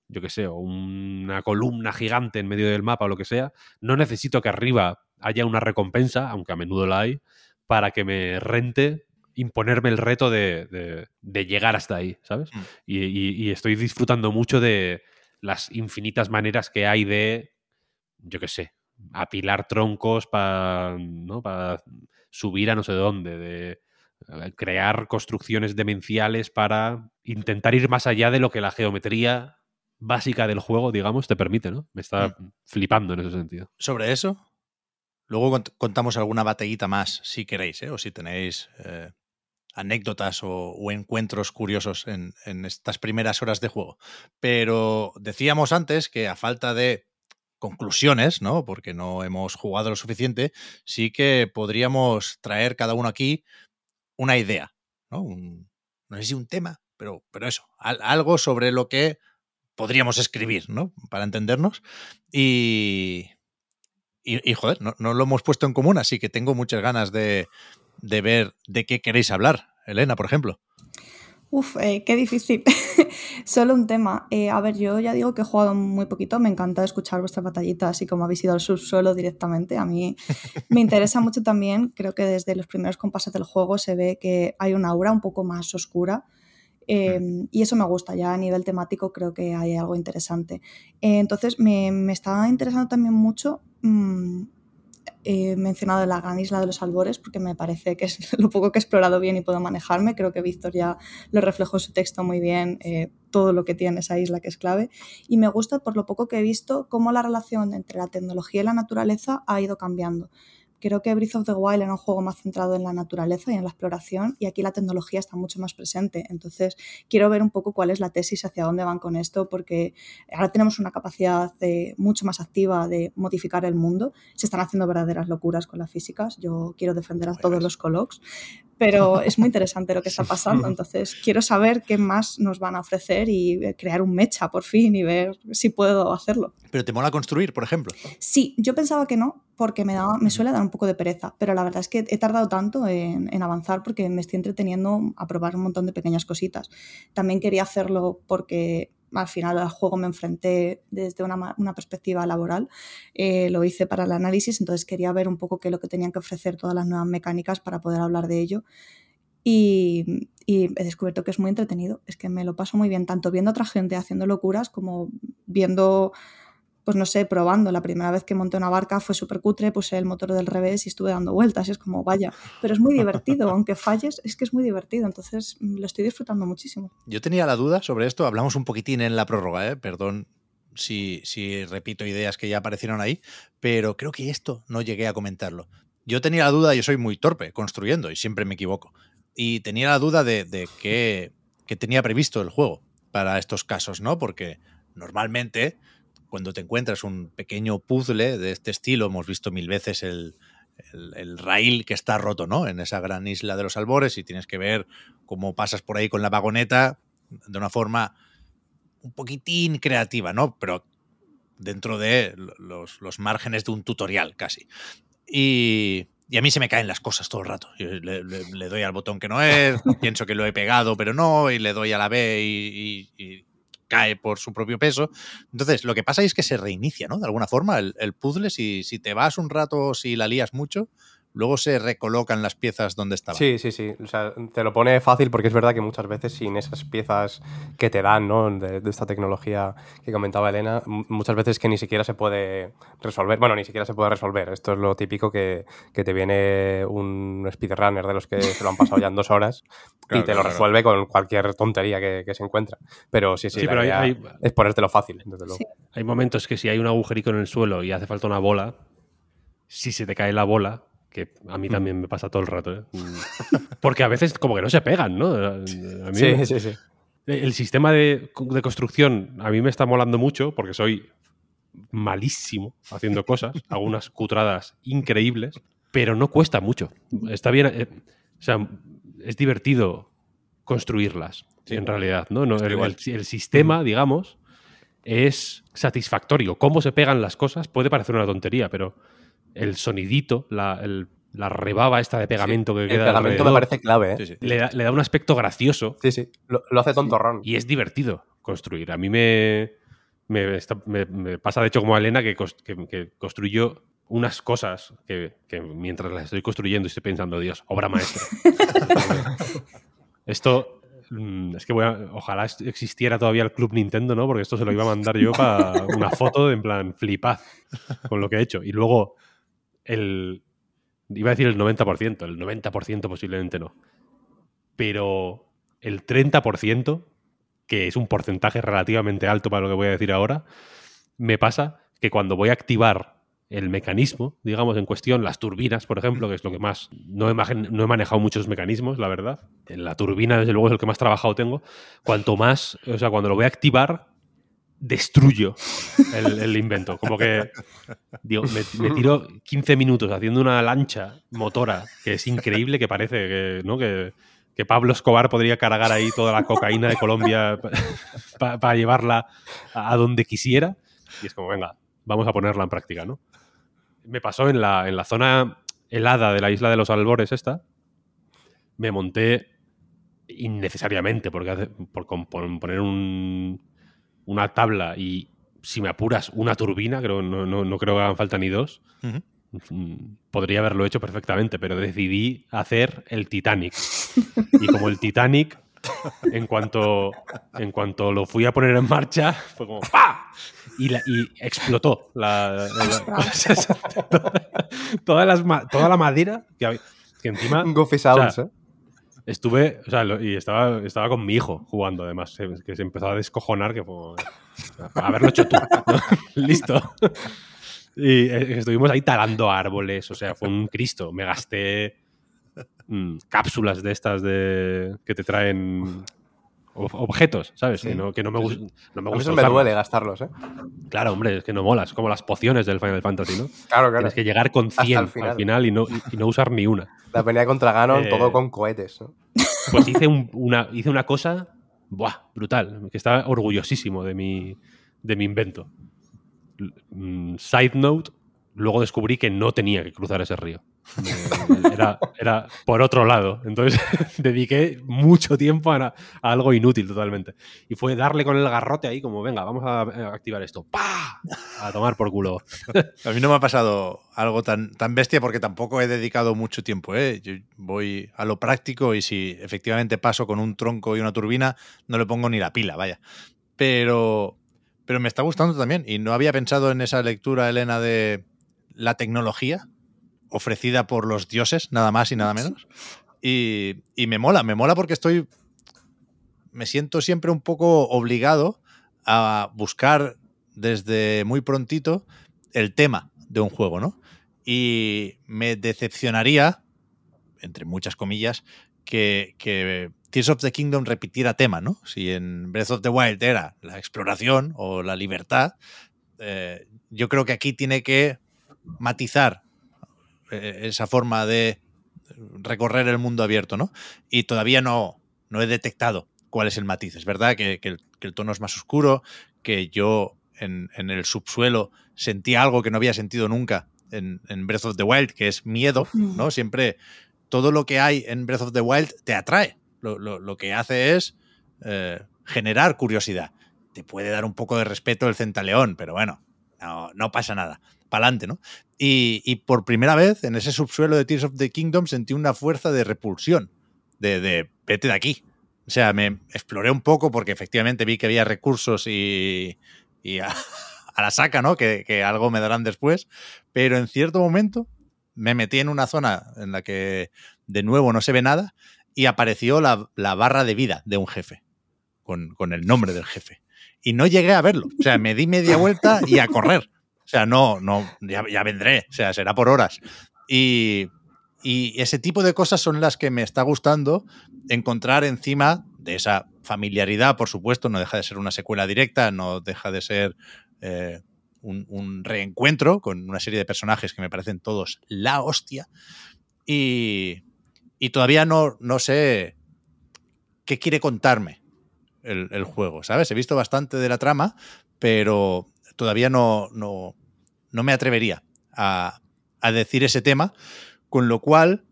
Speaker 2: yo qué sé, o una columna gigante en medio del mapa o lo que sea. No necesito que arriba haya una recompensa, aunque a menudo la hay, para que me rente imponerme el reto de, de- de llegar hasta ahí, ¿sabes?
Speaker 1: Mm.
Speaker 2: Y, y- y estoy disfrutando mucho de las infinitas maneras que hay de, yo qué sé, apilar troncos para ¿no? subir a no sé dónde, de eh, crear construcciones demenciales para intentar ir más allá de lo que la geometría básica del juego, digamos, te permite, ¿no? Me está flipando en ese sentido.
Speaker 1: Sobre eso, luego cont- contamos alguna batallita más, si queréis, ¿eh? o si tenéis eh, anécdotas o, o encuentros curiosos en, en estas primeras horas de juego. Pero decíamos antes que a falta de conclusiones, ¿no? Porque no hemos jugado lo suficiente, sí que podríamos traer cada uno aquí una idea, ¿no? Un- no sé si un tema, pero, pero eso, al- algo sobre lo que podríamos escribir, ¿no? Para entendernos. Y, y, y, joder, no, no lo hemos puesto en común, así que tengo muchas ganas de, de ver de qué queréis hablar. Elena, por ejemplo.
Speaker 6: Uf, eh, qué difícil. (laughs) Solo un tema. Eh, a ver, yo ya digo que he jugado muy poquito. Me encanta escuchar vuestras batallitas, así como habéis ido al subsuelo directamente. A mí me (laughs) interesa mucho también. Creo que desde los primeros compases del juego se ve que hay una aura un poco más oscura. Eh, y eso me gusta, ya a nivel temático creo que hay algo interesante. Entonces me, me está interesando también mucho. mm, he mencionado la gran isla de los albores porque me parece que es (laughs) lo poco que he explorado bien y puedo manejarme. Creo que Víctor ya lo reflejó en su texto muy bien, eh, todo lo que tiene esa isla que es clave. Y me gusta, por lo poco que he visto, cómo la relación entre la tecnología y la naturaleza ha ido cambiando. Creo que Breath of the Wild era un juego más centrado en la naturaleza y en la exploración y aquí la tecnología está mucho más presente. Entonces quiero ver un poco cuál es la tesis, hacia dónde van con esto, porque ahora tenemos una capacidad de, mucho más activa de modificar el mundo. Se están haciendo verdaderas locuras con las físicas. Yo quiero defender a todos los colocs, pero es muy interesante lo que está pasando. (laughs) Entonces quiero saber qué más nos van a ofrecer y eh, crear un mecha por fin y ver si puedo hacerlo.
Speaker 1: Pero te mola construir, por ejemplo.
Speaker 6: Sí, yo pensaba que no, porque me, da, me suele dar un poco de pereza, pero la verdad es que he tardado tanto en, en, avanzar porque me estoy entreteniendo a probar un montón de pequeñas cositas. También quería hacerlo porque al final al juego me enfrenté desde una, una perspectiva laboral, eh, lo hice para el análisis, entonces quería ver un poco qué es lo que tenían que ofrecer todas las nuevas mecánicas para poder hablar de ello. Y, y, he descubierto que es muy entretenido, es que me lo paso muy bien, tanto viendo a otra gente haciendo locuras como viendo pues no sé, probando. La primera vez que monté una barca fue súper cutre, puse el motor del revés y estuve dando vueltas. Y es como, vaya, pero es muy divertido, (laughs) aunque falles, es que es muy divertido. Entonces lo estoy disfrutando muchísimo.
Speaker 1: Yo tenía la duda sobre esto, hablamos un poquitín en la prórroga, ¿eh? perdón si, si repito ideas que ya aparecieron ahí, pero creo que esto no llegué a comentarlo. Yo tenía la duda, yo soy muy torpe construyendo y siempre me equivoco. Y tenía la duda de, de qué, qué tenía previsto el juego para estos casos, ¿no? Porque normalmente cuando te encuentras un pequeño puzzle de este estilo, hemos visto mil veces el, el, el, rail que está roto, ¿no? En esa gran isla de los albores y tienes que ver cómo pasas por ahí con la vagoneta de una forma un poquitín creativa, ¿no? Pero dentro de los, los márgenes de un tutorial casi. Y, y, a mí se me caen las cosas todo el rato. Le, le, le, doy al botón que no es, (laughs) pienso que lo he pegado, pero no, y le doy a la B y, y, y cae por su propio peso. Entonces, lo que pasa es que se reinicia, ¿no? De alguna forma, el, puzzle, si, si, te vas un rato, si la lías mucho, luego se recolocan las piezas donde estaban.
Speaker 3: Sí, sí, sí. O sea, te lo pone fácil porque es verdad que muchas veces sin esas piezas que te dan, ¿no? De, de esta tecnología que comentaba Elena, muchas veces que ni siquiera se puede resolver. Bueno, ni siquiera se puede resolver. Esto es lo típico que, que te viene un speedrunner de los que se lo han pasado ya en dos horas (laughs)
Speaker 1: Claro,
Speaker 3: y te
Speaker 1: claro,
Speaker 3: lo resuelve con cualquier tontería que, que se encuentra. Pero sí, sí,
Speaker 2: Sí,
Speaker 3: la
Speaker 2: pero hay-
Speaker 3: idea
Speaker 2: hay-
Speaker 3: es ponértelo fácil, desde luego.
Speaker 6: Sí.
Speaker 2: Hay momentos que si hay un agujerico en el suelo y hace falta una bola, si se te cae la bola, que a mí también me pasa todo el rato, ¿eh? Mm. (laughs) porque a veces como que no se pegan, ¿no? A mí
Speaker 3: Sí,
Speaker 2: me-
Speaker 3: sí, sí.
Speaker 2: El sistema de, de construcción a mí me está molando mucho porque soy malísimo haciendo cosas, (laughs) algunas cutradas increíbles, pero no cuesta mucho. Está bien, eh, o sea, es divertido construirlas,
Speaker 1: Sí.
Speaker 2: en realidad, ¿no? No, el sistema, digamos, es satisfactorio. Cómo se pegan las cosas puede parecer una tontería, pero el sonidito, la, el- la rebaba esta de pegamento que
Speaker 3: El
Speaker 2: queda
Speaker 3: pegamento me parece clave, ¿eh?
Speaker 1: Sí, sí.
Speaker 2: le, da, le da un aspecto gracioso
Speaker 3: Sí, sí. Lo, lo hace tontorrón.
Speaker 2: y es divertido construir. A mí me, me, está- me- me pasa, de hecho, como a Elena, que, que- que construyo unas cosas que, que mientras las estoy construyendo estoy pensando, Dios, obra maestra. (laughs) esto, mm, es que voy a- ojalá existiera todavía el Club Nintendo, ¿no? Porque esto se lo iba a mandar yo para una foto de en plan, flipad con lo que he hecho. Y luego, el, iba a decir el 90%, el 90% posiblemente no. Pero el 30%, que es un porcentaje relativamente alto para lo que voy a decir ahora, me pasa que cuando voy a activar el mecanismo, digamos, en cuestión, las turbinas, por ejemplo, que es lo que más... No he, no he manejado muchos mecanismos, la verdad. La turbina, desde luego, es el que más trabajado tengo. Cuanto más, o sea, cuando lo voy a activar, destruyo el, invento. Como que digo, me, tiro 15 minutos haciendo una lancha motora que es increíble, que parece que, ¿no? que, que Pablo Escobar podría cargar ahí toda la cocaína de Colombia (laughs) para llevarla a, donde quisiera. Y es como, venga, vamos a ponerla en práctica, ¿no? Me pasó en la, en la zona helada de la isla de los Albores esta, me monté innecesariamente, porque por poner un- una tabla y, si me apuras, una turbina, creo, no, no, no creo que hagan falta ni dos, mm, podría haberlo hecho perfectamente, pero decidí hacer el Titanic. (laughs) Y como el Titanic, en cuanto, en cuanto lo fui a poner en marcha, fue como ¡pa! Y, la- y explotó la, (laughs) las toda la madera que, había- que encima
Speaker 3: Goofy
Speaker 2: o sea,
Speaker 3: Sounds, ¿eh?
Speaker 2: Estuve, o sea, y estaba, estaba con mi hijo jugando, además, que se empezó a descojonar, que fue haberlo hecho tú. (laughs) Listo. Y eh, estuvimos ahí talando árboles, o sea, fue un Cristo. Me gasté mm, cápsulas de estas de que te traen objetos, ¿sabes?
Speaker 1: Sí.
Speaker 2: Que, no, que no me, gus- no me
Speaker 3: A mí
Speaker 2: gusta.
Speaker 3: eso me duele gastarlos, ¿eh?
Speaker 2: Claro, hombre, es que no molas, como las pociones del Final Fantasy, ¿no?
Speaker 3: Claro, claro.
Speaker 2: Tienes que llegar con
Speaker 3: Hasta
Speaker 2: 100
Speaker 3: el
Speaker 2: al
Speaker 3: final.
Speaker 2: final, y, no, y no usar ni una.
Speaker 3: La pelea contra Ganon,
Speaker 2: Eh,
Speaker 3: todo con cohetes. ¿no?
Speaker 2: Pues hice, un- una, hice una cosa buah, brutal, que estaba orgullosísimo de mi, de mi invento. Mm, Side note, luego descubrí que no tenía que cruzar ese río. Era, era por otro lado. Entonces (laughs) dediqué mucho tiempo a, algo inútil totalmente. Y fue darle con el garrote ahí como, venga, vamos a, a activar esto. ¡Pah! A tomar por culo. (laughs)
Speaker 1: A mí no me ha pasado algo tan, tan bestia porque tampoco he dedicado mucho tiempo. ¿eh? Yo voy a lo práctico y si efectivamente paso con un tronco y una turbina, no le pongo ni la pila, vaya. Pero, pero me está gustando también y no había pensado en esa lectura, Elena, de la tecnología ofrecida por los dioses, nada más y nada menos. Y, y me mola, me mola porque estoy. Me siento siempre un poco obligado a buscar desde muy prontito el tema de un juego, ¿no? Y me decepcionaría, entre muchas comillas, que, que Tears of the Kingdom repitiera tema, ¿no? Si en Breath of the Wild era la exploración o la libertad, eh, yo creo que aquí tiene que matizar eh, esa forma de recorrer el mundo abierto, ¿no? Y todavía no, no he detectado cuál es el matiz. Es verdad que, que el, que el tono es más oscuro, que yo en, en, el subsuelo sentí algo que no había sentido nunca en, en, Breath of the Wild, que es miedo, ¿no? Siempre todo lo que hay en Breath of the Wild te atrae. Lo, lo, lo que hace es eh, generar curiosidad. Te puede dar un poco de respeto el centaleón, pero bueno, no, no pasa nada. Adelante, ¿no? Y, por primera vez en ese subsuelo de Tears of the Kingdom sentí una fuerza de repulsión, de, vete de aquí. O sea, me exploré un poco porque efectivamente vi que había recursos y, (laughs) a, la saca, ¿no? Que, algo me darán después. Pero en cierto momento me metí en una zona en la que de nuevo no se ve nada y apareció la, la barra de vida de un jefe, con, con, el nombre del jefe. Y no llegué a verlo. O sea, me di media vuelta y a correr. Sea, no, no, ya, ya vendré. O sea, será por horas. Y, y, ese tipo de cosas son las que me está gustando encontrar encima de esa familiaridad, por supuesto, no deja de ser una secuela directa, no deja de ser eh, un, un, reencuentro con una serie de personajes que me parecen todos la hostia. Y, y todavía no, no sé qué quiere contarme el, el, juego, ¿sabes? He visto bastante de la trama, pero todavía no, no, no me atrevería a, decir ese tema, con lo cual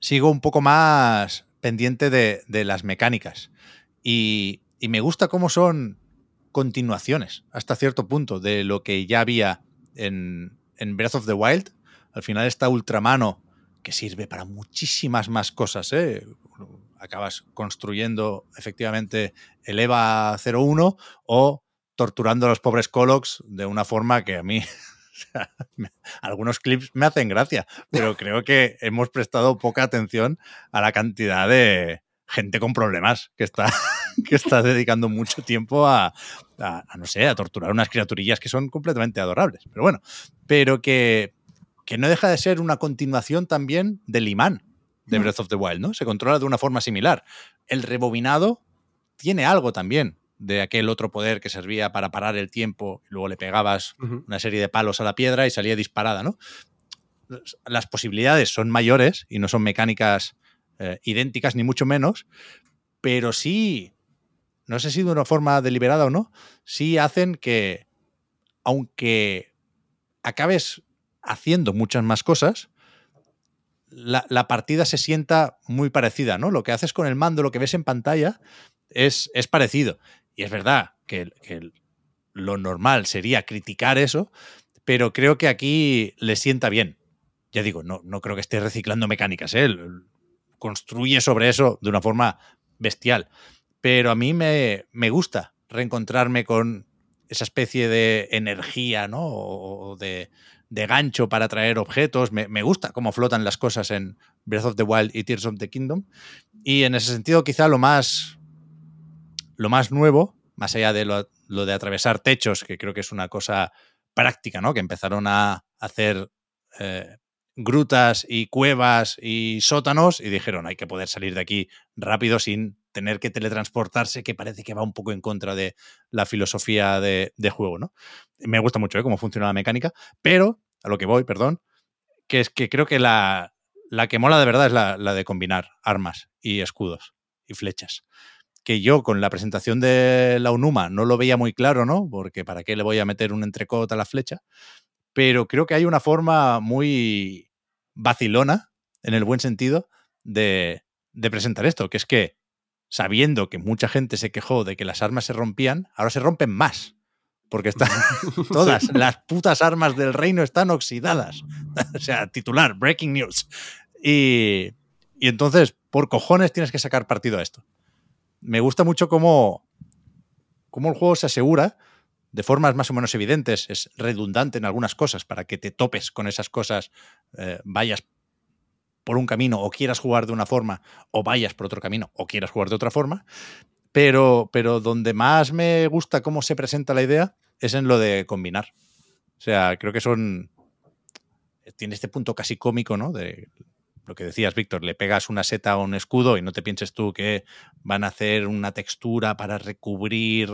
Speaker 1: sigo un poco más pendiente de, las mecánicas. Y, me gusta cómo son continuaciones hasta cierto punto de lo que ya había en, en Breath of the Wild. Al final está Ultramano que sirve para muchísimas más cosas. ¿eh? Acabas construyendo efectivamente el EVA 01 o torturando a los pobres Colox de una forma que a mí (laughs) algunos clips me hacen gracia, pero (laughs) creo que hemos prestado poca atención a la cantidad de gente con problemas que está, (laughs) que está dedicando mucho tiempo a, a, a, no sé, a torturar unas criaturillas que son completamente adorables. Pero bueno, pero que, que no deja de ser una continuación también del imán de Breath of the Wild, ¿no? Se controla de una forma similar. El rebobinado tiene algo también de aquel otro poder que servía para parar el tiempo y luego le pegabas uh -huh. una serie de palos a la piedra y salía disparada, ¿no? Las posibilidades son mayores y no son mecánicas eh, idénticas ni mucho menos, pero sí, no sé si de una forma deliberada o no, sí hacen que, aunque acabes haciendo muchas más cosas, la, la, partida se sienta muy parecida, ¿no? Lo que haces con el mando, lo que ves en pantalla, es, es parecido. Y es verdad que, lo normal sería criticar eso, pero creo que aquí le sienta bien. Ya digo, no, no creo que esté reciclando mecánicas, ¿eh? construye sobre eso de una forma bestial. Pero a mí me, me gusta reencontrarme con esa especie de energía, ¿no? O de, de gancho para traer objetos. Me, me, gusta cómo flotan las cosas en Breath of the Wild y Tears of the Kingdom. Y en ese sentido, quizá lo más, lo más nuevo, más allá de lo, de atravesar techos, que creo que es una cosa práctica, ¿no? Que empezaron a hacer eh, grutas y cuevas y sótanos y dijeron, hay que poder salir de aquí rápido sin tener que teletransportarse, que parece que va un poco en contra de la filosofía de, juego, ¿no? Me gusta mucho ¿eh? cómo funciona la mecánica, pero a lo que voy, perdón, que es que creo que la, la que mola de verdad es la, de combinar armas y escudos y flechas. Que yo con la presentación de la Unuma no lo veía muy claro, ¿no? Porque ¿para qué le voy a meter un entrecot a la flecha? Pero creo que hay una forma muy vacilona, en el buen sentido, de, de presentar esto, que es que sabiendo que mucha gente se quejó de que las armas se rompían, ahora se rompen más. Porque están (laughs) (laughs) todas las putas armas del reino están oxidadas. (laughs) o sea, titular, breaking news. Y, y, entonces, por cojones, tienes que sacar partido a esto. Me gusta mucho cómo, cómo el juego se asegura de formas más o menos evidentes, es redundante en algunas cosas para que te topes con esas cosas, eh, vayas por un camino o quieras jugar de una forma o vayas por otro camino o quieras jugar de otra forma, pero, pero donde más me gusta cómo se presenta la idea es en lo de combinar. O sea, creo que son... Tiene este punto casi cómico, ¿no? De lo que decías, Víctor, le pegas una seta a un escudo y no te pienses tú que van a hacer una textura para recubrir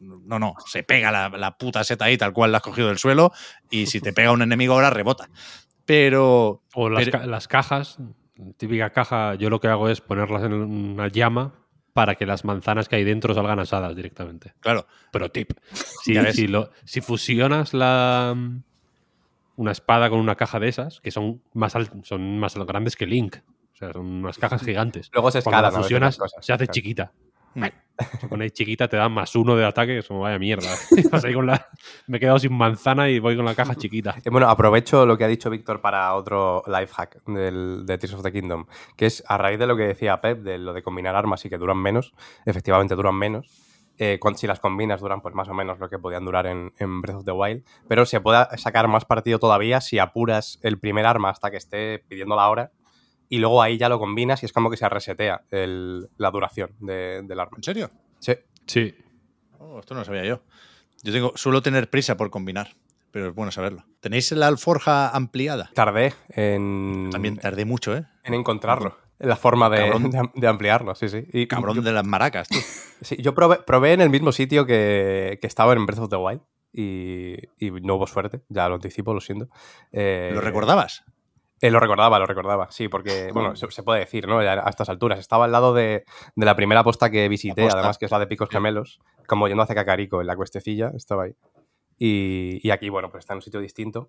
Speaker 1: no, no, se pega la, la, puta seta ahí tal cual la has cogido del suelo y si te pega un enemigo ahora rebota. Pero...
Speaker 2: O las,
Speaker 1: pero,
Speaker 2: ca las cajas, típica caja, yo lo que hago es ponerlas en una llama para que las manzanas que hay dentro salgan asadas directamente.
Speaker 1: Claro.
Speaker 2: Pero tip, si, si, lo, si fusionas la, una espada con una caja de esas, que son más, son más grandes que Link, o sea, son unas cajas gigantes.
Speaker 3: Luego se escalan.
Speaker 2: Cuando fusionas, se hace chiquita. Se pone chiquita, te dan más uno de ataque, eso vaya mierda. (laughs) (laughs) Con la- Me he quedado sin manzana y voy con la caja chiquita.
Speaker 3: Eh, Bueno, aprovecho lo que ha dicho Víctor para otro life hack del, de Tears of the Kingdom, que es a raíz de lo que decía Pep, de lo de combinar armas y que duran menos, efectivamente duran menos. Eh, cuan- si las combinas duran pues más o menos lo que podían durar en, en Breath of the Wild, pero se puede sacar más partido todavía si apuras el primer arma hasta que esté pidiendo la hora y luego ahí ya lo combinas y es como que se resetea el- la duración de- del arma.
Speaker 1: ¿En serio?
Speaker 3: Sí.
Speaker 2: Sí.
Speaker 1: Oh, esto no lo sabía yo. Yo tengo, suelo tener prisa por combinar, pero es bueno saberlo. ¿Tenéis la alforja ampliada?
Speaker 3: Tardé en,
Speaker 1: También tardé mucho, ¿eh?
Speaker 3: en encontrarlo. La forma de, de am- de ampliarlo, sí, sí. Y
Speaker 1: Cabrón
Speaker 3: yo-
Speaker 1: de las maracas, tú.
Speaker 3: Sí, yo probé, probé en el mismo sitio que, que estaba en Breath of the Wild y, y no hubo suerte, ya lo anticipo, lo siento. Eh,
Speaker 1: ¿Lo recordabas?
Speaker 3: eh, lo recordaba, lo recordaba, sí, porque, bueno, se, se puede decir, ¿no? A estas alturas. Estaba al lado de, de la primera posta que visité,
Speaker 1: posta.
Speaker 3: además que es la de Picos Gemelos, como yendo hacia Cacarico, en la cuestecilla, estaba ahí. Y, y aquí, bueno, pues está en un sitio distinto.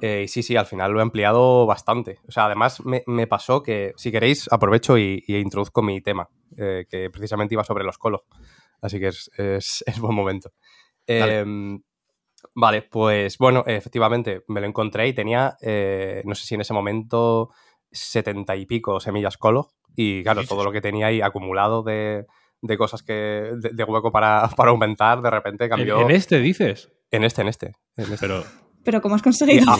Speaker 3: Eh, y sí, sí, al final lo he ampliado bastante. O sea, además me, me pasó que, si queréis, aprovecho y, y introduzco mi tema, eh, que precisamente iba sobre los colos. Así que es, es- (laughs) es buen momento. Em, vale, pues bueno, efectivamente me lo encontré y tenía, eh, no sé si en ese momento, setenta y pico semillas colo. Y claro, todo lo que tenía ahí acumulado de, de cosas que. de, de hueco para, (laughs) para aumentar, de repente
Speaker 2: En,
Speaker 3: cambió.
Speaker 2: en este dices.
Speaker 3: En este, en este. en este.
Speaker 2: Pero
Speaker 6: Pero ¿cómo has conseguido
Speaker 3: Ah.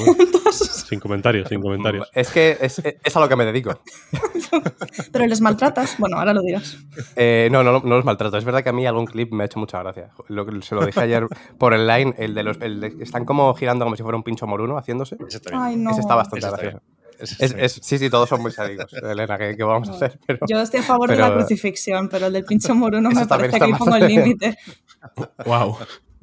Speaker 2: sin comentarios, sin comentarios.
Speaker 3: Es que es, es a lo que me dedico. (laughs)
Speaker 6: Pero les maltratas. Bueno, ahora lo dirás.
Speaker 3: Eh, no, no, no los maltrato. Es verdad que a mí algún clip me ha hecho mucha gracia. Lo que- se lo dije ayer por el line, el de los el de- que están como girando como si fuera un pincho moruno haciéndose.
Speaker 1: Ese está bien.
Speaker 6: Ay, no.
Speaker 3: Ese está bastante
Speaker 1: Ese está
Speaker 3: gracioso. Es- es- sí, sí, todos son muy sádicos, (laughs) Elena, ¿qué, qué vamos a hacer? Pero,
Speaker 6: Yo estoy a favor de la crucifixión, pero el del pincho moruno me parece que pongo el límite. (laughs)
Speaker 4: Wow.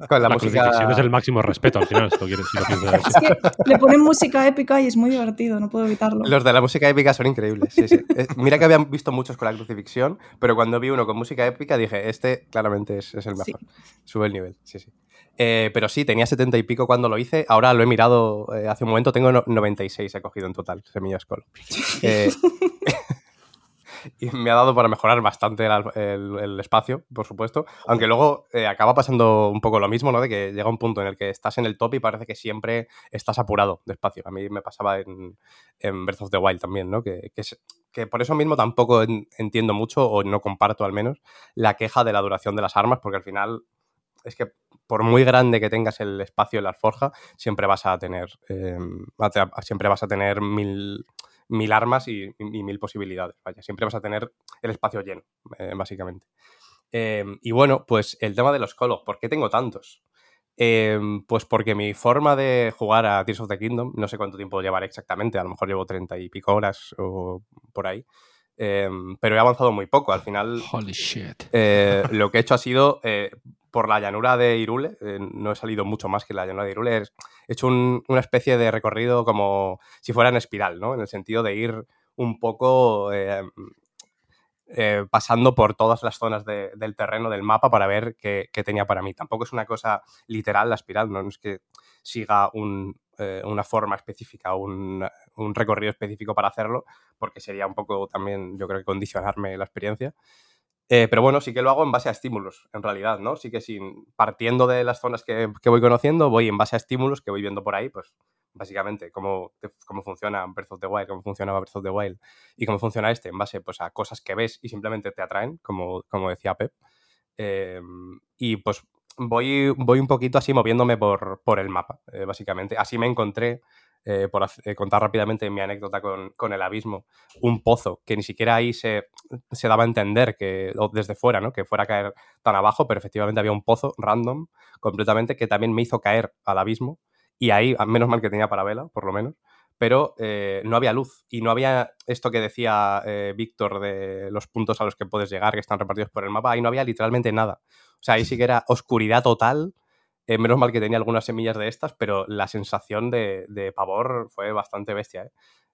Speaker 3: Con la,
Speaker 2: La,
Speaker 3: música.
Speaker 2: crucifixión es el máximo respeto al final, si lo quieres, si lo piensas así.
Speaker 6: Es que le ponen música épica y es muy divertido, no puedo evitarlo.
Speaker 3: Los de la música épica son increíbles. sí, sí. Eh, Mira que habían visto muchos con la crucifixión, pero cuando vi uno con música épica dije, este claramente es, es el
Speaker 6: Sí.
Speaker 3: mejor. Sube el nivel, sí, sí. Eh, pero sí, tenía 70 y pico cuando lo hice. Ahora lo he mirado eh, hace un momento, tengo no- 96 he cogido en total, semillas colo. (laughs) Eh, y me ha dado para mejorar bastante el, el- el espacio, por supuesto. Aunque luego eh, acaba pasando un poco lo mismo, ¿no? De que llega un punto en el que estás en el top y parece que siempre estás apurado de espacio. A mí me pasaba en, en Breath of the Wild también, ¿no? Que, que, que por eso mismo tampoco en- entiendo mucho, o no comparto al menos, la queja de la duración de las armas, porque al final es que por muy grande que tengas el espacio en la alforja, siempre vas a tener, te- siempre vas a tener mil, mil armas y, y mil posibilidades. Vaya, siempre vas a tener el espacio lleno, eh, básicamente. Eh, y bueno, pues el tema de los colos, ¿por qué tengo tantos? Eh, pues porque mi forma de jugar a Tears of the Kingdom, no sé cuánto tiempo llevaré exactamente, a lo mejor llevo treinta y pico horas o por ahí, eh, pero he avanzado muy poco. Al final,
Speaker 2: Holy shit.
Speaker 3: eh, lo que he hecho ha sido, eh, por la llanura de Irule, eh, no he salido mucho más que la llanura de Irule, he hecho un- una especie de recorrido como si fuera en espiral, ¿no? En el sentido de ir un poco eh, eh, pasando por todas las zonas de- del terreno del mapa para ver qué, qué tenía para mí. Tampoco es una cosa literal la espiral, no, No es que siga un, eh, una forma específica, un, un recorrido específico para hacerlo, porque sería un poco también, yo creo que condicionarme la experiencia. Eh, pero bueno, sí que lo hago en base a estímulos, en realidad, ¿no? Sí que sin, partiendo de las zonas que, que voy conociendo, voy en base a estímulos que voy viendo por ahí, pues básicamente cómo, cómo funciona Breath of the Wild, cómo funcionaba Breath of the Wild y cómo funciona este en base pues, a cosas que ves y simplemente te atraen, como, como decía Pep. Eh, y pues voy, voy un poquito así moviéndome por, por el mapa, eh, básicamente. Así me encontré, eh, por eh, contar rápidamente mi anécdota con, con el abismo, un pozo que ni siquiera ahí se, se daba a entender que, o desde fuera, ¿no? Que fuera a caer tan abajo, pero efectivamente había un pozo random completamente que también me hizo caer al abismo. Y ahí, menos mal que tenía parabela, por lo menos, pero eh, no había luz y no había esto que decía eh, Víctor de los puntos a los que puedes llegar, que están repartidos por el mapa, ahí no había literalmente nada. O sea, ahí sí que era oscuridad total. Eh, menos mal que tenía algunas semillas de estas, pero la sensación de, de pavor fue bastante bestia. ¿eh?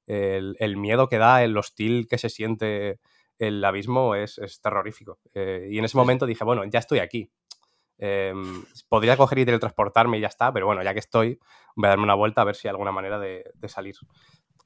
Speaker 3: El, el miedo que da, el hostil que se siente el abismo es, es terrorífico. Eh, y en ese momento dije, bueno, ya estoy aquí. Eh, podría coger y teletransportarme y ya está, pero bueno, ya que estoy, voy a darme una vuelta a ver si hay alguna manera de, de salir.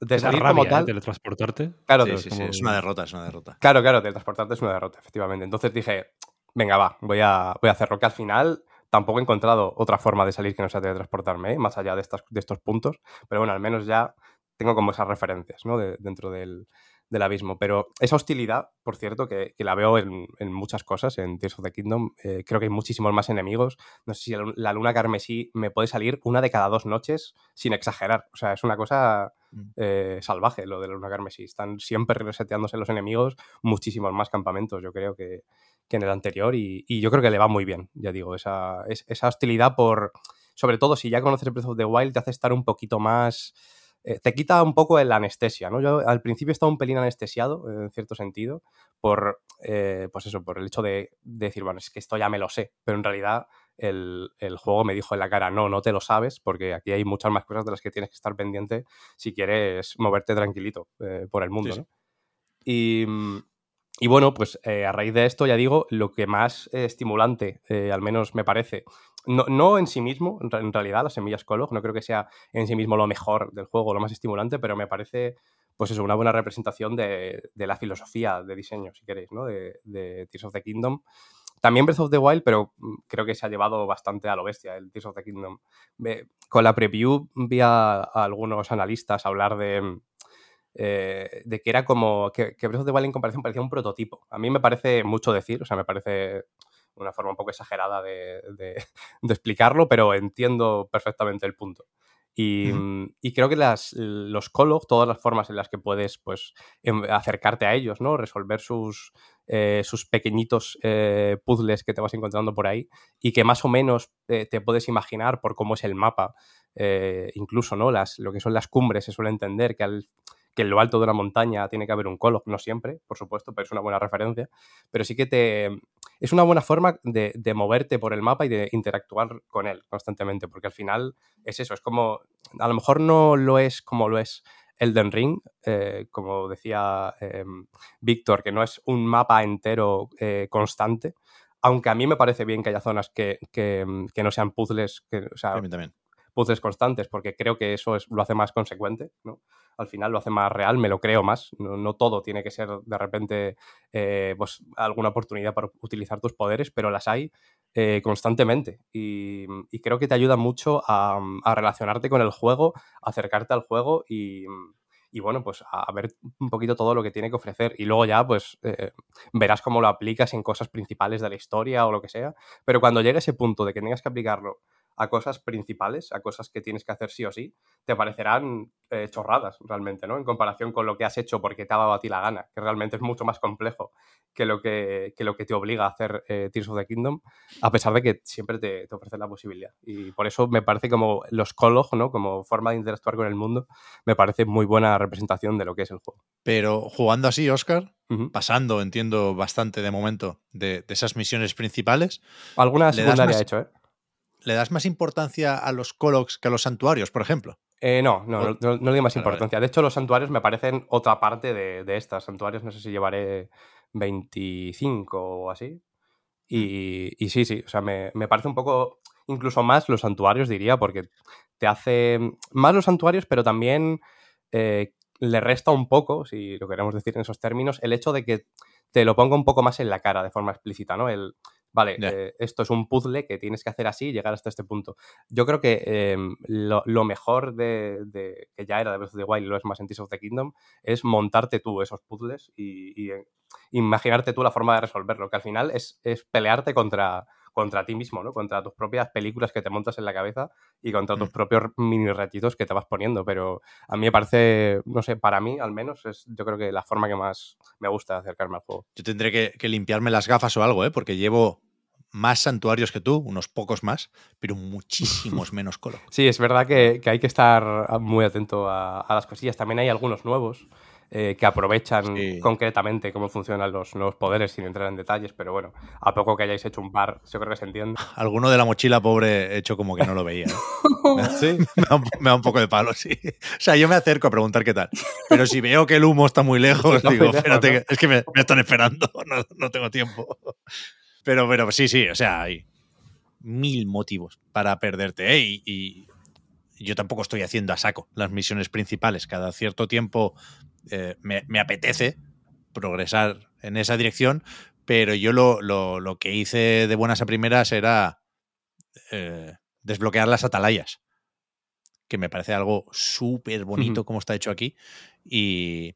Speaker 3: De
Speaker 2: Esa
Speaker 3: salir
Speaker 2: rabia,
Speaker 3: como
Speaker 2: ¿eh?
Speaker 3: tal.
Speaker 2: Teletransportarte.
Speaker 3: Claro,
Speaker 1: Sí, sí,
Speaker 2: es
Speaker 1: es una derrota, es una derrota.
Speaker 3: Claro, claro, teletransportarte es una derrota, efectivamente. Entonces dije, venga, va, voy a, voy a hacerlo. Que al final tampoco he encontrado otra forma de salir que no sea teletransportarme, ¿eh? más allá de, estas, de estos puntos. Pero bueno, al menos ya tengo como esas referencias ¿no? De- dentro del, del abismo. Pero esa hostilidad, por cierto, que, que la veo en, en muchas cosas, en Tears of the Kingdom, eh, creo que hay muchísimos más enemigos. No sé si la, la luna carmesí me puede salir una de cada dos noches sin exagerar. O sea, es una cosa
Speaker 1: Mm.
Speaker 3: eh, salvaje lo de la luna carmesí. Están siempre reseteándose los enemigos, muchísimos más campamentos, yo creo que, que en el anterior. Y, y yo creo que le va muy bien, ya digo, esa, es- esa hostilidad por... Sobre todo si ya conoces Breath of the Wild, te hace estar un poquito más eh, te quita un poco la anestesia, ¿no? Yo al principio estaba un pelín anestesiado, en cierto sentido, por, eh, pues eso, por el hecho de, de decir, bueno, es que esto ya me lo sé, pero en realidad el, el juego me dijo en la cara, no, no te lo sabes, porque aquí hay muchas más cosas de las que tienes que estar pendiente si quieres moverte tranquilito eh, por el mundo,
Speaker 1: Sí, sí.
Speaker 3: ¿no? Y, mm, y bueno, pues eh, a raíz de esto, ya digo, lo que más eh, estimulante, eh, al menos me parece, no, no en sí mismo, en, re- en realidad, las semillas Kolog, no creo que sea en sí mismo lo mejor del juego, lo más estimulante, pero me parece, pues eso, una buena representación de, de la filosofía de diseño, si queréis, ¿no? De, de Tears of the Kingdom. También Breath of the Wild, pero mm, creo que se ha llevado bastante a lo bestia el Tears of the Kingdom. Con la preview vi a, a algunos analistas hablar de, mm, eh, de que era como que, que Breath of the Wild en comparación parecía un prototipo. A mí me parece mucho decir, o sea, me parece una forma un poco exagerada de, de- (laughs) de explicarlo, pero entiendo perfectamente el punto. Y, mm, y creo que las, los Kolog, todas las formas en las que puedes pues, em- acercarte a ellos, ¿no? resolver sus, eh, sus pequeñitos eh, puzzles que te vas encontrando por ahí y que más o menos te puedes imaginar por cómo es el mapa, eh, incluso ¿no? las, lo que son las cumbres, se suele entender que, al, que en lo alto de una montaña tiene que haber un Kolog, no siempre, por supuesto, pero es una buena referencia, pero sí que te... Es una buena forma de, moverte por el mapa y de interactuar con él constantemente, porque al final es eso, es como, a lo mejor no lo es como lo es Elden Ring, eh, como decía eh, Víctor, que no es un mapa entero eh, constante, aunque a mí me parece bien que haya zonas que, que, no sean puzzles, que, o sea,
Speaker 1: también.
Speaker 3: Puzzles constantes, porque creo que eso es, lo hace más consecuente, ¿no? Al final lo hace más real, me lo creo más. No, todo tiene que ser de repente eh, pues, alguna oportunidad para utilizar tus poderes, pero las hay eh, constantemente. Y, creo que te ayuda mucho a, relacionarte con el juego, acercarte al juego y, y bueno, pues a ver un poquito todo lo que tiene que ofrecer. Y luego ya, pues eh, verás cómo lo aplicas en cosas principales de la historia o lo que sea. Pero cuando llegue ese punto de que tengas que aplicarlo a cosas principales, a cosas que tienes que hacer sí o sí, te parecerán eh, chorradas realmente, ¿no? En comparación con lo que has hecho porque te ha dado a ti la gana, que realmente es mucho más complejo que lo que, que lo que te obliga a hacer eh, Tears of the Kingdom, a pesar de que siempre te, te ofrece la posibilidad. Y por eso me parece como los Kolog, ¿no? Como forma de interactuar con el mundo, me parece muy buena representación de lo que es el juego.
Speaker 1: Pero jugando así, Oscar, pasando, entiendo bastante de momento, de, de esas misiones principales,
Speaker 3: Alguna
Speaker 1: ¿Le das
Speaker 3: secundaria he hecho, ¿eh?
Speaker 1: ¿Le das más importancia a los Colocs que a los santuarios, por ejemplo?
Speaker 3: Eh, no, no, no, no, no le doy más importancia. De hecho, los santuarios me parecen otra parte de, de estas. Santuarios no sé si llevaré 25 o así. Y, y sí, sí, o sea, me, me parece un poco, incluso más los santuarios, diría, porque te hace más los santuarios, pero también eh, le resta un poco, si lo queremos decir en esos términos, el hecho de que te lo ponga un poco más en la cara de forma explícita, ¿no? El, vale, eh, esto es un puzzle que tienes que hacer así y llegar hasta este punto. Yo creo que eh, lo, lo mejor de, de- que ya era de Breath of the Wild y lo es más en Tears of the Kingdom es montarte tú esos puzzles y, y, eh, imaginarte tú la forma de resolverlo, que al final es, es pelearte contra, contra ti mismo, ¿no? Contra tus propias películas que te montas en la cabeza y contra tus
Speaker 1: Mm.
Speaker 3: propios mini retitos que te vas poniendo. Pero a mí me parece, no sé, para mí al menos es yo creo que la forma que más me gusta de acercarme al juego.
Speaker 1: Yo tendré que, que limpiarme las gafas o algo, ¿eh? porque llevo más santuarios que tú, unos pocos más, pero muchísimos (laughs) menos Coloc.
Speaker 3: Sí, es verdad que, que hay que estar muy atento a, a las cosillas. También hay algunos nuevos eh, que aprovechan
Speaker 1: Sí.
Speaker 3: concretamente cómo funcionan los nuevos poderes sin entrar en detalles, pero bueno, a poco que hayáis hecho un par, yo creo que se entiende. (laughs)
Speaker 1: Alguno de la mochila pobre hecho como que no lo veía. ¿eh? (laughs) (laughs)
Speaker 3: Sí.
Speaker 1: me, da un, me da un poco de palo, sí. O sea, yo me acerco a preguntar qué tal. Pero si veo que el humo está muy lejos, digo,
Speaker 3: lejos,
Speaker 1: espérate, es que me, me están esperando, no, no tengo tiempo. Pero, pero sí, sí, o sea, hay mil motivos para perderte. ¿eh? Y, y yo tampoco estoy haciendo a saco las misiones principales. Cada cierto tiempo eh, me, me apetece progresar en esa dirección, pero yo lo, lo- lo que hice de buenas a primeras era eh, desbloquear las atalayas, que me parece algo súper bonito como está hecho aquí y,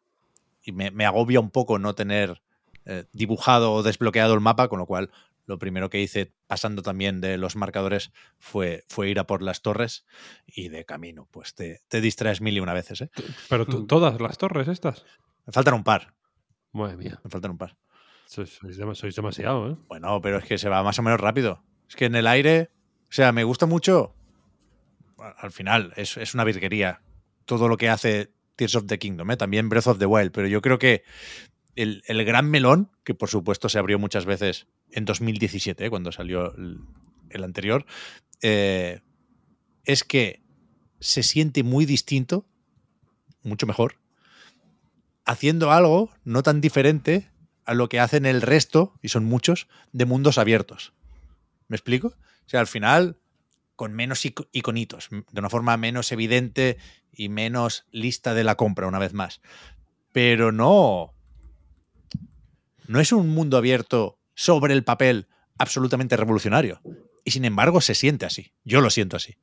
Speaker 1: y me, me agobia un poco no tener eh, dibujado o desbloqueado el mapa, con lo cual lo primero que hice pasando también de los marcadores fue, fue ir a por las torres y de camino pues te, te distraes mil y una veces. ¿eh?
Speaker 2: Pero to- todas las torres estas.
Speaker 1: Me faltan un par,
Speaker 2: Madre mía.
Speaker 1: me faltan un par.
Speaker 2: Sois, sois dema- sois demasiado, ¿eh?
Speaker 1: Bueno, pero es que se va más o menos rápido. Es que en el aire, o sea, me gusta mucho. Al final, es, es una virguería todo lo que hace Tears of the Kingdom, ¿eh? también Breath of the Wild, pero yo creo que el, el gran melón, que por supuesto se abrió muchas veces en 2017, ¿eh? cuando salió el, anterior, eh, es que se siente muy distinto, mucho mejor, haciendo algo no tan diferente a lo que hacen el resto, y son muchos, de mundos abiertos. ¿Me explico? O sea, al final, con menos ico- iconitos, de una forma menos evidente y menos lista de la compra, una vez más. Pero no. No es un mundo abierto sobre el papel absolutamente revolucionario. Y sin embargo, se siente así. Yo lo siento así.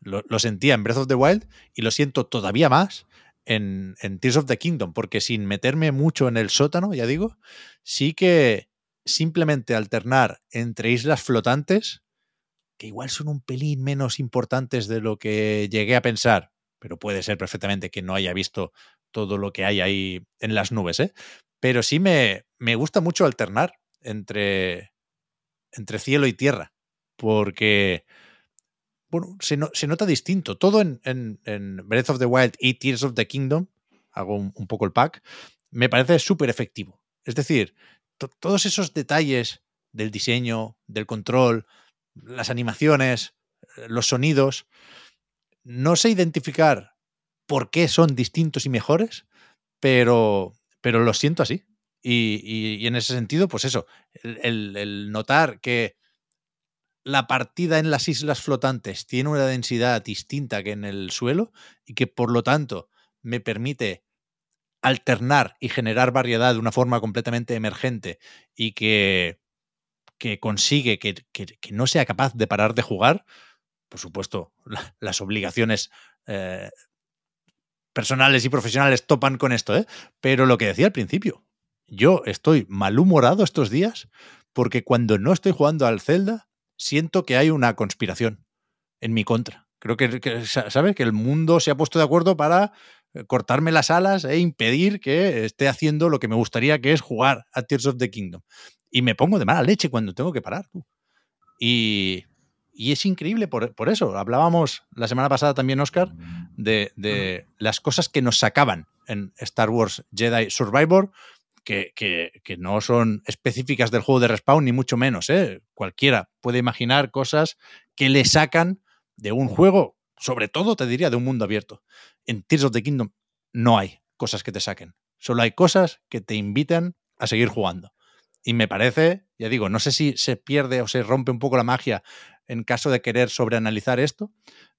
Speaker 1: Lo, lo sentía en Breath of the Wild y lo siento todavía más en, Tears of the Kingdom, porque sin meterme mucho en el sótano, ya digo, sí que simplemente alternar entre islas flotantes, que igual son un pelín menos importantes de lo que llegué a pensar, pero puede ser perfectamente que no haya visto todo lo que hay ahí en las nubes, ¿eh? Pero sí me, me gusta mucho alternar entre, entre cielo y tierra, porque bueno, se, no- se nota distinto. Todo en, en- en Breath of the Wild y Tears of the Kingdom, hago un, poco el pack, me parece súper efectivo. Es decir, to- todos esos detalles del diseño, del control, las animaciones, los sonidos, no sé identificar por qué son distintos y mejores, pero, pero lo siento así. Y, en ese sentido, pues eso, el- notar que la partida en las islas flotantes tiene una densidad distinta que en el suelo y que por lo tanto me permite alternar y generar variedad de una forma completamente emergente y que, que consigue que, que- no sea capaz de parar de jugar, por supuesto, (laughs) la- las obligaciones eh, personales y profesionales topan con esto, ¿eh? pero lo que decía al principio, yo estoy malhumorado estos días porque cuando no estoy jugando al Zelda, siento que hay una conspiración en mi contra. Creo que, que, sa- ¿sabes? Que el mundo se ha puesto de acuerdo para eh, cortarme las alas e impedir que esté haciendo lo que me gustaría, que es jugar a Tears of the Kingdom. Y me pongo de mala leche cuando tengo que parar, tú. Y, y es increíble por, por eso. Hablábamos la semana pasada también, Oscar, de, de las cosas que nos sacaban en Star Wars Jedi Survivor, que, no son específicas del juego de respawn, ni mucho menos. ¿eh? Cualquiera puede imaginar cosas que le sacan de un juego, sobre todo te diría de un mundo abierto. En Tears of the Kingdom no hay cosas que te saquen, solo hay cosas que te invitan a seguir jugando. Y me parece, ya digo, no sé si se pierde o se rompe un poco la magia en caso de querer sobreanalizar esto,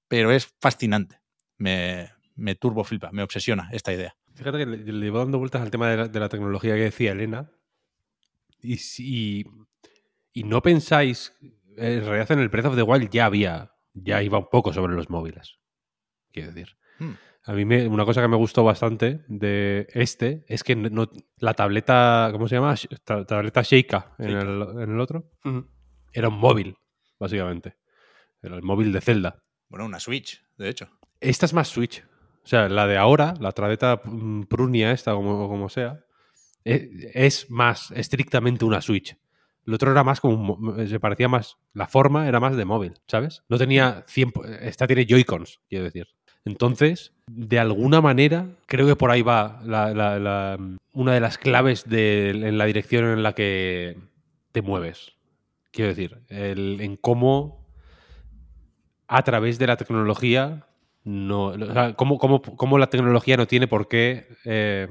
Speaker 1: pero es fascinante. Me, me turbo flipa, me obsesiona esta idea.
Speaker 2: Fíjate que le, le llevo dando vueltas al tema de la, de la tecnología que decía Elena. Y, si, y no pensáis, en realidad en el Breath of the Wild ya había, ya iba un poco sobre los móviles. Quiero decir.
Speaker 1: Hmm.
Speaker 2: A mí me- una cosa que me gustó bastante de este es que no, la tableta, ¿cómo se llama? Ta- tableta Sheikah en el, en el otro. Era un móvil, básicamente. Era el móvil de Zelda.
Speaker 1: Bueno, una Switch, de hecho.
Speaker 2: Esta es más Switch. O sea, la de ahora, la tableta mm, Prunia, esta, como, como sea, e- es más estrictamente una Switch. El otro era más como. Se parecía más. La forma era más de móvil, ¿sabes? No tenía 100. po- Esta tiene Joy-Cons, quiero decir. Entonces, de alguna manera, creo que por ahí va una de las claves de, en la dirección en la que te mueves. Quiero decir, el- en cómo a través de la tecnología no o cómo la tecnología no tiene por qué eh,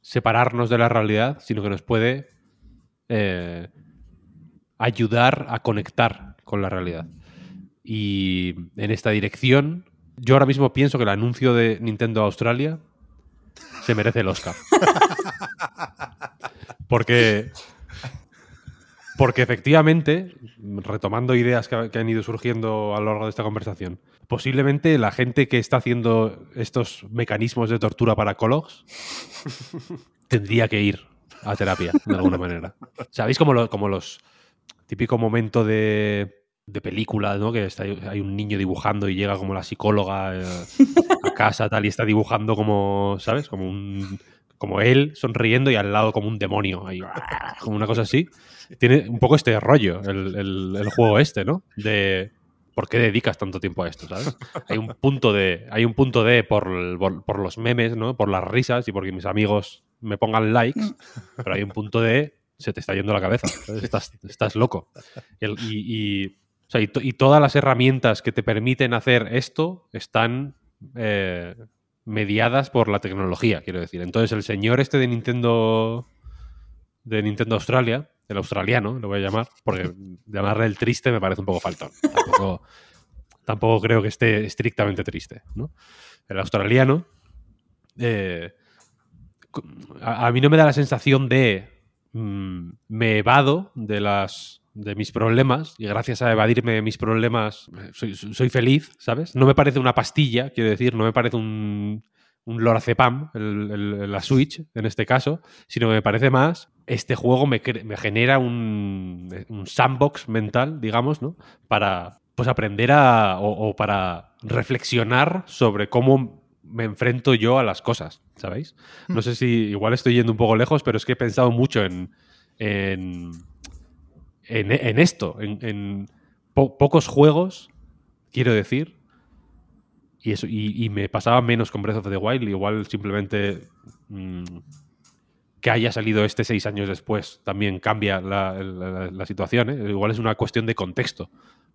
Speaker 2: separarnos de la realidad sino que nos puede eh, ayudar a conectar con la realidad y en esta dirección yo ahora mismo pienso que el anuncio de Nintendo Australia se merece el Oscar. (laughs) Porque Porque efectivamente, retomando ideas que, que han ido surgiendo a lo largo de esta conversación, posiblemente la gente que está haciendo estos mecanismos de tortura para Cologs (laughs) tendría que ir a terapia de alguna manera. ¿Sabéis como, lo- como los típico momento de, de película, ¿no? Que está, hay un niño dibujando y llega como la psicóloga eh, a casa tal y está dibujando como, ¿sabes? Como un como él sonriendo y al lado como un demonio, ahí, como una cosa así. Tiene un poco este rollo el, el- el juego este, ¿no? De ¿por qué dedicas tanto tiempo a esto? Hay un punto de, hay un punto de por, por, los memes, ¿no? Por las risas y porque mis amigos me pongan likes, pero hay un punto de se te está yendo la cabeza, estás, estás loco. Y todas las herramientas que te permiten hacer esto están eh, mediadas por la tecnología, quiero decir. Entonces, el señor este de Nintendo de Nintendo Australia, el australiano, lo voy a llamar, porque llamarle el triste me parece un poco faltón. Tampoco, (laughs) tampoco creo que esté estrictamente triste, ¿no? El australiano eh, a, a mí no me da la sensación de mm, me evado de las de mis problemas y gracias a evadirme de mis problemas eh, soy, soy feliz, ¿sabes? No me parece una pastilla, quiero decir, no me parece un, un lorazepam, la Switch en este caso, sino que me parece más, este juego me, me genera un, un sandbox mental, digamos, ¿no? Para pues aprender a, o, para reflexionar sobre cómo me enfrento yo a las cosas, ¿sabéis? No sé si igual estoy yendo un poco lejos, pero es que he pensado mucho en, en, en, esto, en, en po- pocos juegos, quiero decir, y, eso, y, me pasaba menos con Breath of the Wild, igual simplemente mm, que haya salido este seis años después también cambia la, situación, ¿eh? igual es una cuestión de contexto,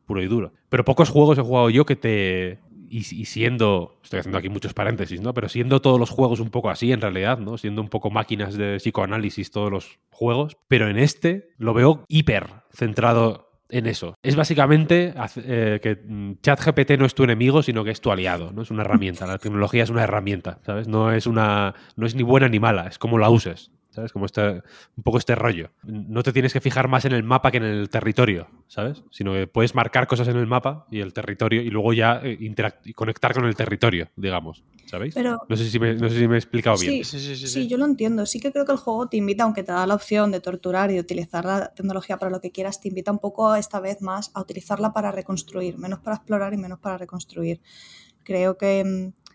Speaker 2: puro y duro. Pero pocos juegos he jugado yo que te... Y siendo, estoy haciendo aquí muchos paréntesis, ¿no? Pero siendo todos los juegos un poco así en realidad, ¿no? Siendo un poco máquinas de psicoanálisis todos los juegos, pero en este lo veo hiper centrado en eso. Es básicamente eh, que mm, ChatGPT no es tu enemigo, sino que es tu aliado, ¿no? Es una herramienta. La tecnología es una herramienta, ¿sabes? No es una no es ni buena ni mala, es como la uses. ¿Sabes? Como este, un poco este rollo. No te tienes que fijar más en el mapa que en el territorio, ¿sabes? Sino que puedes marcar cosas en el mapa y el territorio y luego ya eh, y conectar con el territorio, digamos, ¿sabéis?
Speaker 6: Pero-
Speaker 2: no, sé si me, no sé si me he explicado bien.
Speaker 6: Sí, sí, yo lo entiendo. Sí que creo que el juego te invita, aunque te da la opción de torturar y de utilizar la tecnología para lo que quieras, te invita un poco esta vez más a utilizarla para reconstruir, menos para explorar y menos para reconstruir. Creo que mm,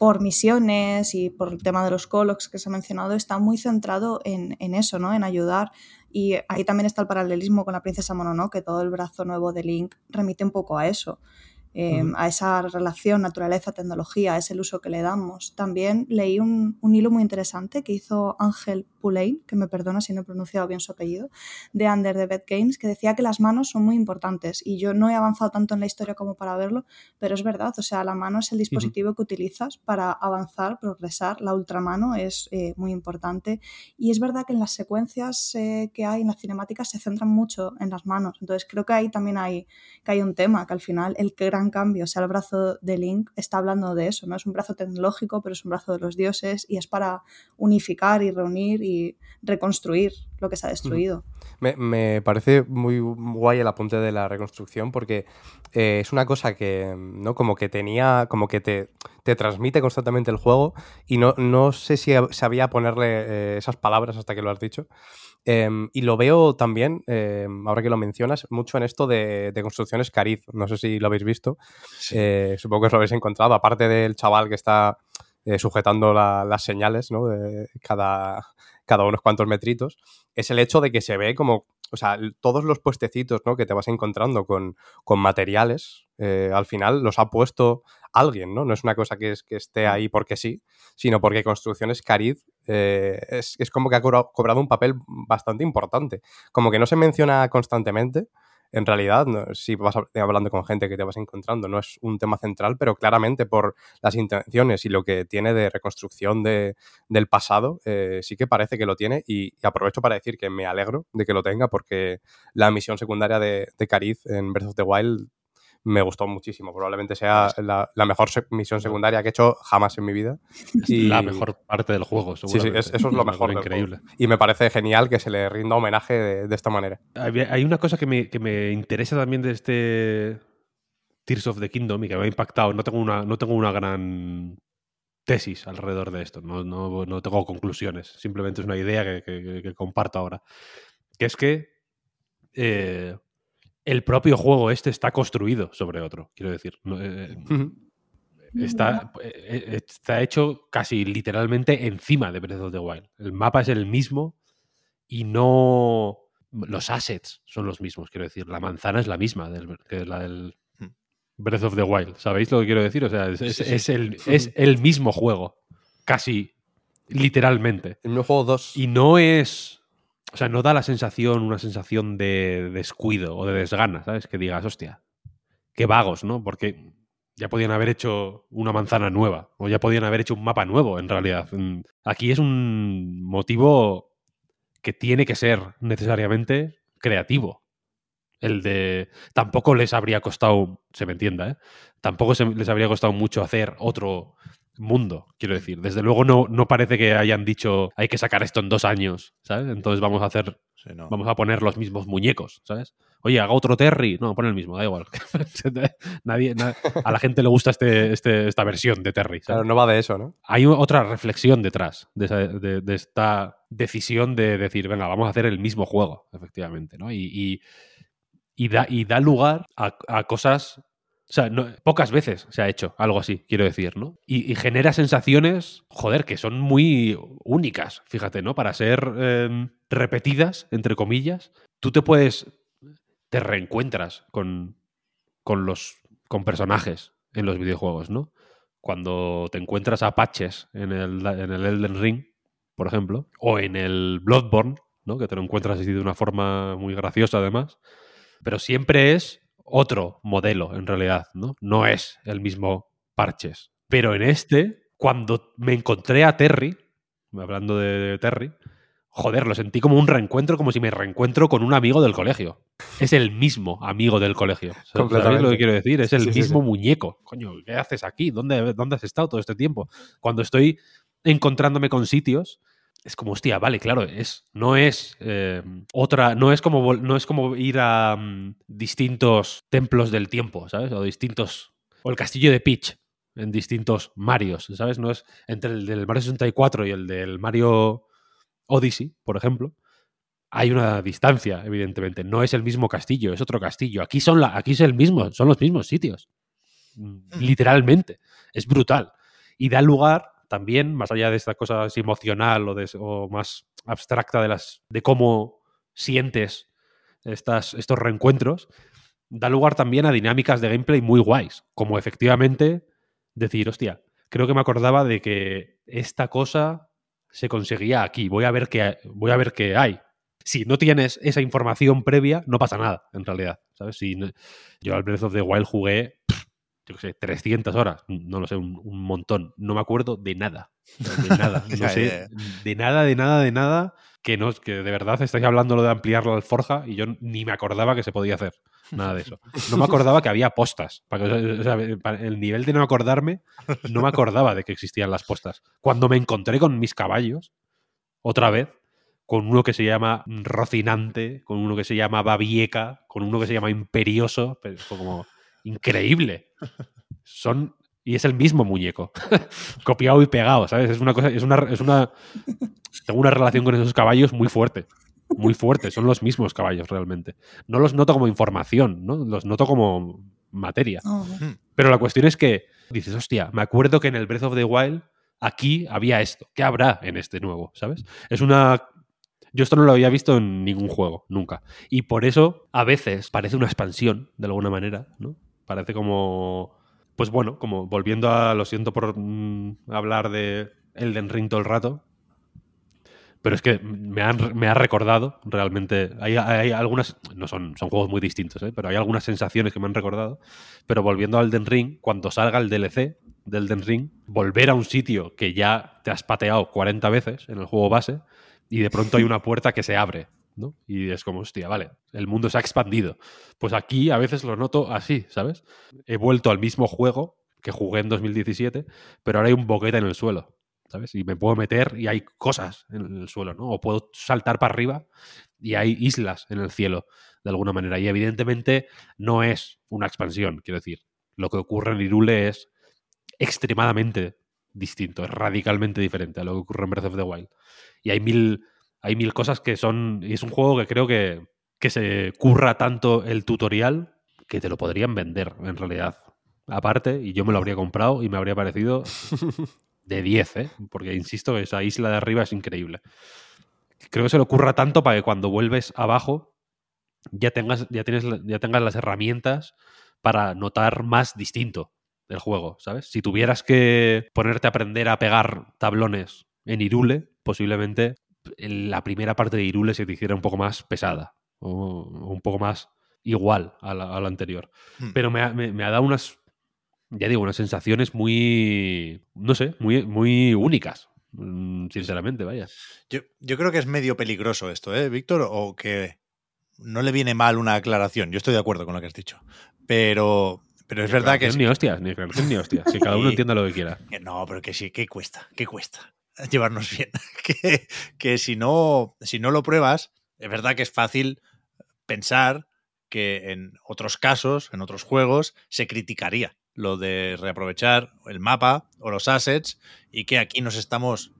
Speaker 6: por misiones y por el tema de los colocs que se ha mencionado, está muy centrado en, en eso, ¿no? En ayudar. Y ahí también está el paralelismo con la princesa Mononoke, que todo el brazo nuevo de Link remite un poco a eso. eh, a esa relación naturaleza-tecnología, a ese uso que le damos. También leí un, un hilo muy interesante que hizo Ángel Pulain, que me perdona si no he pronunciado bien su apellido, de Under the Bed Games, que decía que las manos son muy importantes. Y yo no he avanzado tanto en la historia como para verlo, pero es verdad, o sea, la mano es el dispositivo que utilizas para avanzar, progresar. La ultramano es eh, muy importante. Y es verdad que en las secuencias eh, que hay, en las cinemáticas, se centran mucho en las manos. Entonces creo que ahí también hay, que hay un tema, que al final el gran cambio, o sea, el brazo de Link está hablando de eso, no es un brazo tecnológico, pero es un brazo de los dioses y es para unificar y reunir y reconstruir lo que se ha destruido.
Speaker 3: Me, me parece muy guay el apunte de la reconstrucción porque eh, es una cosa que, ¿no? Como que tenía, como que te, te transmite constantemente el juego y no, no sé si sabía ponerle eh, esas palabras hasta que lo has dicho. Em, y lo veo también, em, ahora que lo mencionas, mucho en esto de, de construcciones cariz. No sé si lo habéis visto. Eh, supongo que os lo habéis encontrado. Aparte del chaval que está eh, sujetando la- las señales, ¿no? De cada, cada unos cuantos metritos, es el hecho de que se ve como, o sea, todos los puestecitos, ¿no? Que te vas encontrando con, con materiales, eh, al final los ha puesto alguien, ¿no? No es una cosa que, es, que esté ahí porque sí, sino porque Construcciones Cariz eh, es, es como que ha cobra- cobrado un papel bastante importante. Como que no se menciona constantemente, en realidad, si vas hab- hablando con gente que te vas encontrando, no es un tema central, pero claramente por las intenciones y lo que tiene de reconstrucción de- del pasado, eh, sí que parece que lo tiene. Y, y aprovecho para decir que me alegro de que lo tenga, porque la misión secundaria de, de Cariz en Breath of the Wild me gustó muchísimo. Probablemente sea la, la mejor se- misión secundaria que he hecho jamás en mi vida. (laughs)
Speaker 2: Es
Speaker 3: Y-
Speaker 2: la mejor parte del juego,
Speaker 3: Sí, sí, es- eso es lo mejor. juego.
Speaker 2: increíble.
Speaker 3: Y me parece genial que se le rinda homenaje de, de esta manera.
Speaker 2: Hay una cosa que me, que me interesa también de este Tears of the Kingdom y que me ha impactado. No tengo una, no tengo una gran tesis alrededor de esto. No, no, no tengo conclusiones. Simplemente es una idea que, que- que comparto ahora. Que es que eh, el propio juego este está construido sobre otro. Quiero decir. No, eh, está, eh, está hecho casi literalmente encima de Breath of the Wild. El mapa es el mismo y no. Los assets son los mismos, quiero decir. La manzana es la misma del, que la del
Speaker 1: Hmm.
Speaker 2: Breath of the Wild. ¿Sabéis lo que quiero decir? O sea, es, es-
Speaker 1: Sí, sí.
Speaker 2: es el, (laughs) es el mismo juego. Casi literalmente.
Speaker 3: El mismo juego 2.
Speaker 2: Y no es. O sea, no da la sensación, una sensación de descuido o de desgana, ¿sabes? Que digas, hostia, qué vagos, ¿no? Porque ya podían haber hecho una manzana nueva o ya podían haber hecho un mapa nuevo, en realidad. Mm, Aquí es un motivo que tiene que ser necesariamente creativo. El de. Tampoco les habría costado, se me entienda, ¿eh? Tampoco les habría costado mucho hacer otro mundo, quiero decir. Desde luego no, no parece que hayan dicho hay que sacar esto en dos años, ¿sabes? Entonces vamos a hacer
Speaker 1: Sí, no.
Speaker 2: vamos a poner los mismos muñecos, ¿sabes? Oye, haga otro Terry. No, pon el mismo, da igual. (laughs) Nadie, na- a la gente le gusta este, este- esta versión de Terry. ¿sabes?
Speaker 3: Claro, no va de eso, ¿no?
Speaker 2: Hay otra reflexión detrás de, esa- de- de esta decisión de decir, venga, vamos a hacer el mismo juego, efectivamente, ¿no? Y, y- y da, y da lugar a, a cosas... O sea, no- pocas veces se ha hecho algo así, quiero decir, ¿no? Y, genera sensaciones, joder, que son muy únicas, fíjate, ¿no? Para ser eh, repetidas, entre comillas. Tú te puedes... Te reencuentras con, con los con personajes en los videojuegos, ¿no? Cuando te encuentras a en el, en el Elden Ring, por ejemplo, o en el Bloodborne, ¿no? Que te lo encuentras así de una forma muy graciosa además, pero siempre es otro modelo en realidad, ¿no? No es el mismo Parches. Pero en este, cuando me encontré a Terry, hablando de Terry, joder, lo sentí como un reencuentro, como si me reencuentro con un amigo del colegio. Es el mismo amigo del colegio. ¿Sabéis lo que quiero decir? Es el
Speaker 3: Sí, sí,
Speaker 2: mismo
Speaker 3: sí.
Speaker 2: muñeco. Coño, ¿qué haces aquí? ¿Dónde, ¿Dónde has estado todo este tiempo? Cuando estoy encontrándome con sitios, es como, hostia, vale, claro, es, no es eh, otra, no es como no es como ir a mm, distintos templos del tiempo, ¿sabes? O distintos. O el castillo de Peach en distintos Marios, ¿sabes? No es entre el del Mario 64 y el del Mario Odyssey, por ejemplo. Hay una distancia, evidentemente. No es el mismo castillo, es otro castillo. Aquí son la, aquí es el mismo, son los mismos sitios. Mm, Literalmente. Es brutal. Y da lugar también, más allá de esta cosa emocional o, de- más abstracta de las. de cómo sientes estas, estos reencuentros, da lugar también a dinámicas de gameplay muy guays. Como efectivamente decir, hostia, creo que me acordaba de que esta cosa se conseguía aquí. Voy a ver qué, voy a ver qué hay. Si no tienes esa información previa, no pasa nada, en realidad. ¿sabes? Si yo al Breath of the Wild jugué, yo qué sé, 300 horas. No lo sé, un, un montón. No me acuerdo de nada. De (laughs) nada. No sé, de nada, de nada, de nada. Que, no, que de verdad estáis hablando lo de ampliar la alforja y yo ni me acordaba que se podía hacer. Nada de eso. No me acordaba que había postas. Para que- o sea, para el nivel de no acordarme, no me acordaba de que existían las postas. Cuando me encontré con mis caballos, otra vez, con uno que se llama Rocinante, con uno que se llama Babieca, con uno que se llama Imperioso, pero fue como increíble. Son y es el mismo muñeco, (laughs) copiado y pegado, ¿sabes? Es una cosa, es una, es una, tengo una relación con esos caballos muy fuerte, muy fuerte. Son los mismos caballos realmente. No los noto como información, ¿no? Los noto como materia.
Speaker 6: Oh,
Speaker 2: Pero la cuestión es que dices, hostia, me acuerdo que en el Breath of the Wild aquí había esto. ¿Qué habrá en este nuevo? ¿Sabes? Es una. Yo esto no lo había visto en ningún juego, nunca. Y por eso, a veces, parece una expansión, de alguna manera, ¿no? Parece como. Pues bueno, como volviendo a. Lo siento por mm, hablar de Elden Ring todo el rato. Pero es que me, han- me ha recordado realmente. Hay, hay algunas. No son, son juegos muy distintos, ¿eh? pero hay algunas sensaciones que me han recordado. Pero volviendo al Elden Ring, cuando salga el DLC del Elden Ring, volver a un sitio que ya te has pateado 40 veces en el juego base y de pronto hay una puerta que se abre Y es como, hostia, vale, el mundo se ha expandido. Pues aquí a veces lo noto así, ¿sabes? He vuelto al mismo juego que jugué en 2017, pero ahora hay un boquete en el suelo, ¿sabes? Y me puedo meter y hay cosas en el suelo, ¿no? O puedo saltar para arriba y hay islas en el cielo, de alguna manera. Y evidentemente no es una expansión, quiero decir. Lo que ocurre en Irule es extremadamente distinto, es radicalmente diferente a lo que ocurre en Breath of the Wild. Y hay mil, hay mil cosas que son. Y es un juego que creo que, que se curra tanto el tutorial que te lo podrían vender, en realidad. Aparte, y yo me lo habría comprado y me habría parecido (laughs) de 10, ¿eh? Porque insisto, esa isla de arriba es increíble. Creo que se le ocurra tanto para que cuando vuelves abajo ya tengas, ya tienes, ya tengas las herramientas para notar más distinto el juego, ¿sabes? Si tuvieras que ponerte a aprender a pegar tablones en Irule, posiblemente la primera parte de Irule se te hiciera un poco más pesada o, un poco más igual a la, anterior. Hmm. Pero me ha, me ha, dado unas, ya digo, unas sensaciones muy, no sé, muy, muy únicas. Mm, sinceramente, vaya.
Speaker 1: Yo, yo creo que es medio peligroso esto, ¿eh, Víctor? O que no le viene mal una aclaración. Yo estoy de acuerdo con lo que has dicho. Pero, pero es verdad que.
Speaker 2: Es... Ni hostias, ni, ni hostias. Si cada uno (laughs) entienda lo que quiera.
Speaker 1: No, pero que sí, que cuesta, que cuesta (laughs) llevarnos bien. (laughs) que, que si, no, si no lo pruebas, es verdad que es fácil pensar que en otros casos, en otros juegos, se criticaría lo de reaprovechar el mapa o los assets y que aquí nos estamos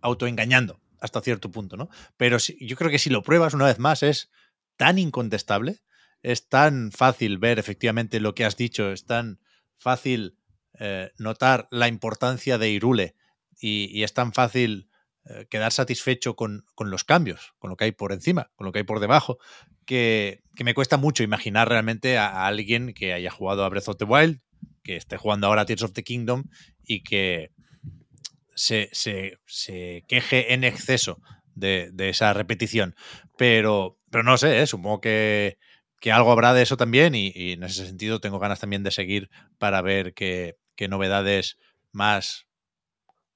Speaker 1: autoengañando hasta cierto punto, ¿no? Pero yo creo que si lo pruebas una vez más es tan incontestable, es tan fácil ver efectivamente lo que has dicho, es tan fácil eh, notar la importancia de Irule y, es tan fácil eh, quedar satisfecho con, los cambios, con lo que hay por encima, con lo que hay por debajo, que, me cuesta mucho imaginar realmente a, alguien que haya jugado a Breath of the Wild, que esté jugando ahora a Tears of the Kingdom y que se, queje en exceso de, esa repetición. Pero, pero no sé, ¿eh? supongo que, algo habrá de eso también y, en ese sentido tengo ganas también de seguir para ver qué, novedades más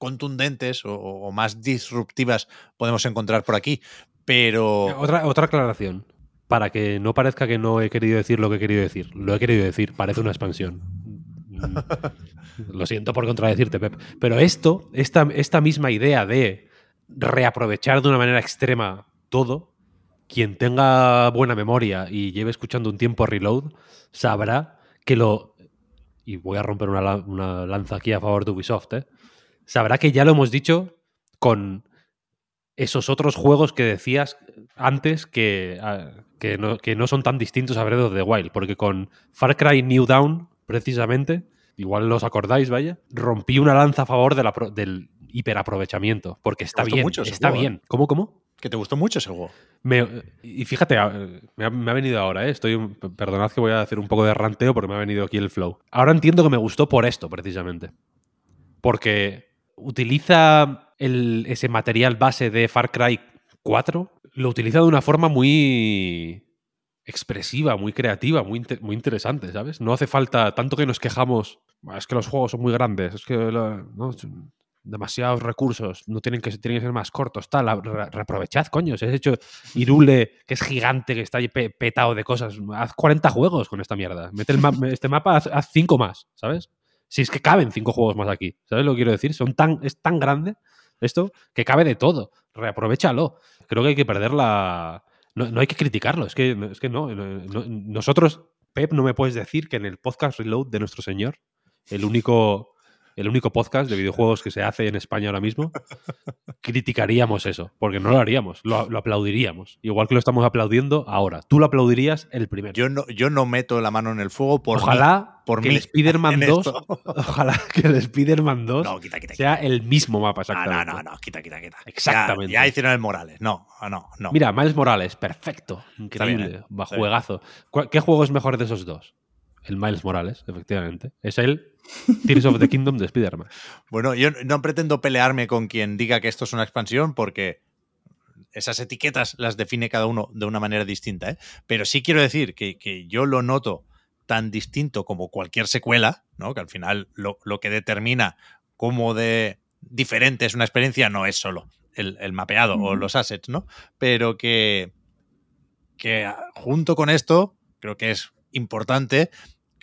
Speaker 1: contundentes o, más disruptivas podemos encontrar por aquí. Pero.
Speaker 2: Otra, otra aclaración. Para que no parezca que no he querido decir lo que he querido decir. Lo he querido decir. Parece una expansión. Lo siento por contradecirte, Pep. Pero esto, esta, esta misma idea de reaprovechar de una manera extrema todo, quien tenga buena memoria y lleve escuchando un tiempo Reload, sabrá que lo. Y voy a romper una, una lanza aquí a favor de Ubisoft, ¿eh? Sabrá que ya lo hemos dicho con esos otros juegos que decías antes que, ah, que, no, que no son tan distintos a Breath of the Wild, porque con Far Cry New Down, precisamente, igual los acordáis, vaya, rompí una lanza a favor de la del hiperaprovechamiento, porque está bien, mucho está bien. ¿eh? ¿Cómo, cómo?
Speaker 1: Que te gustó mucho ese juego.
Speaker 2: y fíjate, me ha, venido ahora, ¿eh? Estoy, perdonad que voy a hacer un poco de ranteo porque me ha venido aquí el flow. Ahora entiendo que me gustó por esto, precisamente. Porque utiliza ese material base de Far Cry 4, lo utiliza de una forma muy expresiva, muy creativa, muy, muy interesante, ¿sabes? No hace falta tanto que nos quejamos, es que los juegos son muy grandes, es que demasiados recursos, no tienen que, tienen que ser más cortos, tal, reaprovechad, coño, si has hecho Irule, que es gigante, que está ahí petado de cosas, haz 40 juegos con esta mierda, mete (laughs) este mapa, haz 5 más, ¿sabes? Si es que caben 5 juegos más aquí, ¿sabes lo que quiero decir? Son tan, es tan grande esto que cabe de todo, reaprovechalo. Creo que hay que perder la no, hay que criticarlo, es que, es que no, Nosotros, Pep, no me puedes decir que en el podcast Reload de nuestro señor, el único el único podcast de videojuegos que se hace en España ahora mismo, criticaríamos eso, porque no lo haríamos, lo, aplaudiríamos, igual que lo estamos aplaudiendo ahora. Tú lo aplaudirías el primero.
Speaker 1: Yo no, yo no meto la mano en el fuego por
Speaker 2: Ojalá
Speaker 1: por
Speaker 2: que el Spider-Man (laughs) 2, (laughs) ojalá que el Spider-Man 2 sea el mismo mapa exactamente.
Speaker 1: No, no, no, quita, quita, quita.
Speaker 2: Exactamente.
Speaker 1: Ya, hicieron el Morales. No, no, no.
Speaker 2: Mira, Miles Morales, perfecto, increíble, va, juegazo. ¿Qué juego es mejor de esos dos? El Miles Morales, efectivamente. Es el Tears of the Kingdom de Spider-Man.
Speaker 1: Bueno, yo no pretendo pelearme con quien diga que esto es una expansión porque esas etiquetas las define cada uno de una manera distinta, ¿eh? pero sí quiero decir que, yo lo noto tan distinto como cualquier secuela, ¿no? que al final lo, que determina cómo de diferente es una experiencia no es solo el, el mapeado o los assets, ¿no? Pero que, que ah, junto con esto, creo que es importante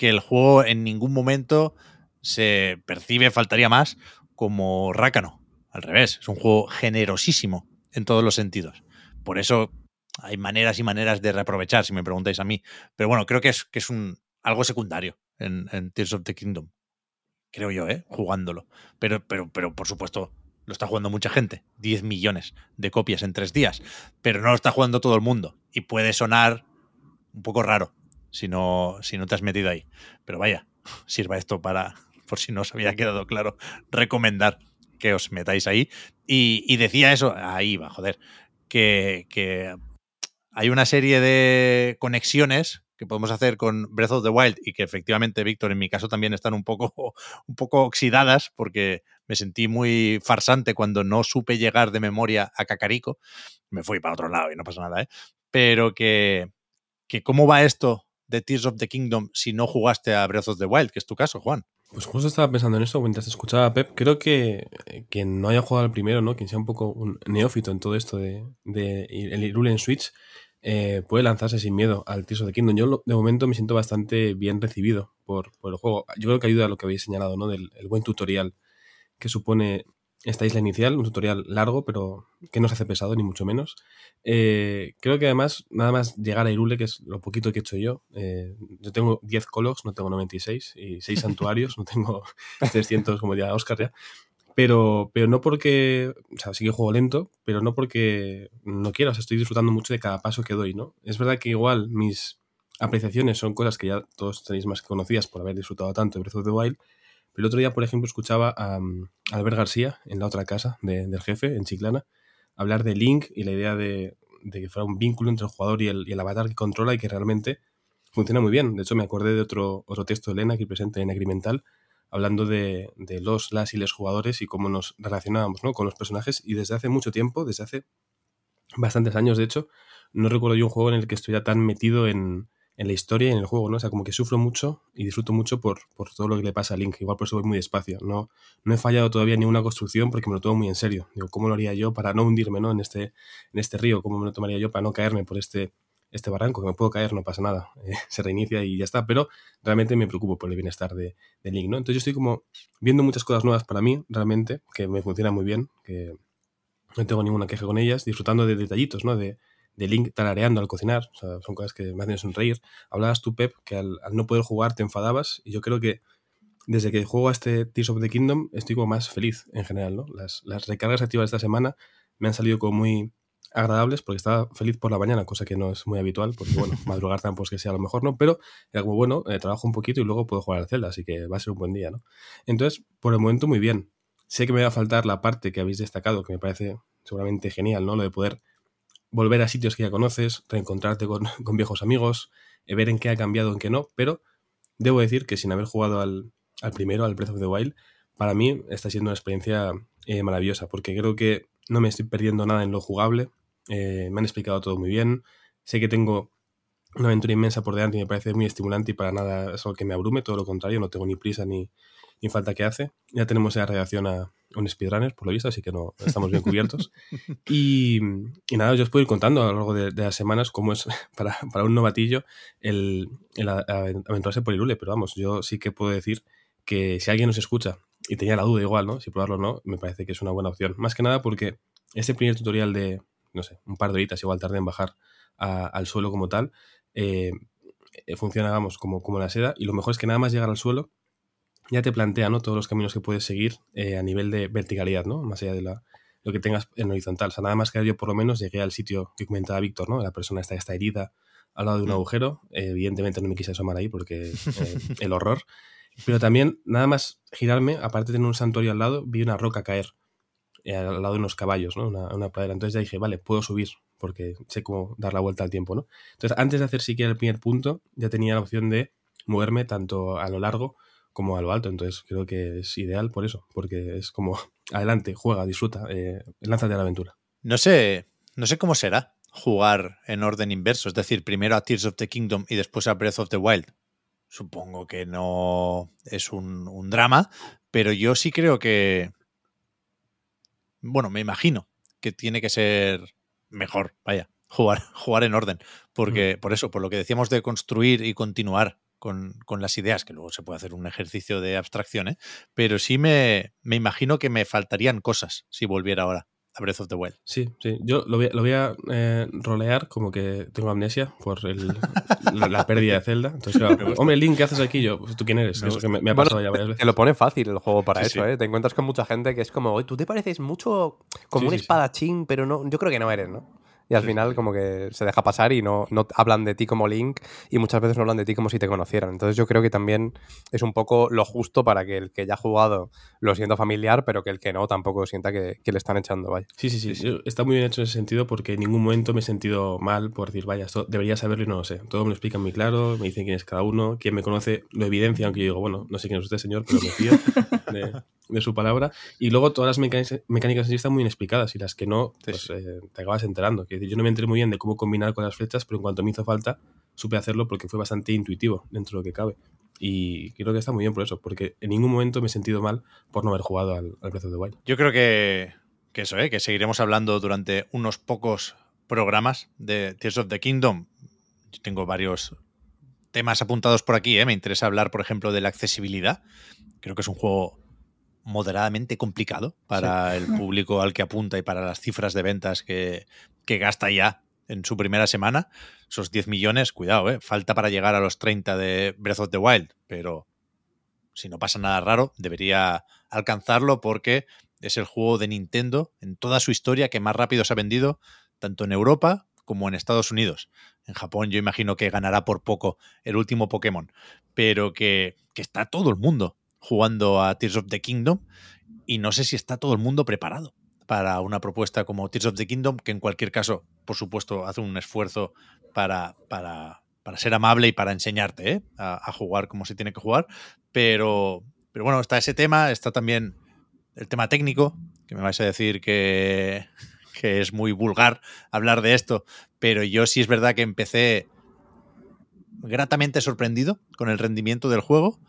Speaker 1: que el juego en ningún momento se percibe, faltaría más, como Rácano. Al revés, es un juego generosísimo en todos los sentidos. Por eso hay maneras y maneras de reaprovechar, si me preguntáis a mí. Pero bueno, creo que es, que es un, algo secundario en, Tears of the Kingdom. Creo yo, ¿eh? Jugándolo. Pero, pero, pero por supuesto, lo está jugando mucha gente. 10 millones de copias en tres días. Pero no lo está jugando todo el mundo. Y puede sonar un poco raro si no, si no te has metido ahí. Pero vaya, (laughs) sirva esto para, (laughs) por si no os había quedado claro, recomendar que os metáis ahí. Y, decía eso, ahí va, joder, que, que hay una serie de conexiones que podemos hacer con Breath of the Wild y que efectivamente, Víctor, en mi caso también están un poco, (laughs) un poco oxidadas porque me sentí muy farsante cuando no supe llegar de memoria a Cacarico. Me fui para otro lado y no pasa nada, ¿eh? Pero que, que ¿cómo va esto de Tears of the Kingdom si no jugaste a Breath of the Wild, que es tu caso, Juan?
Speaker 4: Pues justo estaba pensando en eso mientras escuchaba a Pep. Creo que eh, quien no haya jugado al primero, ¿no? Quien sea un poco un neófito en todo esto de, de el Irule en Switch, eh, puede lanzarse sin miedo al Tears of the Kingdom. Yo de momento me siento bastante bien recibido por, por el juego. Yo creo que ayuda a lo que habéis señalado, ¿no? Del el buen tutorial que supone esta isla inicial, un tutorial largo, pero que no se hace pesado, ni mucho menos. Eh, creo que además, nada más llegar a Irule, que es lo poquito que he hecho yo, eh, yo tengo 10 colos, no tengo 96, y 6 (laughs) santuarios, no tengo 300 como ya Oscar ya. Pero, pero no porque, o sea, sí que juego lento, pero no porque no quiera, o sea, estoy disfrutando mucho de cada paso que doy, ¿no? Es verdad que igual mis apreciaciones son cosas que ya todos tenéis más que conocidas por haber disfrutado tanto de Breath of the Wild, el otro día, por ejemplo, escuchaba a, um, Albert García en la otra casa de- del jefe, en Chiclana, hablar de Link y la idea de, de que fuera un vínculo entre el jugador y el, y avatar que controla y que realmente funciona muy bien. De hecho, me acordé de otro, otro texto de Elena aquí presente en Agrimental, hablando de, de los, las y los jugadores y cómo nos relacionábamos ¿no? con los personajes. Y desde hace mucho tiempo, desde hace bastantes años, de hecho, no recuerdo yo un juego en el que estuviera tan metido en, en la historia y en el juego, ¿no? O sea, como que sufro mucho y disfruto mucho por, por todo lo que le pasa a Link. Igual por eso voy muy despacio. No, no he fallado todavía en ninguna construcción porque me lo tomo muy en serio. Digo, ¿cómo lo haría yo para no hundirme ¿no? En, este, en este río? ¿Cómo me lo tomaría yo para no caerme por este, este barranco? Que me puedo caer, no pasa nada. (laughs) Eh, se reinicia y ya está. Pero realmente me preocupo por el bienestar de, de Link, ¿no? Entonces yo estoy como viendo muchas cosas nuevas para mí, realmente, que me funcionan muy bien, que no tengo ninguna queja con ellas, disfrutando de detallitos, ¿no? De, de Link tarareando al cocinar, o sea, son cosas que me hacen sonreír. Hablabas tú, Pep, que al, al, no poder jugar te enfadabas, y yo creo que desde que juego a este Tears of the Kingdom estoy como más feliz en general, ¿no? Las, las recargas activas de esta semana me han salido como muy agradables porque estaba feliz por la mañana, cosa que no es muy habitual, porque bueno, (laughs) madrugar tampoco es que sea lo mejor, ¿no? Pero era como, bueno, eh, trabajo un poquito y luego puedo jugar al Zelda, así que va a ser un buen día, ¿no? Entonces, por el momento, muy bien. Sé que me va a faltar la parte que habéis destacado, que me parece seguramente genial, ¿no? Lo de poder volver a sitios que ya conoces, reencontrarte con, (laughs) con viejos amigos, eh, ver en qué ha cambiado, en qué no, pero debo decir que sin haber jugado al, al, primero, al Breath of the Wild, para mí está siendo una experiencia eh, maravillosa, porque creo que no me estoy perdiendo nada en lo jugable, eh, me han explicado todo muy bien, sé que tengo una aventura inmensa por delante y me parece muy estimulante y para nada es algo que me abrume, todo lo contrario, no tengo ni prisa ni, ni falta que hace. Ya tenemos la reacción a un speedrunner, por lo visto, así que no estamos bien cubiertos. (laughs) y, y, nada, yo os puedo ir contando a lo largo de, de las semanas cómo es (laughs) para, para un novatillo el, el, aventurarse por Irule, pero vamos, yo sí que puedo decir que si alguien nos escucha y tenía la duda igual, ¿no? Si probarlo o no, me parece que es una buena opción. Más que nada porque este primer tutorial de, no sé, un par de horitas, igual tarde en bajar a, al suelo como tal, eh, funciona, vamos, como, como la seda. Y lo mejor es que nada más llegar al suelo, ya te plantea ¿no? todos los caminos que puedes seguir eh, a nivel de verticalidad, ¿no? Más allá de la, lo que tengas en horizontal. O sea, nada más que yo por lo menos llegué al sitio que comentaba Víctor, ¿no? La persona está, está herida al lado de un agujero. Eh, evidentemente no me quise asomar ahí porque eh, el horror. Pero también, nada más girarme, aparte de tener un santuario al lado, vi una roca caer eh, al lado de unos caballos, ¿no? Una, una pradera. Entonces ya dije, vale, puedo subir porque sé cómo dar la vuelta al tiempo, ¿no? Entonces, antes de hacer siquiera el primer punto, ya tenía la opción de moverme tanto a lo largo como a lo alto. Entonces creo que es ideal por eso, porque es como (laughs) adelante, juega, disfruta, eh, lánzate a la aventura.
Speaker 1: No sé, no sé cómo será jugar en orden inverso, es decir, primero a Tears of the Kingdom y después a Breath of the Wild. Supongo que no es un, un drama, pero yo sí creo que, bueno, me imagino que tiene que ser mejor, vaya, jugar, (laughs) jugar en orden. Porque, por eso, por lo que decíamos de construir y continuar con, con, las ideas, que luego se puede hacer un ejercicio de abstracción, ¿eh? pero sí me, me imagino que me faltarían cosas si volviera ahora a Breath of the Wild.
Speaker 4: Sí, sí. Yo lo voy, lo voy a eh, rolear como que tengo amnesia por el, la, la, pérdida de Zelda. Entonces, (laughs) claro, hombre, Link, ¿qué haces aquí? Yo, pues, ¿tú quién eres? Me, me, me ha pasado bueno, ya varias (laughs) veces.
Speaker 3: Te lo pone fácil el juego para sí, eso, sí. ¿eh? Te encuentras con mucha gente que es como, tú te pareces mucho como sí, un espadachín, pero no, yo creo que no eres, ¿no? Y al final como que se deja pasar y no, no hablan de ti como Link y muchas veces no hablan de ti como si te conocieran. Entonces yo creo que también es un poco lo justo para que el que ya ha jugado lo sienta familiar, pero que el que no tampoco sienta que, que le están echando, vaya.
Speaker 4: Sí, sí, sí, sí, Está muy bien hecho en ese sentido porque en ningún momento me he sentido mal por decir, vaya, esto debería saberlo y no lo sé. Todo me lo explican muy claro, me dicen quién es cada uno, quien me conoce lo evidencia, aunque yo digo, bueno, no sé quién es usted, señor, pero me fío (laughs) de, de, su palabra. Y luego todas las mecánicas, mecánicas en sí están muy inexplicadas y las que no, pues eh, te acabas enterando. Que yo no me enteré muy bien de cómo combinar con las flechas, pero en cuanto me hizo falta, supe hacerlo porque fue bastante intuitivo dentro de lo que cabe. Y creo que está muy bien por eso, porque en ningún momento me he sentido mal por no haber jugado al, al Breath of the Wild.
Speaker 1: Yo creo que, que eso, ¿eh? que seguiremos hablando durante unos pocos programas de Tears of the Kingdom. Yo tengo varios temas apuntados por aquí. ¿eh? Me interesa hablar, por ejemplo, de la accesibilidad. Creo que es un juego moderadamente complicado para sí. el público al que apunta y para las cifras de ventas que, que gasta ya en su primera semana. Esos 10 millones, cuidado, ¿eh? falta para llegar a los 30 de Breath of the Wild, pero si no pasa nada raro, debería alcanzarlo porque es el juego de Nintendo en toda su historia que más rápido se ha vendido, tanto en Europa como en Estados Unidos. En Japón yo imagino que ganará por poco el último Pokémon, pero que, que está todo el mundo jugando a Tears of the Kingdom y no sé si está todo el mundo preparado para una propuesta como Tears of the Kingdom, que en cualquier caso, por supuesto, hace un esfuerzo para, para, para ser amable y para enseñarte ¿eh? a, a, jugar como se tiene que jugar. Pero, pero bueno, está ese tema, está también el tema técnico, que me vais a decir que, (laughs) que es muy vulgar hablar de esto, pero yo sí es verdad que empecé gratamente sorprendido con el rendimiento del juego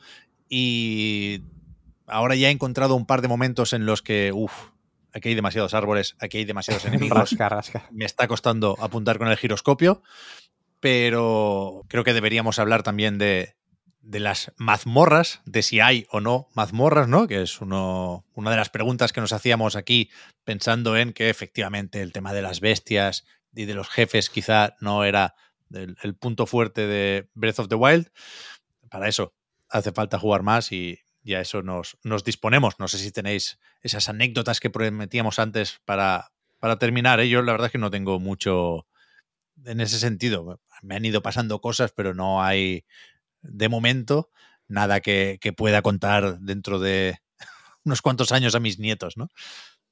Speaker 1: y ahora ya he encontrado un par de momentos en los que, uff, aquí hay demasiados árboles, aquí hay demasiados (laughs) enemigos.
Speaker 3: rasca, rasca.
Speaker 1: Me está costando apuntar con el giroscopio, pero creo que deberíamos hablar también de, de las mazmorras, de si hay o no mazmorras, ¿no? Que es uno, una de las preguntas que nos hacíamos aquí pensando en que efectivamente el tema de las bestias y de los jefes quizá no era el, el punto fuerte de Breath of the Wild. Para eso hace falta jugar más y, y a eso nos, nos, disponemos. No sé si tenéis esas anécdotas que prometíamos antes para, para terminar. ¿eh? Yo la verdad es que no tengo mucho en ese sentido. Me han ido pasando cosas, pero no hay de momento nada que, que pueda contar dentro de (laughs) unos cuantos años a mis nietos, ¿no?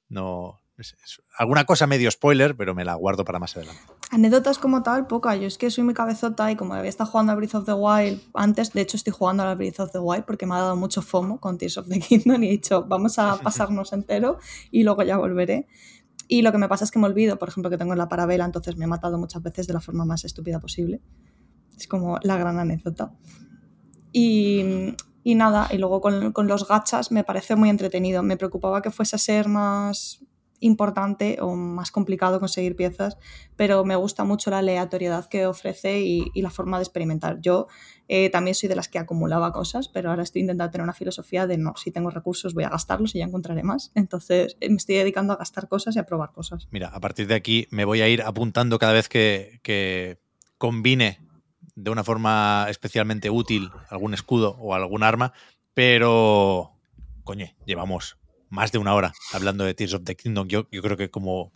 Speaker 1: No, es, es alguna cosa medio spoiler, pero me la guardo para más adelante.
Speaker 6: Anécdotas como tal, poca. Yo es que soy muy cabezota y como había estado jugando a Breath of the Wild antes, de hecho estoy jugando a Breath of the Wild porque me ha dado mucho FOMO con Tears of the Kingdom y he dicho, vamos a (laughs) pasarnos entero y luego ya volveré. Y lo que me pasa es que me olvido, por ejemplo, que tengo la parabela, entonces me he matado muchas veces de la forma más estúpida posible. Es como la gran anécdota. Y, y nada, y luego con, con, los gachas me parece muy entretenido. Me preocupaba que fuese a ser más importante o más complicado conseguir piezas, pero me gusta mucho la aleatoriedad que ofrece y, la forma de experimentar. Yo eh, también soy de las que acumulaba cosas, pero ahora estoy intentando tener una filosofía de no, si tengo recursos voy a gastarlos y ya encontraré más. Entonces me estoy dedicando a gastar cosas y a probar cosas.
Speaker 1: Mira, a partir de aquí me voy a ir apuntando cada vez que, que combine de una forma especialmente útil algún escudo o algún arma, pero, coño, llevamos más de una hora hablando de Tears of the Kingdom. Yo, yo creo que como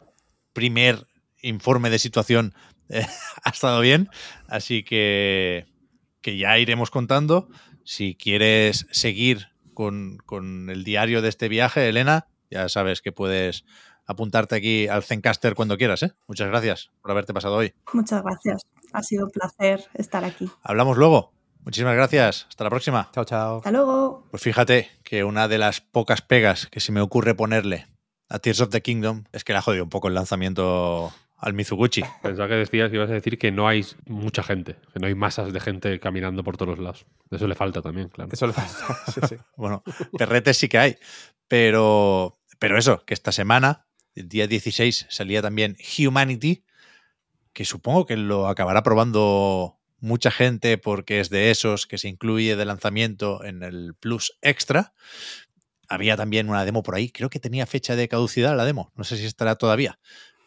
Speaker 1: primer informe de situación eh, (laughs) ha estado bien, así que, que, ya iremos contando. Si quieres seguir con, con, el diario de este viaje, Elena, ya sabes que puedes apuntarte aquí al Zencaster cuando quieras. ¿eh? Muchas gracias por haberte pasado hoy.
Speaker 6: Muchas gracias. Ha sido un placer estar aquí.
Speaker 1: Hablamos luego. Muchísimas gracias. Hasta la próxima.
Speaker 3: Chao, chao.
Speaker 6: Hasta luego.
Speaker 1: Pues fíjate que una de las pocas pegas que se me ocurre ponerle a Tears of the Kingdom es que le ha jodido un poco el lanzamiento al Mizuguchi.
Speaker 2: Pensaba que decías que ibas a decir que no hay mucha gente, que no hay masas de gente caminando por todos lados. Eso le falta también, claro.
Speaker 3: Eso le falta. (laughs) sí, sí. (laughs)
Speaker 1: bueno, perretes sí que hay, pero, pero eso, que esta semana El día 16 salía también Humanity, que supongo que lo acabará probando mucha gente porque es de esos que se incluye de lanzamiento en el Plus Extra. Había también una demo por ahí, creo que tenía fecha de caducidad la demo, no sé si estará todavía,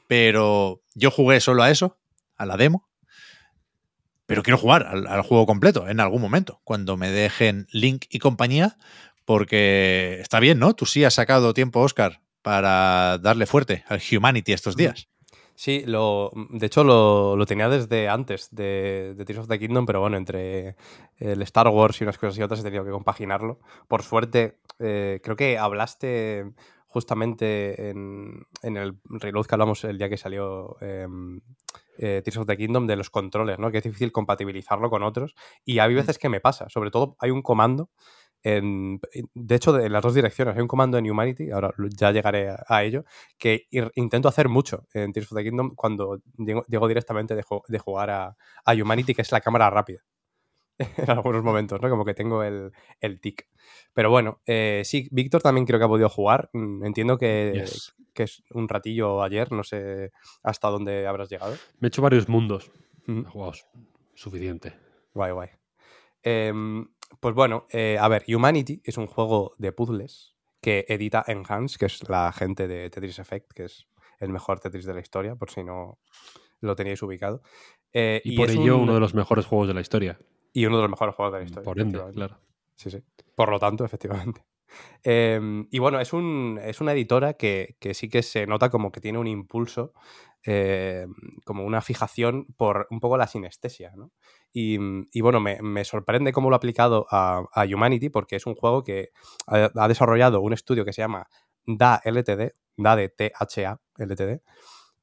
Speaker 1: pero yo jugué solo a eso, a la demo, pero quiero jugar al, al, juego completo en algún momento, cuando me dejen Link y compañía, porque está bien, ¿no? Tú sí has sacado tiempo, Oscar, para darle fuerte al Humanity estos días.
Speaker 3: Sí, lo, de hecho lo, lo tenía desde antes de, de, Tears of the Kingdom, pero bueno, entre el Star Wars y unas cosas y otras he tenido que compaginarlo. Por suerte, eh, creo que hablaste justamente en, en, el reload que hablamos el día que salió eh, eh, Tears of the Kingdom de los controles, ¿no? Que es difícil compatibilizarlo con otros. Y hay veces que me pasa, sobre todo hay un comando en, de hecho, en las dos direcciones. Hay un comando en Humanity, ahora ya llegaré a, a ello, que ir, intento hacer mucho en Tears of the Kingdom cuando llego, llego directamente de, de jugar a, a, Humanity, que es la cámara rápida. (laughs) en algunos momentos, ¿no? Como que tengo el, el tic. Pero bueno, eh, sí, Víctor también creo que ha podido jugar. Mm, entiendo que, yes. que, es un ratillo ayer, no sé hasta dónde habrás llegado.
Speaker 2: Me he hecho varios mundos. Mm. Wow, suficiente.
Speaker 3: Guay, guay. Eh, pues bueno, eh, a ver, Humanity es un juego de puzzles que edita Enhance, que es la gente de Tetris Effect, que es el mejor Tetris de la historia, por si no lo teníais ubicado.
Speaker 2: Eh, y, y, por ello un... uno de los mejores juegos de la historia.
Speaker 3: Y uno de los mejores juegos de la historia.
Speaker 2: Por ende, claro.
Speaker 3: Sí, sí. Por lo tanto, efectivamente. Eh, y bueno, es, un, es una editora que, que, sí que se nota como que tiene un impulso, eh, como una fijación por un poco la sinestesia, ¿no? Y, y bueno, me, me, sorprende cómo lo ha aplicado a, a, Humanity, porque es un juego que ha, ha, desarrollado un estudio que se llama DA LTD, DA de THA LTD,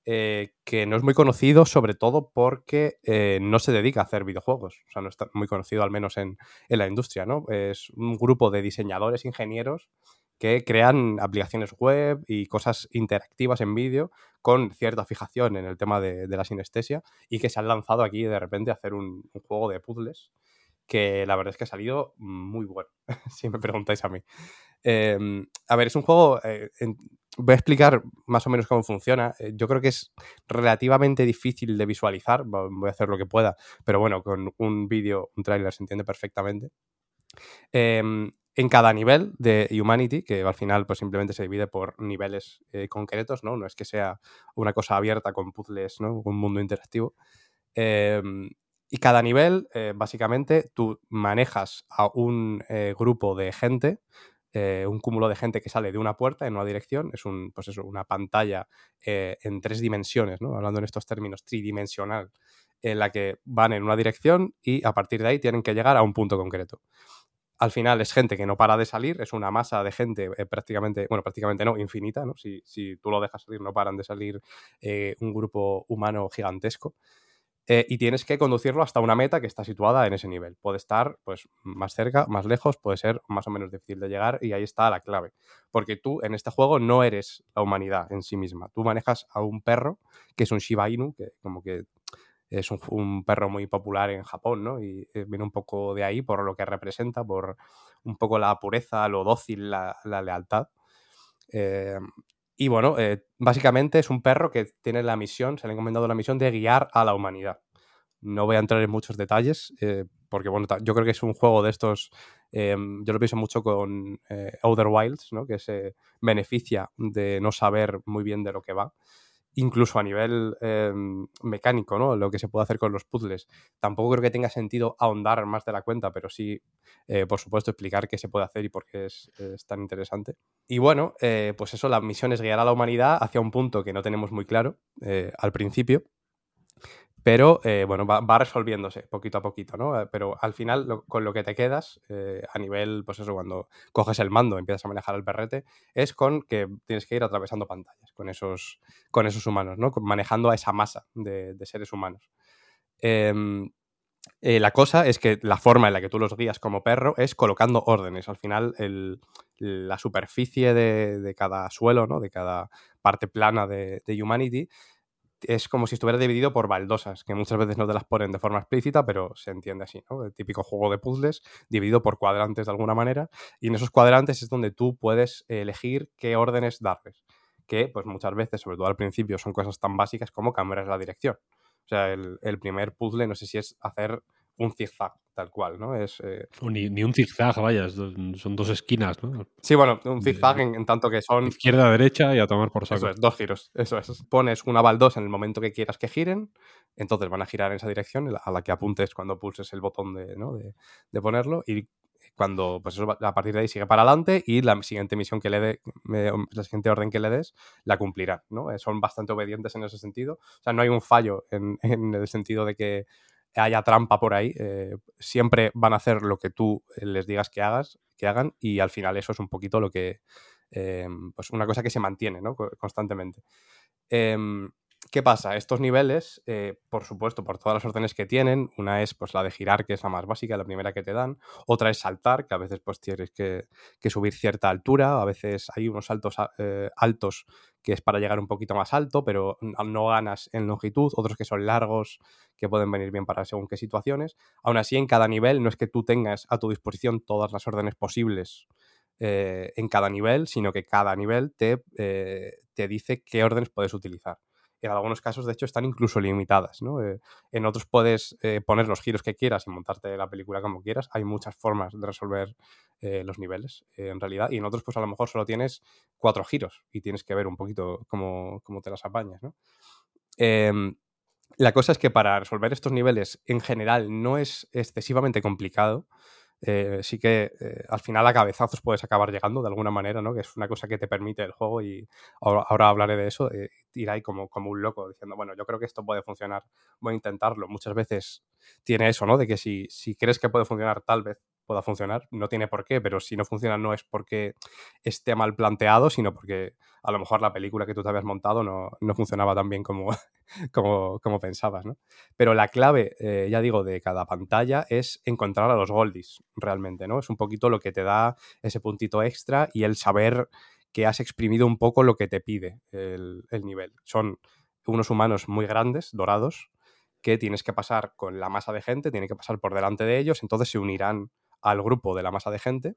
Speaker 3: eh, que no es muy conocido, sobre todo porque eh, no se dedica a hacer videojuegos. O sea, no está muy conocido, al menos en, en, la industria, ¿no? Es un grupo de diseñadores, ingenieros que crean aplicaciones web y cosas interactivas en vídeo con cierta fijación en el tema de, la sinestesia y que se han lanzado aquí de repente a hacer un, juego de puzzles que la verdad es que ha salido muy bueno, (laughs) si me preguntáis a mí. Eh, a ver, es un juego, eh, voy a explicar más o menos cómo funciona. Eh, yo creo que es relativamente difícil de visualizar, voy a hacer lo que pueda, pero bueno, con un vídeo, un tráiler se entiende perfectamente. Eh, en cada nivel de Humanity, que al final pues simplemente se divide por niveles eh, concretos, ¿no? No es que sea una cosa abierta con puzzles, ¿no? Un mundo interactivo. Eh, y cada nivel, eh, básicamente, tú manejas a un grupo de gente, un cúmulo de gente que sale de una puerta en una dirección, es un, pues eso, una pantalla en tres dimensiones, ¿no? Hablando en estos términos tridimensional, en la que van en una dirección y a partir de ahí tienen que llegar a un punto concreto al final es gente que no para de salir, es una masa de gente eh, prácticamente, bueno, prácticamente no, infinita, ¿no? Si, si, tú lo dejas salir, no paran de salir eh, un grupo humano gigantesco. Eh, y tienes que conducirlo hasta una meta que está situada en ese nivel. Puede estar pues, más cerca, más lejos, puede ser más o menos difícil de llegar y ahí está la clave. Porque tú en este juego no eres la humanidad en sí misma. Tú manejas a un perro que es un Shiba Inu, que como que es un, perro muy popular en Japón, ¿no? Y eh, viene un poco de ahí por lo que representa, por un poco la pureza, lo dócil, la, la lealtad. Eh, y bueno, eh, básicamente es un perro que tiene la misión, se le ha encomendado la misión de guiar a la humanidad. No voy a entrar en muchos detalles, eh, porque bueno, yo creo que es un juego de estos, yo lo pienso mucho con Outer Wilds, ¿no? Que se beneficia de no saber muy bien de lo que va incluso a nivel eh, mecánico, ¿no? Lo que se puede hacer con los puzzles. Tampoco creo que tenga sentido ahondar más de la cuenta, pero sí, eh, por supuesto, explicar qué se puede hacer y por qué es, es tan interesante. Y bueno, eh, pues eso, la misión es guiar a la humanidad hacia un punto que no tenemos muy claro eh, al principio, pero eh, bueno, va, va, resolviéndose poquito a poquito, ¿no? Eh, pero al final, lo, con lo que te quedas, eh, a nivel, pues eso, cuando coges el mando, empiezas a manejar el perrete, es con que tienes que ir atravesando pantallas con esos, con esos humanos, ¿no? Manejando a esa masa de, de seres humanos. Em, eh, la cosa es que la forma en la que tú los guías como perro es colocando órdenes. Al final, el, la superficie de, de, cada suelo, ¿no? de cada parte plana de, de Humanity, es como si estuviera dividido por baldosas, que muchas veces no te las ponen de forma explícita, pero se entiende así, ¿no? El típico juego de puzzles dividido por cuadrantes de alguna manera, y en esos cuadrantes es donde tú puedes elegir qué órdenes darles. que pues muchas veces, sobre todo al principio, son cosas tan básicas como cambiar la dirección. O sea, el, el primer puzzle no sé si es hacer un zigzag, tal cual, ¿no? Es, eh,
Speaker 2: Ni, ni un zigzag, vaya, son dos esquinas, ¿no?
Speaker 3: Sí, bueno, un zigzag en, en tanto que son
Speaker 2: Izquierda, derecha y a tomar por
Speaker 3: Eso
Speaker 2: saco.
Speaker 3: es, dos giros. Eso es. Pones una baldosa en el momento que quieras que giren, entonces van a girar en esa dirección a la que apuntes cuando pulses el botón de, ¿no? de, de ponerlo y cuando, pues eso, a partir de ahí sigue para adelante y la siguiente misión que le dé, la siguiente orden que le des, la cumplirán, ¿no? Eh, Son bastante obedientes en ese sentido. O sea, no hay un fallo en, en el sentido de que haya trampa por ahí. eh, siempre van a hacer lo que tú eh, les digas que hagas, que hagan, y al final eso es un poquito lo que. eh, pues una cosa que se mantiene, ¿no? Co- Constantemente. Em, ¿Qué pasa? Estos niveles, eh, por supuesto, por todas las órdenes que tienen, una es pues la de girar, que es la más básica, la primera que te dan, otra es saltar, que a veces pues tienes que, subir cierta altura, a veces hay unos saltos a- eh, altos que es para llegar un poquito más alto, pero no ganas en longitud, otros que son largos, que pueden venir bien para según qué situaciones. Aún así, en cada nivel no es que tú tengas a tu disposición todas las órdenes posibles eh, en cada nivel, sino que cada nivel te, te dice qué órdenes puedes utilizar. En algunos casos, de hecho, están incluso limitadas. Eh, en otros puedes eh, poner los giros que quieras y montarte la película como quieras. Hay muchas formas de resolver eh, los niveles, en realidad. Y en otros, pues a lo mejor solo tienes cuatro giros y tienes que ver un poquito cómo, cómo te las apañas. Em, la cosa es que para resolver estos niveles en general no es excesivamente complicado. Eh, sí que eh, al final a cabezazos puedes acabar llegando de alguna manera, ¿no? Que es una cosa que te permite el juego y ahora, ahora hablaré de eso. Eh, ir ahí como, como un loco diciendo, bueno, yo creo que esto puede funcionar, voy a intentarlo. Muchas veces tiene eso, ¿no? De que si, si crees que puede funcionar, tal vez pueda funcionar. No tiene por qué, pero si no funciona no es porque esté mal planteado, sino porque a lo mejor la película que tú te habías montado no, no funcionaba tan bien como, (laughs) como, como pensabas, ¿no? Pero la clave, eh, ya digo, de cada pantalla es encontrar a los goldies, realmente, ¿no? Es un poquito lo que te da ese puntito extra y el saber que has exprimido un poco lo que te pide el, el nivel. Son unos humanos muy grandes, dorados, que tienes que pasar con la masa de gente, tiene que pasar por delante de ellos, entonces se unirán al grupo de la masa de gente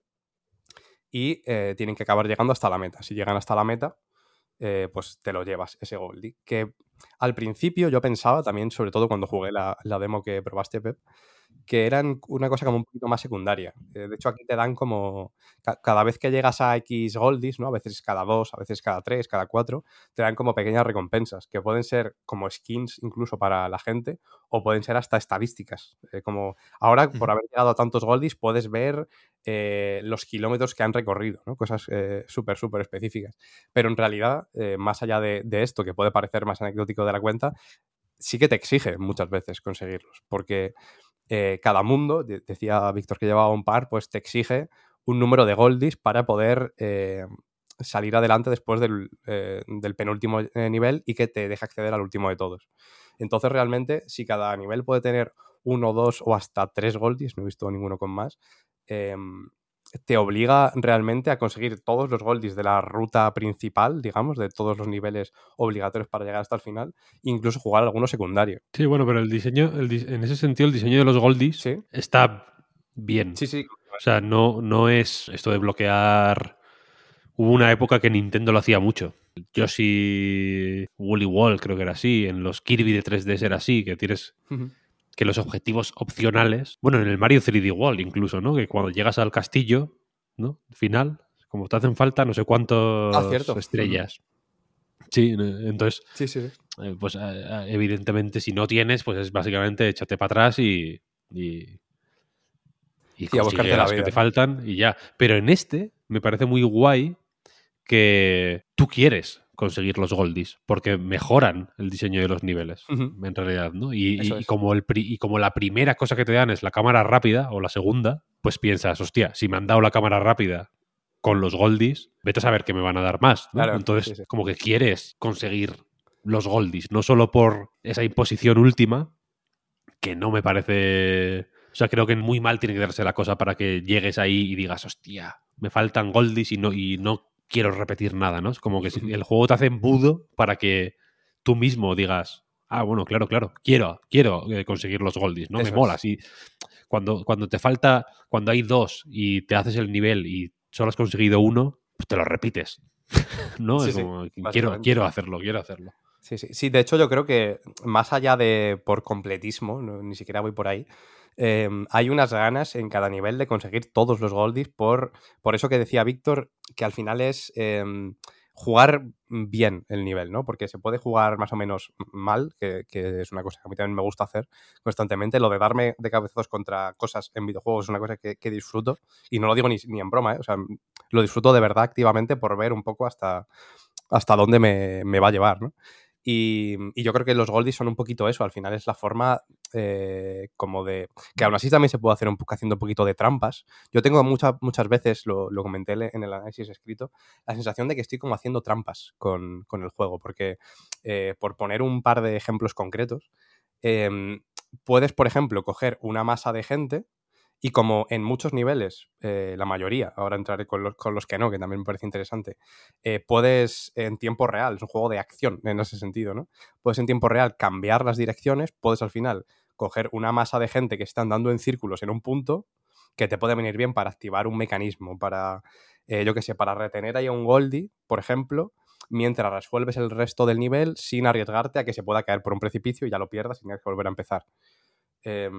Speaker 3: y eh, tienen que acabar llegando hasta la meta. Si llegan hasta la meta, eh, pues te lo llevas, ese Goldie. Que al principio yo pensaba también, sobre todo cuando jugué la, demo que probaste, Pep, que eran una cosa como un poquito más secundaria. Eh, de hecho, aquí te dan como. ca- cada vez que llegas a X Goldies, ¿no? A veces cada dos, a veces cada tres, cada cuatro, te dan como pequeñas recompensas, que pueden ser como skins incluso para la gente, o pueden ser hasta estadísticas. Eh, como ahora, por haber llegado a tantos Goldies, puedes ver eh, los kilómetros que han recorrido, ¿no? Cosas eh, súper, súper específicas. Pero en realidad, más allá de, de esto, que puede parecer más anecdótico de la cuenta, sí que te exige muchas veces conseguirlos, porque eh, cada mundo, de- decía Víctor que llevaba un par, pues te exige un número de goldies para poder eh, salir adelante después del, eh, del penúltimo nivel y que te deje acceder al último de todos. Entonces, realmente, si cada nivel puede tener uno, dos o hasta tres goldies, no he visto ninguno con más, em, te obliga realmente a conseguir todos los goldies de la ruta principal, digamos, de todos los niveles obligatorios para llegar hasta el final, incluso jugar alguno secundario.
Speaker 2: Sí, bueno, pero el diseño, el en ese sentido, el diseño de los goldies
Speaker 3: Sí.
Speaker 2: está bien.
Speaker 3: Sí, sí.
Speaker 2: O sea, no, no es esto de bloquear. Hubo una época que Nintendo lo hacía mucho. Yoshi Woolly Wall creo que era así. En los Kirby de 3DS era así, que tienes. Que los objetivos opcionales. Bueno, en el Mario 3D Wall incluso, ¿no? Que cuando llegas al castillo, ¿no? Final, como te hacen falta no sé cuántas
Speaker 3: Ah,
Speaker 2: estrellas. Sí, eh, entonces,
Speaker 3: Sí, sí, sí.
Speaker 2: eh, pues eh, eh, evidentemente si no tienes, pues es básicamente échate para atrás y, y, y
Speaker 3: Sí, a buscarte
Speaker 2: consigue
Speaker 3: la
Speaker 2: las que
Speaker 3: vida,
Speaker 2: te faltan y ya. Pero en este me parece muy guay que tú quieres conseguir los goldies porque mejoran el diseño de los niveles en realidad, ¿no? Y, como el pri- y como la primera cosa que te dan es la cámara rápida o la segunda, pues piensas, hostia, si me han dado la cámara rápida con los goldies, vete a saber que me van a dar más, ¿no?
Speaker 3: Claro,
Speaker 2: Entonces,
Speaker 3: sí, sí.
Speaker 2: como que quieres conseguir los goldies, no solo por esa imposición última, que no me parece... O sea, creo que muy mal tiene que darse la cosa para que llegues ahí y digas, hostia, me faltan goldies y no, y no quiero repetir nada, ¿no? Es como que (laughs) el juego te hace embudo para que tú mismo digas, ah, bueno, claro, claro, quiero, quiero eh, conseguir los goldies, ¿no?
Speaker 3: Eso
Speaker 2: me mola. Si, cuando, cuando te falta, cuando hay dos y te haces el nivel y solo has conseguido uno, pues te lo repites. (laughs) no,
Speaker 3: Sí,
Speaker 2: es
Speaker 3: sí,
Speaker 2: como, quiero, quiero hacerlo, quiero hacerlo.
Speaker 3: Sí, sí. Sí, de hecho, yo creo que más allá de por completismo, no- ni siquiera voy por ahí, eh, hay unas ganas en cada nivel de conseguir todos los goldies por, por eso que decía Víctor, que al final es eh, jugar bien el nivel, ¿no? Porque se puede jugar más o menos mal, que, que es una cosa que a mí también me gusta hacer constantemente. Lo de darme de cabezazos contra cosas en videojuegos es una cosa que, que disfruto y no lo digo ni, ni en broma, ¿eh? O sea, lo disfruto de verdad activamente por ver un poco hasta, hasta dónde me, me va a llevar, ¿no? Y, y yo creo que los Goldies son un poquito eso, al final es la forma eh, como de... que aún así también se puede hacer un haciendo un poquito de trampas. Yo tengo muchas muchas veces, lo, lo comenté en el análisis escrito, la sensación de que estoy como haciendo trampas con, con el juego, porque eh, por poner un par de ejemplos concretos, em, puedes, por ejemplo, coger una masa de gente y como en muchos niveles, eh, la mayoría, ahora entraré con los, con los que no, que también me parece interesante, eh, puedes en tiempo real, es un juego de acción en ese sentido, ¿no? Puedes en tiempo real cambiar las direcciones, puedes al final coger una masa de gente que está andando en círculos en un punto que te puede venir bien para activar un mecanismo, para, eh, yo qué sé, para retener ahí a un Goldie, por ejemplo, mientras resuelves el resto del nivel sin arriesgarte a que se pueda caer por un precipicio y ya lo pierdas y tengas que volver a empezar. Eh,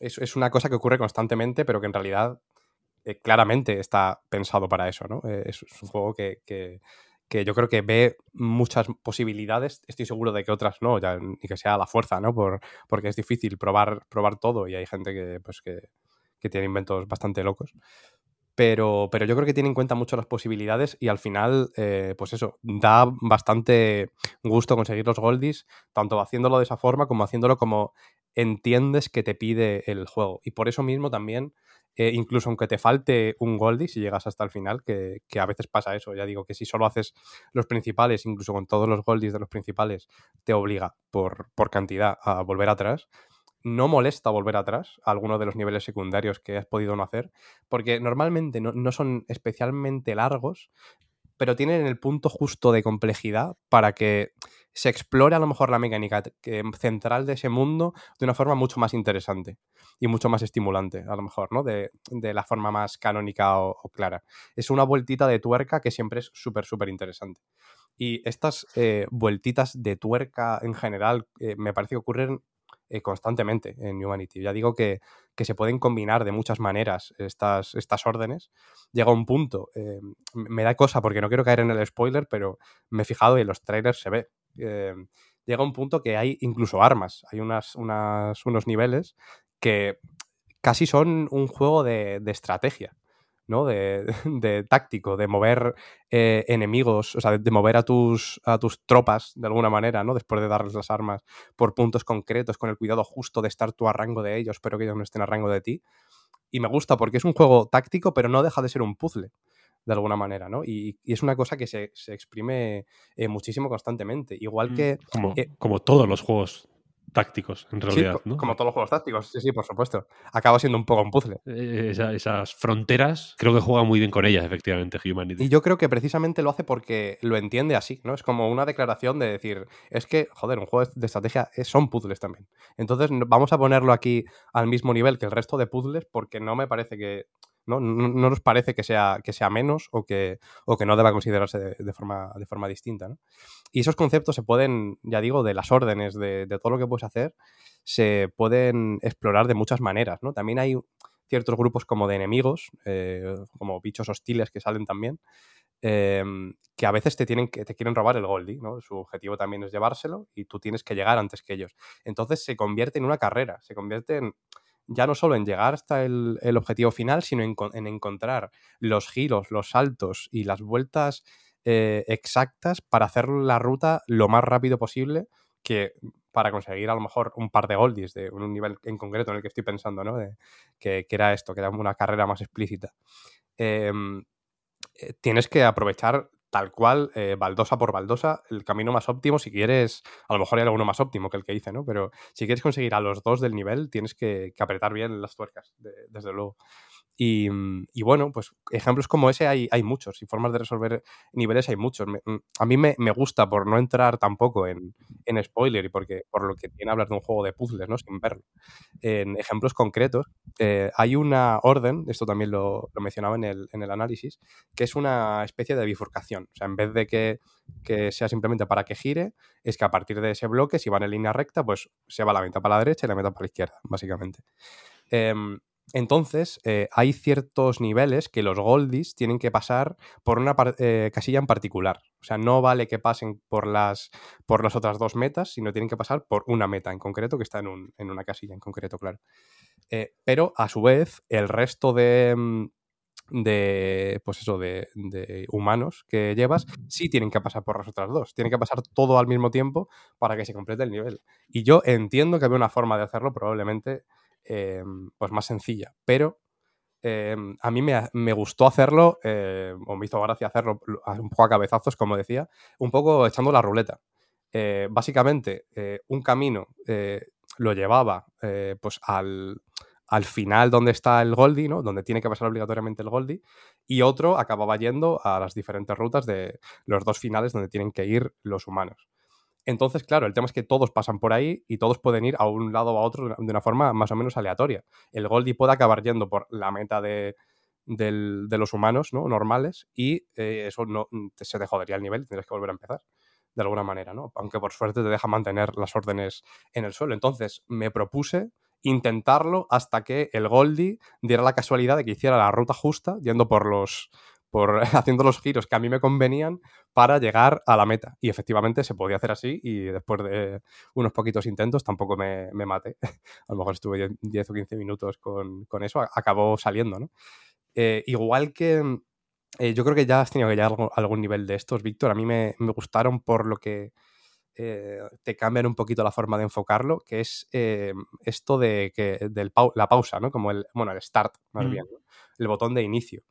Speaker 3: es, es una cosa que ocurre constantemente, pero que en realidad eh, claramente está pensado para eso, ¿no? Eh, es, un juego que, que- yo creo que ve muchas posibilidades, estoy seguro de que otras no, ya ni que sea la fuerza, ¿no? Por, porque es difícil probar, probar todo y hay gente que, pues, que, que tiene inventos bastante locos. Pero, pero yo creo que tiene en cuenta mucho las posibilidades y al final, eh, pues eso, da bastante gusto conseguir los goldies, tanto haciéndolo de esa forma como haciéndolo como entiendes que te pide el juego. Y por eso mismo también, eh, incluso aunque te falte un goldie, si llegas hasta el final, que, que a veces pasa eso, ya digo que si solo haces los principales, incluso con todos los goldies de los principales, te obliga por, por cantidad a volver atrás no molesta volver atrás a alguno de los niveles secundarios que has podido no hacer, porque normalmente no, no son especialmente largos, pero tienen el punto justo de complejidad para que se explore a lo mejor la mecánica que- central de ese mundo de una forma mucho más interesante y mucho más estimulante, a lo mejor, ¿no? De, de la forma más canónica o, o clara. Es una vueltita de tuerca que siempre es súper, súper interesante. Y estas eh, vueltitas de tuerca en general eh, me parece que ocurren eh, constantemente en Humanity. Ya digo que, que se pueden combinar de muchas maneras estas, estas órdenes. Llega un punto, eh, me da cosa porque no quiero caer en el spoiler, pero me he fijado y en los trailers se ve. eh, llega un punto que hay incluso armas. Hay unas, unas- unos niveles que casi son un juego de, de estrategia. ¿No? De, (laughs) de táctico, de mover eh, enemigos, o sea, de, de mover a tus, a tus tropas de alguna manera, ¿no? Después de darles las armas por puntos concretos, con el cuidado justo de estar tú a rango de ellos, pero que ellos no estén a rango de ti. Y me gusta porque es un juego táctico, pero no deja de ser un puzzle, de alguna manera, ¿no? Y, y es una cosa que se, se exprime eh, muchísimo constantemente. Igual
Speaker 2: Mm,
Speaker 3: que.
Speaker 2: Como,
Speaker 3: eh,
Speaker 2: como todos los juegos tácticos, en realidad, ¿no?
Speaker 3: como todos los juegos tácticos, sí, sí, por supuesto. Acaba siendo un poco un puzzle.
Speaker 2: Eh, esa- esas fronteras, creo que juega muy bien con ellas, efectivamente, Humanity.
Speaker 3: Y yo creo que precisamente lo hace porque lo entiende así, ¿no? Es como una declaración de decir, es que, joder, un juego de estrategia es- son puzzles también. Entonces vamos a ponerlo aquí al mismo nivel que el resto de puzzles porque no me parece que... No, no, no nos parece que sea, que sea menos o que, o que no deba considerarse de, forma, de forma distinta, ¿no? Y esos conceptos se pueden, ya digo, de las órdenes, de, de todo lo que puedes hacer, se pueden explorar de muchas maneras, ¿no? También hay ciertos grupos como de enemigos, eh, como bichos hostiles que salen también, eh, que a veces te, tienen que, te quieren robar el Goldie, ¿no? Su objetivo también es llevárselo y tú tienes que llegar antes que ellos. Entonces se convierte en una carrera, se convierte en ya no solo en llegar hasta el, objetivo final, sino en, con- en encontrar los giros, los saltos y las vueltas eh, exactas para hacer la ruta lo más rápido posible que para conseguir a lo mejor un par de goldies de un nivel en concreto en el que estoy pensando, ¿no? De- que, que era esto, que era una carrera más explícita. Em, eh, tienes que aprovechar tal cual, eh, baldosa por baldosa, el camino más óptimo. Si quieres, a lo mejor hay alguno más óptimo que el que hice, ¿no? Pero si quieres conseguir a los dos del nivel, tienes que, apretar bien las tuercas, de- desde luego. Y, mm, y bueno, pues ejemplos como ese hay, hay muchos y formas de resolver niveles hay muchos. Mm, a mí me, me gusta, por no entrar tampoco en, en spoiler y porque, por lo que tiene hablar de un juego de puzzles, ¿no? Sin verlo. En ejemplos concretos, eh, hay una orden, esto también lo, lo mencionaba en el, en el análisis, que es una especie de bifurcación. O sea, en vez de que, que sea simplemente para que gire, es que a partir de ese bloque, si va en línea recta, pues se va la mitad para la derecha y la mitad para la izquierda, básicamente. Em, entonces, eh, hay ciertos niveles que los Goldies tienen que pasar por una eh, casilla en particular. O sea, no vale que pasen por las, por las otras dos metas, sino tienen que pasar por una meta en concreto que está en, un- en una casilla en concreto, claro. Eh, pero, a su vez, el resto de, mm, de pues eso, de, de humanos que llevas, sí tienen que pasar por las otras dos. Tienen que pasar todo al mismo tiempo para que se complete el nivel. Y yo entiendo que había una forma de hacerlo probablemente eh, pues más sencilla, pero eh, a mí me, gustó hacerlo, eh, o me hizo gracia hacerlo un poco a cabezazos, como decía, un poco echando la ruleta. Eh, básicamente, eh, un camino lo llevaba pues al, al final donde está el Goldie, ¿no? Donde tiene que pasar obligatoriamente el Goldie, y otro acababa yendo a las diferentes rutas de los dos finales donde tienen que ir los humanos. Entonces, claro, el tema es que todos pasan por ahí y todos pueden ir a un lado o a otro de una- forma más o menos aleatoria. El Goldie puede acabar yendo por la meta de, de los humanos ¿no? normales y eh, eso no te- se te jodería el nivel y tendrías que volver a empezar de alguna manera, ¿no? Aunque por suerte te deja mantener las órdenes en el suelo. Entonces me propuse intentarlo hasta que el Goldie diera la casualidad de que hiciera la ruta justa, yendo por los. Por (laughs) haciendo los giros que a mí me convenían para llegar a la meta. Y efectivamente se podía hacer así, y después de unos poquitos intentos tampoco me, me maté. (laughs) a lo mejor estuve 10 10 o 15 minutos con, con eso, acabó saliendo, ¿no? Eh, igual que eh, yo creo que ya has tenido que llegar a algún nivel de estos, Víctor. A mí me, me gustaron por lo que eh, te cambian un poquito la forma de enfocarlo, que es eh, esto de que del pau- la pausa, ¿no? Como el, bueno, el start, más
Speaker 2: Mm.
Speaker 3: bien, ¿no? el botón de inicio.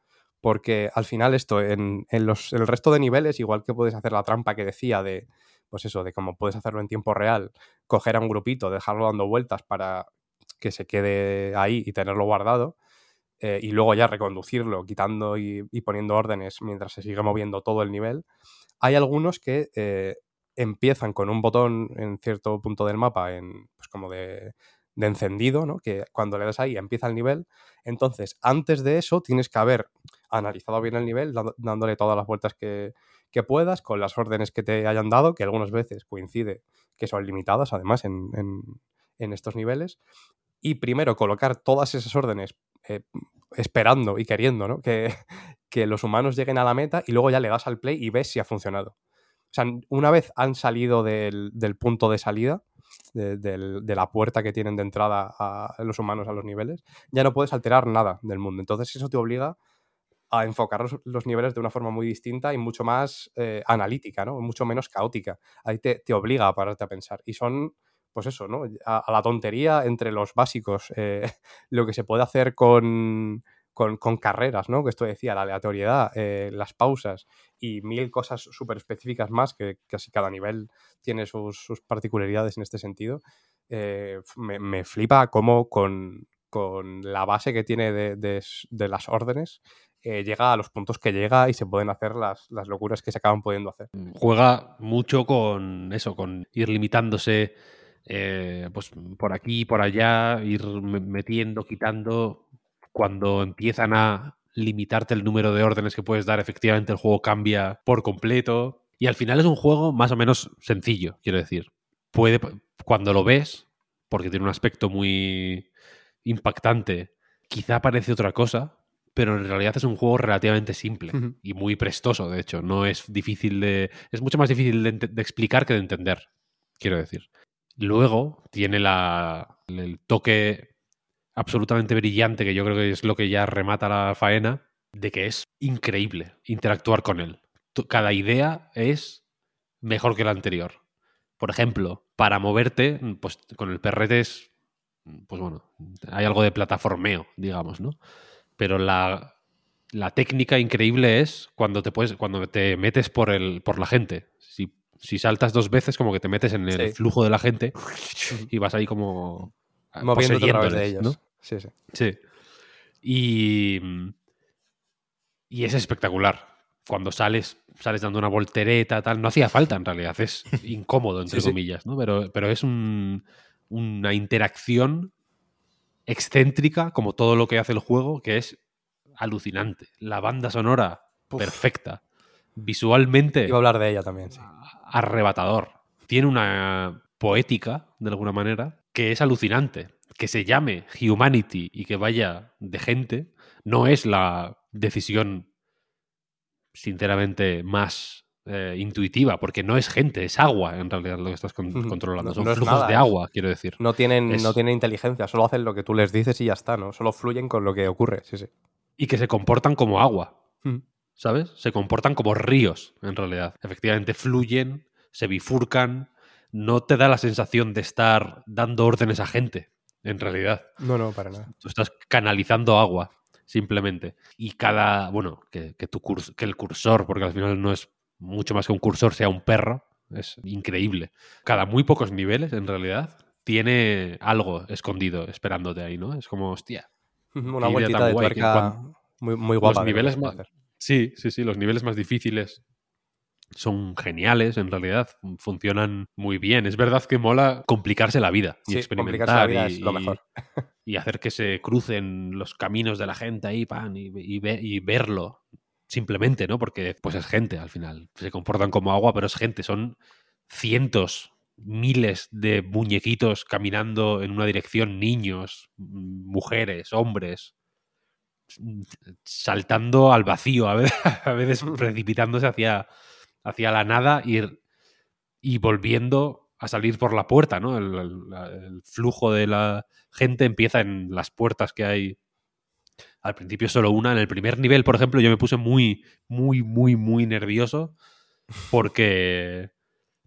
Speaker 3: Porque al final esto, en, en los, el resto de niveles, igual que puedes hacer la trampa que decía de, pues eso, de cómo puedes hacerlo en tiempo real, coger a un grupito, dejarlo dando vueltas para que se quede ahí y tenerlo guardado, eh, y luego ya reconducirlo, quitando y, poniendo órdenes mientras se sigue moviendo todo el nivel. Hay algunos que eh, empiezan con un botón en cierto punto del mapa, en, pues como de, de encendido, ¿no? que cuando le das ahí empieza el nivel. Entonces, antes de eso, tienes que haber analizado bien el nivel, dándole todas las vueltas que, que puedas, con las órdenes que te hayan dado, que algunas veces coincide que son limitadas, además, en, en- en estos niveles. Y primero colocar todas esas órdenes eh, esperando y queriendo ¿no? que, (laughs) que los humanos lleguen a la meta y luego ya le das al play y ves si ha funcionado. O sea, una vez han salido del, del punto de salida, de, de la puerta que tienen de entrada a los humanos a los niveles, ya no puedes alterar nada del mundo. Entonces eso te obliga a enfocar los, los niveles de una forma muy distinta y mucho más eh, analítica, ¿no? Mucho menos caótica. Ahí te, te obliga a pararte a pensar. Y son, pues eso, ¿no? A, a la tontería entre los básicos, eh, (laughs) lo que se puede hacer con, con, con carreras, ¿no? Que esto decía, la aleatoriedad, eh, las pausas y mil cosas súper específicas más, que casi cada nivel tiene sus, particularidades en este sentido. eh, me, me flipa cómo con, con la base que tiene de, de las órdenes eh, llega a los puntos que llega y se pueden hacer las, las locuras que se acaban pudiendo hacer.
Speaker 2: Juega mucho con eso, con ir limitándose pues por aquí, por allá, ir me- metiendo, quitando. Cuando empiezan a limitarte el número de órdenes que puedes dar, efectivamente el juego cambia por completo. Y al final es un juego más o menos sencillo, quiero decir. Puede, cuando lo ves, porque tiene un aspecto muy impactante, quizá parece otra cosa, pero en realidad es un juego relativamente simple y muy prestoso, de hecho. No es difícil de. Es mucho más difícil de, de explicar que de entender, quiero decir. Luego tiene la, el toque absolutamente brillante, que yo creo que es lo que ya remata la faena, de que es increíble interactuar con él. Cada idea es mejor que la anterior. Por ejemplo, para moverte, pues con el perrete es. Pues bueno, hay algo de plataformeo, digamos, ¿no? Pero la, la técnica increíble es cuando te puedes, cuando te metes por el, por la gente. Si, si saltas dos veces, como que te metes en el
Speaker 3: Sí.
Speaker 2: flujo de la gente (laughs) y vas ahí como
Speaker 3: Moviéndote a través de ellos.
Speaker 2: ¿no?
Speaker 3: Sí, sí.
Speaker 2: Sí. Y, y es espectacular. Cuando sales, sales dando una voltereta, tal. No hacía falta en realidad, es (laughs) incómodo, entre
Speaker 3: Sí, sí.
Speaker 2: comillas, ¿no? Pero, pero es un- una interacción excéntrica, como todo lo que hace el juego, que es alucinante. La banda sonora, perfecta. Visualmente,
Speaker 3: Iba a hablar de ella también, sí.
Speaker 2: arrebatador. Tiene una poética, de alguna manera, que es alucinante. Que se llame Humanity y que vaya de gente, no es la decisión, sinceramente, más eh, intuitiva, porque no es gente, es agua en realidad lo que estás con- controlando.
Speaker 3: No-
Speaker 2: Son
Speaker 3: no
Speaker 2: flujos
Speaker 3: nada,
Speaker 2: de agua, quiero decir.
Speaker 3: No tienen,
Speaker 2: Es-
Speaker 3: no tienen inteligencia, solo hacen lo que tú les dices y ya está, ¿no? Solo fluyen con lo que ocurre, sí, sí.
Speaker 2: Y que se comportan como agua.
Speaker 3: Mm.
Speaker 2: ¿sabes? Se comportan como ríos, en realidad. Efectivamente, fluyen, se bifurcan, no te da la sensación de estar dando órdenes a gente, en realidad.
Speaker 3: No, no, para nada.
Speaker 2: Tú estás canalizando agua, simplemente. Y cada, bueno, que, que tu que el cursor, porque al final no es mucho más que un cursor, sea un perro, es increíble. Cada muy pocos niveles, en realidad, tiene algo escondido esperándote ahí, ¿no? Es como, hostia,
Speaker 3: Una vueltita de tuerca muy, muy guapa.
Speaker 2: los niveles más, sí, sí, sí, los niveles más difíciles son geniales, en realidad, funcionan muy bien. Es verdad que mola complicarse la vida y
Speaker 3: Sí,
Speaker 2: experimentar
Speaker 3: la vida
Speaker 2: y,
Speaker 3: es lo mejor.
Speaker 2: y hacer que se crucen los caminos de la gente ahí, pan, y, y ve- y verlo simplemente, ¿no? Porque pues es gente al final. Se comportan como agua, pero es gente. Son cientos, miles de muñequitos caminando en una dirección, niños, mujeres, hombres, saltando al vacío, a veces, (laughs) a veces (laughs) precipitándose hacia, hacia la nada y, y volviendo a salir por la puerta, ¿no? El, el- flujo de la gente empieza en las puertas que hay. Al principio solo una. En el primer nivel, por ejemplo, yo me puse muy, muy, muy, muy nervioso porque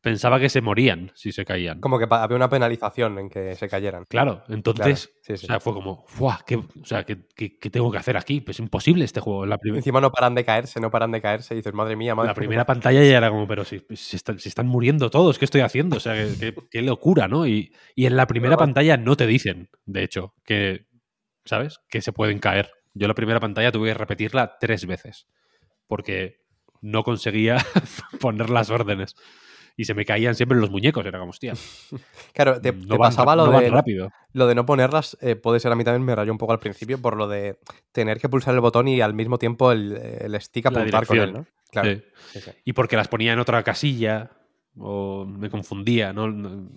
Speaker 2: pensaba que se morían si se caían.
Speaker 3: Como que había una penalización en que se cayeran.
Speaker 2: Claro, entonces,
Speaker 3: Claro, sí, sí.
Speaker 2: o sea, fue como, ¡fuah! ¿qué, o sea, ¿qué, qué- qué tengo que hacer aquí? Pues imposible este juego. La,
Speaker 3: Encima no paran de caerse, no paran de caerse y dices, madre mía, madre
Speaker 2: la primera pantalla ya era como, pero si, si están, si están muriendo todos, ¿qué estoy haciendo? O sea, qué, locura, ¿no? Y, y en la primera pantalla no te dicen, de hecho, que, ¿sabes? Que se pueden caer. Yo la primera pantalla tuve que repetirla tres veces, porque no conseguía (laughs) poner las órdenes. Y se me caían siempre los muñecos, era como, hostia, (laughs)
Speaker 3: Claro, te,
Speaker 2: no
Speaker 3: te
Speaker 2: van,
Speaker 3: pasaba lo de,
Speaker 2: rápido.
Speaker 3: lo de no ponerlas, eh, puede ser a mí también me rayó un poco al principio por lo de tener que pulsar el botón y al mismo tiempo el, el stick apuntar con él. Claro.
Speaker 2: Sí.
Speaker 3: sí, sí.
Speaker 2: Y porque las ponía en otra casilla, o me confundía, ¿no? No-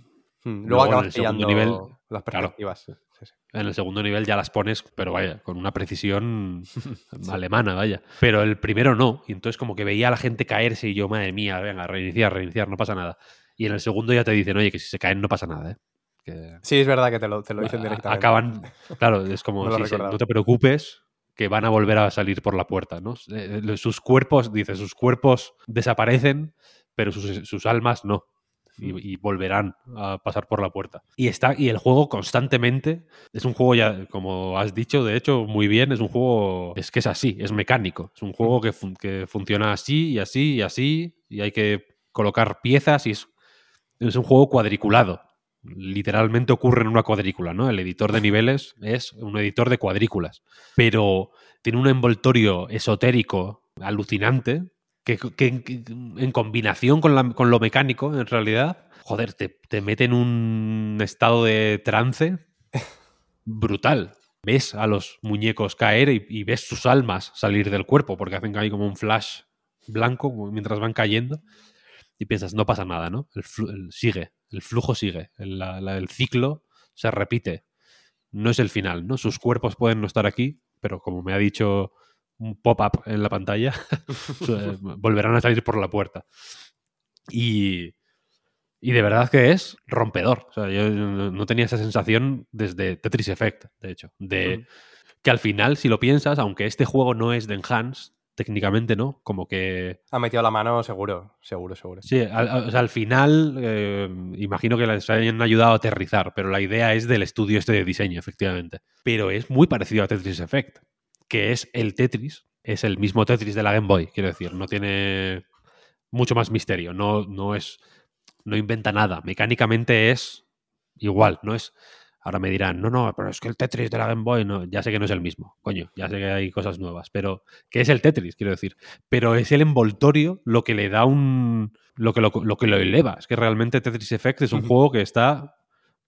Speaker 3: Mm,
Speaker 2: Luego
Speaker 3: Luego acabas pillando
Speaker 2: nivel,
Speaker 3: las perspectivas. Sí, sí.
Speaker 2: En el segundo nivel ya las pones, pero vaya, con una precisión (laughs) alemana, vaya. Pero el primero no. Y entonces como que veía a la gente caerse y yo, madre mía, venga, reiniciar, reiniciar, no pasa nada. Y en el segundo ya te dicen, oye, que si se caen no pasa nada, ¿eh? Que
Speaker 3: Sí, es verdad que te lo, te lo dicen directamente.
Speaker 2: acaban, claro, es como, (laughs)
Speaker 3: No
Speaker 2: sí, sí, no te preocupes, que van a volver a salir por la puerta, ¿no? Eh, eh, Sus cuerpos, dice, sus cuerpos desaparecen, pero sus, sus almas no. Y, volverán a pasar por la puerta. Y está, y el juego constantemente es un juego ya, como has dicho, de hecho, muy bien, es un juego, es que es así, es mecánico. Es un juego que, fun- que funciona así y así y así, y hay que colocar piezas y es, es un juego cuadriculado. Literalmente ocurre en una cuadrícula, ¿no? El editor de niveles es un editor de cuadrículas. Pero tiene un envoltorio esotérico alucinante que, en combinación con, la- con lo mecánico, en realidad, joder, te, te mete en un estado de trance brutal. Ves a los muñecos caer y, ves sus almas salir del cuerpo, porque hacen ahí como un flash blanco mientras van cayendo. Y piensas, no pasa nada, ¿no? El, sigue, el flujo sigue, el, el ciclo se repite. No es el final, ¿no? Sus cuerpos pueden no estar aquí, pero como me ha dicho un pop-up en la pantalla, (laughs) (laughs) volverán a salir por la puerta. Y, y de verdad que es rompedor. O sea, yo no tenía esa sensación desde Tetris Effect, de hecho. De que al final, si lo piensas, aunque este juego no es de Enhance, técnicamente no, como que
Speaker 3: Ha metido la mano seguro, seguro, seguro.
Speaker 2: Sí, al final eh, imagino que les hayan ayudado a aterrizar, pero la idea es del estudio este de diseño, efectivamente. Pero es muy parecido a Tetris Effect, que es el Tetris, es el mismo Tetris de la Game Boy, quiero decir, no tiene mucho más misterio, no, no es, no inventa nada, mecánicamente es igual, no es Ahora me dirán, no, no, pero es que el Tetris de la Game Boy, no, ya sé que no es el mismo, coño, ya sé que hay cosas nuevas, pero que es el Tetris, quiero decir. Pero es el envoltorio lo que le da un. lo que lo, lo que lo eleva. Es que realmente Tetris Effect es un juego que está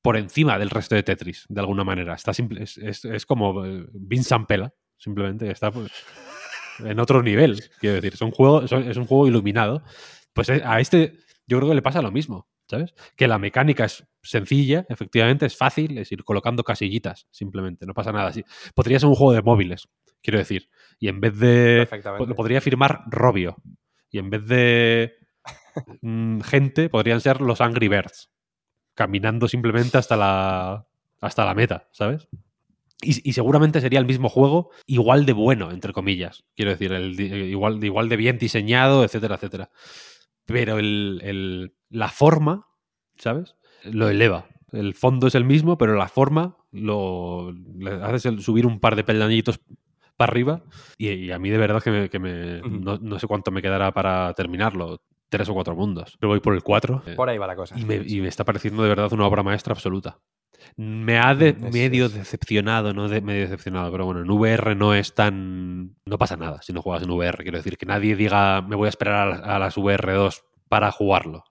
Speaker 2: por encima del resto de Tetris, de alguna manera. Está simple, es, es- es como eh, Vincent Pela, simplemente, está pues, en otro nivel, quiero decir. Es un juego, es un- juego iluminado. Pues eh, a este yo creo que le pasa lo mismo, ¿sabes? Que la mecánica es sencilla, efectivamente, es fácil, es ir colocando casillitas, simplemente, no pasa nada así. Podría ser un juego de móviles, quiero decir. Y en vez de... Lo podría firmar Robio. Y en vez de mm, gente, podrían ser los Angry Birds. Caminando simplemente hasta la, hasta la meta, ¿sabes? Y, y seguramente sería el mismo juego, igual de bueno, entre comillas. Quiero decir, el di- igual, igual de bien diseñado, etcétera, etcétera. Pero el- el- la forma, ¿sabes? Lo eleva. El fondo es el mismo, pero la forma lo le haces subir un par de peldañitos para arriba. Y, y a mí de verdad que, me, que me- no, no sé cuánto me quedará para terminarlo. Tres o cuatro mundos. Pero voy por el cuatro.
Speaker 3: Por ahí va la cosa.
Speaker 2: Y me, y me está pareciendo de verdad una obra maestra absoluta. Me ha de-
Speaker 3: Mm, es-
Speaker 2: medio
Speaker 3: es-
Speaker 2: decepcionado, no de, medio decepcionado, pero bueno, en VR no es tan. No pasa nada si no juegas en VR. Quiero decir, que nadie diga me voy a esperar a, las- a las VR2 para jugarlo.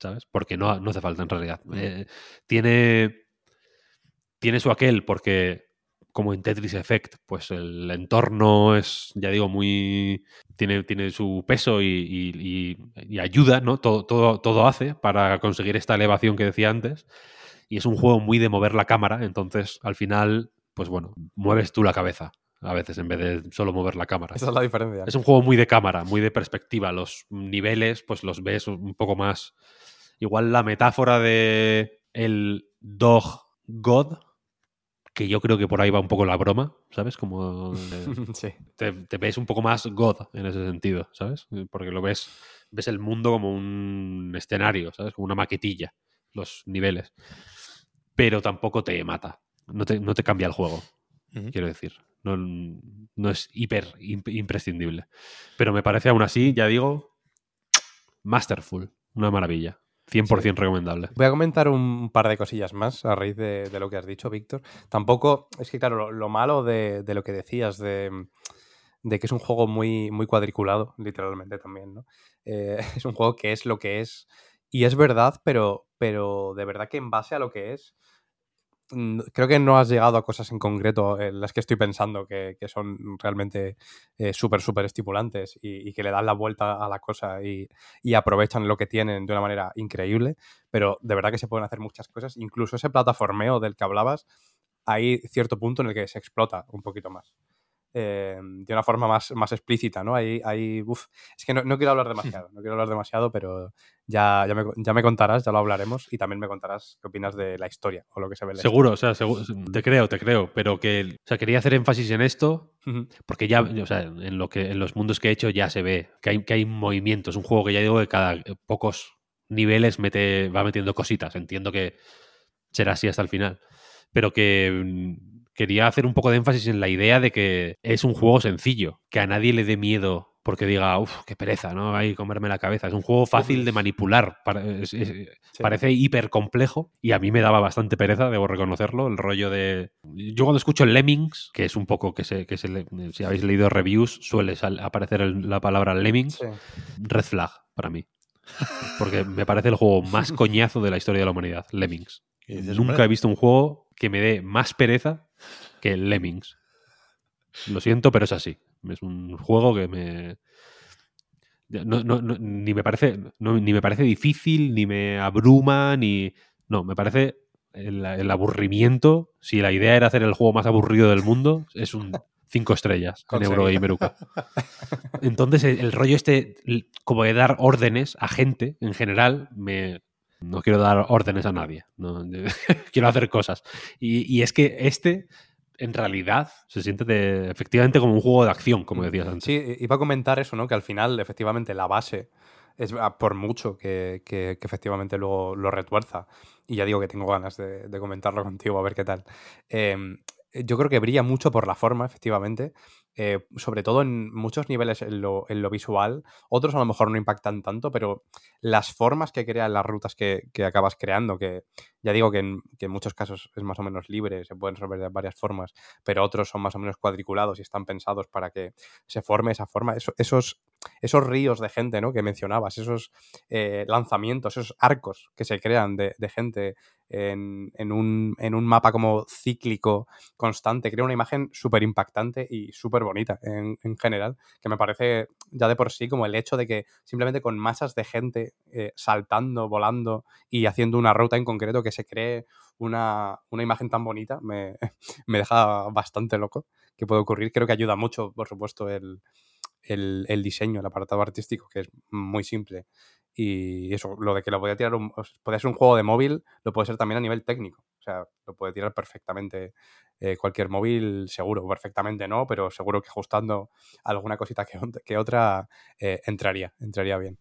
Speaker 2: ¿Sabes? Porque no, no hace falta en realidad. Eh, tiene. Tiene su aquel, porque como en Tetris Effect, pues el entorno es, ya digo, muy. Tiene, tiene su peso y, y- y- y ayuda, ¿no? Todo, todo, todo hace para conseguir esta elevación que decía antes. Y es un juego muy de mover la cámara, entonces al final, pues bueno, mueves tú la cabeza a veces en vez de solo mover la cámara.
Speaker 3: Esa es la diferencia.
Speaker 2: Es un juego muy de cámara, muy de perspectiva. Los niveles, pues los ves un poco más. Igual la metáfora de el Dog God, que yo creo que por ahí va un poco la broma, ¿sabes? Como de- (laughs)
Speaker 3: sí.
Speaker 2: te, te ves un poco más God en ese sentido, ¿sabes? Porque lo ves, ves el mundo como un escenario, ¿sabes? Como una maquetilla, los niveles. Pero tampoco te mata, no te, no te cambia el juego, quiero decir. No, no es hiper imp- imprescindible. Pero me parece aún así, ya digo, masterful, una maravilla. 100% recomendable.
Speaker 3: Voy a comentar un par de cosillas más a raíz de, de lo que has dicho, Víctor. Tampoco, es que claro, lo, lo malo de, de lo que decías, de, de que es un juego muy, muy cuadriculado, literalmente también, ¿no? Eh, (laughs) es un juego que es lo que es. Y es verdad, pero, pero de verdad que en base a lo que es, creo que no has llegado a cosas en concreto en las que estoy pensando que, que son realmente eh, súper, súper estimulantes y, y que le dan la vuelta a la cosa y, y aprovechan lo que tienen de una manera increíble, pero de verdad que se pueden hacer muchas cosas. Incluso ese plataformeo del que hablabas, hay cierto punto en el que se explota un poquito más. Eh, de una forma más, más explícita, ¿no? Hay, hay, uf, es que no, no quiero hablar (laughs) demasiado, no quiero hablar demasiado, pero ya, ya, me, ya me contarás, ya lo hablaremos y también me contarás qué opinas de la historia o lo que se ve en la
Speaker 2: Seguro, o sea, seguro- te creo, te creo, pero que, o sea, quería hacer énfasis en esto porque ya, o sea, en lo que en los mundos que he hecho ya se ve que hay que hay movimiento, es un juego que ya digo que cada pocos niveles mete va metiendo cositas, entiendo que será así hasta el final, pero que mm, quería hacer un poco de énfasis en la idea de que es un juego sencillo, que a nadie le dé miedo porque diga, uff, qué pereza, ¿no? Ahí comerme la cabeza. Es un juego fácil de manipular.
Speaker 3: Sí.
Speaker 2: Parece hiper complejo y a mí me daba bastante pereza, debo reconocerlo, el rollo de... Yo cuando escucho Lemmings, que es un poco que se, que se le- si habéis leído reviews, suele aparecer la palabra Lemmings,
Speaker 3: Sí.
Speaker 2: red flag para mí. Porque me parece el juego más (laughs) coñazo de la historia de la humanidad, Lemmings.
Speaker 1: ¿Qué dices,
Speaker 2: Nunca he visto un juego que me dé más pereza que el Lemmings. Lo siento, pero es así. Es un juego que me. no- no- no- ni me parece. no- ni me parece difícil, ni me abruma, ni. No, me parece el, el aburrimiento. Si la idea era hacer el juego más aburrido del mundo, es un cinco estrellas en
Speaker 3: Conseguido.
Speaker 2: Eurogamer UK. Entonces, el, el rollo este, como de dar órdenes a gente en general, me. No quiero dar órdenes a nadie. no, (laughs) quiero hacer cosas. Y, y es que este, en realidad, se siente de- efectivamente como un juego de acción, como decías antes.
Speaker 3: Mm. Sí, iba a comentar eso, ¿no? Que al final, efectivamente, la base es ah, por mucho que, que- que efectivamente luego lo retuerza. Y ya digo que tengo ganas de, de comentarlo (laughs) contigo, a ver qué tal. Eh, yo creo que brilla mucho por la forma, efectivamente. Eh, sobre todo en muchos niveles en lo, en lo, visual, otros a lo mejor no impactan tanto, pero las formas que crean las rutas que, que acabas creando, que ya digo que en, que en, muchos casos es más o menos libre, se pueden resolver de varias formas, pero otros son más o menos cuadriculados y están pensados para que se forme esa forma. Eso, esos, esos ríos de gente ¿no? que mencionabas, esos eh, lanzamientos, esos arcos que se crean de, gente en, en, un, en, un, mapa como cíclico constante. Crea una imagen súper impactante y súper bonita en, en, general, que me parece ya de por sí como el hecho de que simplemente con masas de gente eh, saltando, volando y haciendo una ruta en concreto que se cree una, una imagen tan bonita me, (laughs) me, deja bastante loco que puede ocurrir. Creo que ayuda mucho, por supuesto, el, el, diseño, el apartado artístico, que es muy simple y eso, lo de que lo podía tirar, un, podía ser un juego de móvil, lo puede ser también a nivel técnico. O sea, lo puede tirar perfectamente eh, cualquier móvil, seguro, perfectamente no, pero seguro que ajustando alguna cosita que, otra eh, entraría, entraría bien.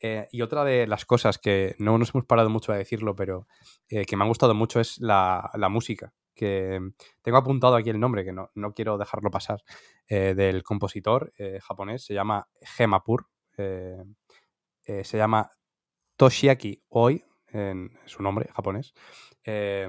Speaker 3: Eh, y otra de las cosas que no nos hemos parado mucho a decirlo, pero que me ha gustado mucho es la, música. Que tengo apuntado aquí el nombre, que no, no quiero dejarlo pasar, eh, del compositor japonés, se llama Gemapur. Eh, se llama Toshiaki Oi, en su nombre japonés. Eh,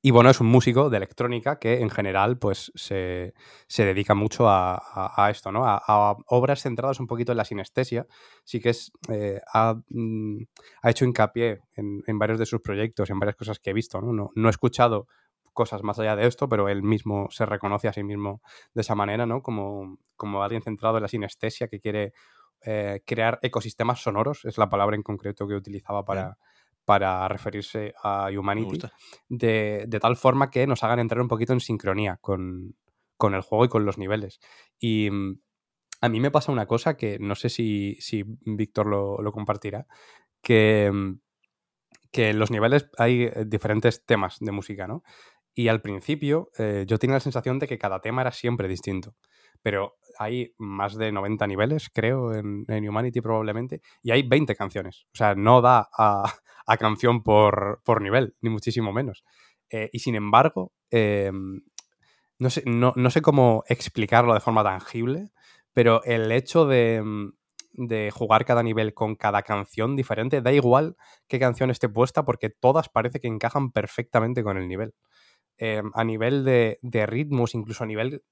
Speaker 3: y bueno, es un músico de electrónica que en general pues se, se dedica mucho a, esto, ¿no? A, obras centradas un poquito en la sinestesia. Sí que es, eh, ha, mm, ha, hecho hincapié en, en, varios de sus proyectos, en varias cosas que he visto. No, no he escuchado cosas más allá de esto, pero él mismo se reconoce a sí mismo de esa manera, ¿no? Como, como alguien centrado en la sinestesia que quiere eh, crear ecosistemas sonoros, es la palabra en concreto que utilizaba para, para referirse a Humanity, de, de, tal forma que nos hagan entrar un poquito en sincronía con, con el juego y con los niveles. Y mm, a mí me pasa una cosa que no sé si, si Víctor lo, lo, compartirá, que, mm, que en los niveles hay eh, diferentes temas de música, ¿no? Y al principio eh, yo tenía la sensación de que cada tema era siempre distinto pero hay más de 90 niveles, creo, en, en, Humanity probablemente, y hay 20 canciones. O sea, no da (laughs) a, canción por, por, nivel, ni muchísimo menos. Eh, y sin embargo, eh, no, sé, no, no, sé cómo explicarlo de forma tangible, pero el hecho de, de jugar cada nivel con cada canción diferente, da igual qué canción esté puesta, porque todas parece que encajan perfectamente con el nivel. Eh, a nivel de, ritmos, incluso a nivel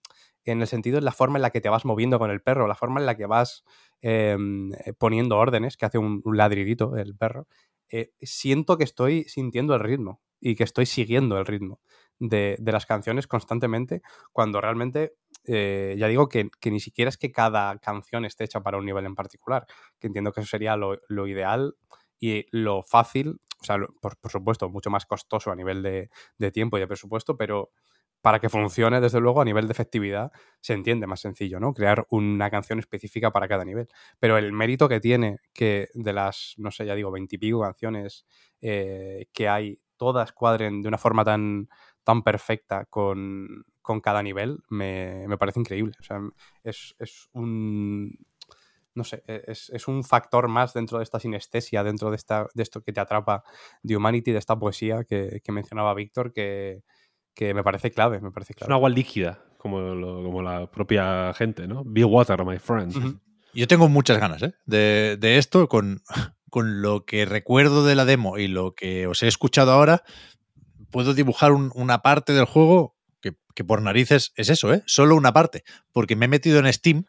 Speaker 3: en el sentido de la forma en la que te vas moviendo con el perro, la forma en la que vas em, eh, poniendo órdenes, que hace un, ladridito el perro, eh, siento que estoy sintiendo el ritmo y que estoy siguiendo el ritmo de, de las canciones constantemente, cuando realmente, ya digo que, que, ni siquiera es que cada canción esté hecha para un nivel en particular, que entiendo que eso sería lo, lo ideal y lo fácil, o sea, por, por, supuesto, mucho más costoso a nivel de, de tiempo y de presupuesto, pero para que funcione, desde luego, a nivel de efectividad, se entiende más sencillo, ¿no? Crear una canción específica para cada nivel. Pero el mérito que tiene que de las, no sé, ya digo, veintipico canciones eh, que hay, todas cuadren de una forma tan, tan perfecta con, con cada nivel, me, me, parece increíble. O sea, es, es un, no sé, e, es, es, un factor más dentro de esta sinestesia, dentro de, esta, de esto que te atrapa de Humanity, de esta poesía que, que mencionaba Víctor, que, que me parece clave, me parece clave.
Speaker 2: Es una agua líquida, como, lo, como la propia gente, ¿no? Be water, my friend. Uh -huh.
Speaker 1: Yo tengo muchas ganas ¿eh? de, de, esto, con, con, lo que recuerdo de la demo y lo que os he escuchado ahora, puedo dibujar un, una parte del juego que, que, por narices es eso, ¿eh? Solo una parte, porque me he metido en Steam,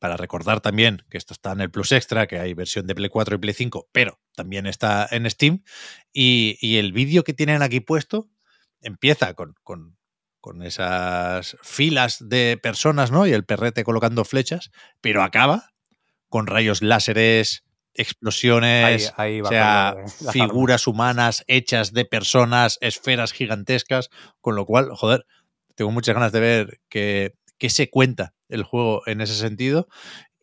Speaker 1: para recordar también que esto está en el Plus Extra, que hay versión de Play 4 y Play 5, pero también está en Steam, y, y el vídeo que tienen aquí puesto empieza con, con, con, esas filas de personas, ¿no? Y el perrete colocando flechas, pero acaba con rayos láseres, explosiones,
Speaker 3: ahí, ahí
Speaker 1: o sea, figuras humanas hechas de personas, esferas gigantescas, con lo cual, joder, tengo muchas ganas de ver qué, qué se cuenta el juego en ese sentido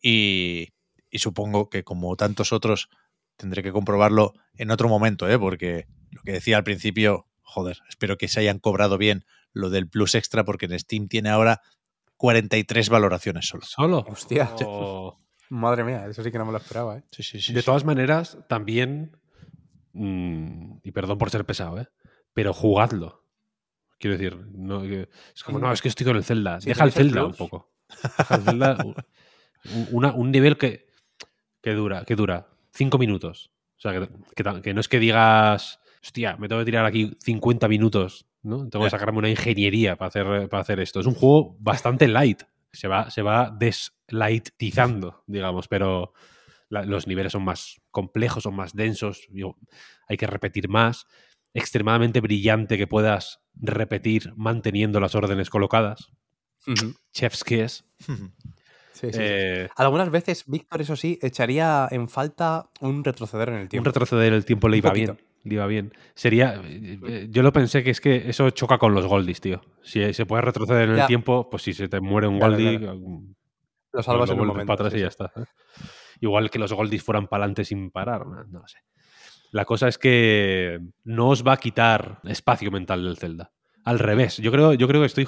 Speaker 1: y, y, supongo que como tantos otros tendré que comprobarlo en otro momento, ¿eh? porque lo que decía al principio, joder, espero que se hayan cobrado bien lo del Plus Extra porque en Steam tiene ahora 43 valoraciones solo.
Speaker 2: ¿Solo?
Speaker 3: Hostia. Oh. (laughs) Madre mía, eso sí que no me lo esperaba, ¿eh?
Speaker 1: Sí, sí, sí,
Speaker 2: de todas maneras, también, mmm, y perdón por ser pesado, ¿eh? Pero jugadlo. Quiero decir, no, es como,
Speaker 3: Mm.
Speaker 2: no, es que estoy con el Zelda.
Speaker 3: Sí,
Speaker 2: Deja el Zelda un poco. Una- un nivel que, que dura, que dura cinco minutos. O sea, que, que no es que digas, hostia, me tengo que tirar aquí 50 minutos, ¿no? Tengo que sacarme una ingeniería para hacer, para hacer esto. Es un juego bastante light. Se va, se va deslightizando, digamos, pero la- los niveles son más complejos, son más densos, digo, hay que repetir más. Extremadamente brillante que puedas repetir manteniendo las órdenes colocadas. Chef's Kiss.
Speaker 3: Sí, (laughs) sí, sí.
Speaker 2: Eh,
Speaker 3: Algunas veces, Víctor, eso sí, echaría en falta un retroceder en el
Speaker 2: un
Speaker 3: tiempo.
Speaker 2: retroceder el tiempo le
Speaker 3: Un
Speaker 2: iba bien. Le iba bien. Sería. eh, eh, Yo lo pensé que es que eso choca con los Goldies, tío. Si se puede retroceder en el tiempo, pues si se te muere un
Speaker 3: Claro,
Speaker 2: Goldie,
Speaker 3: claro.
Speaker 2: mm,
Speaker 3: Lo salvas
Speaker 2: lo
Speaker 3: en un momento.
Speaker 2: para atrás
Speaker 3: sí,
Speaker 2: y ya
Speaker 3: sí.
Speaker 2: está. ¿eh? Igual que los Goldies fueran para adelante sin parar, no, no lo sé. La cosa es que no os va a quitar espacio mental del Zelda. Al revés, yo creo, yo creo que estoy.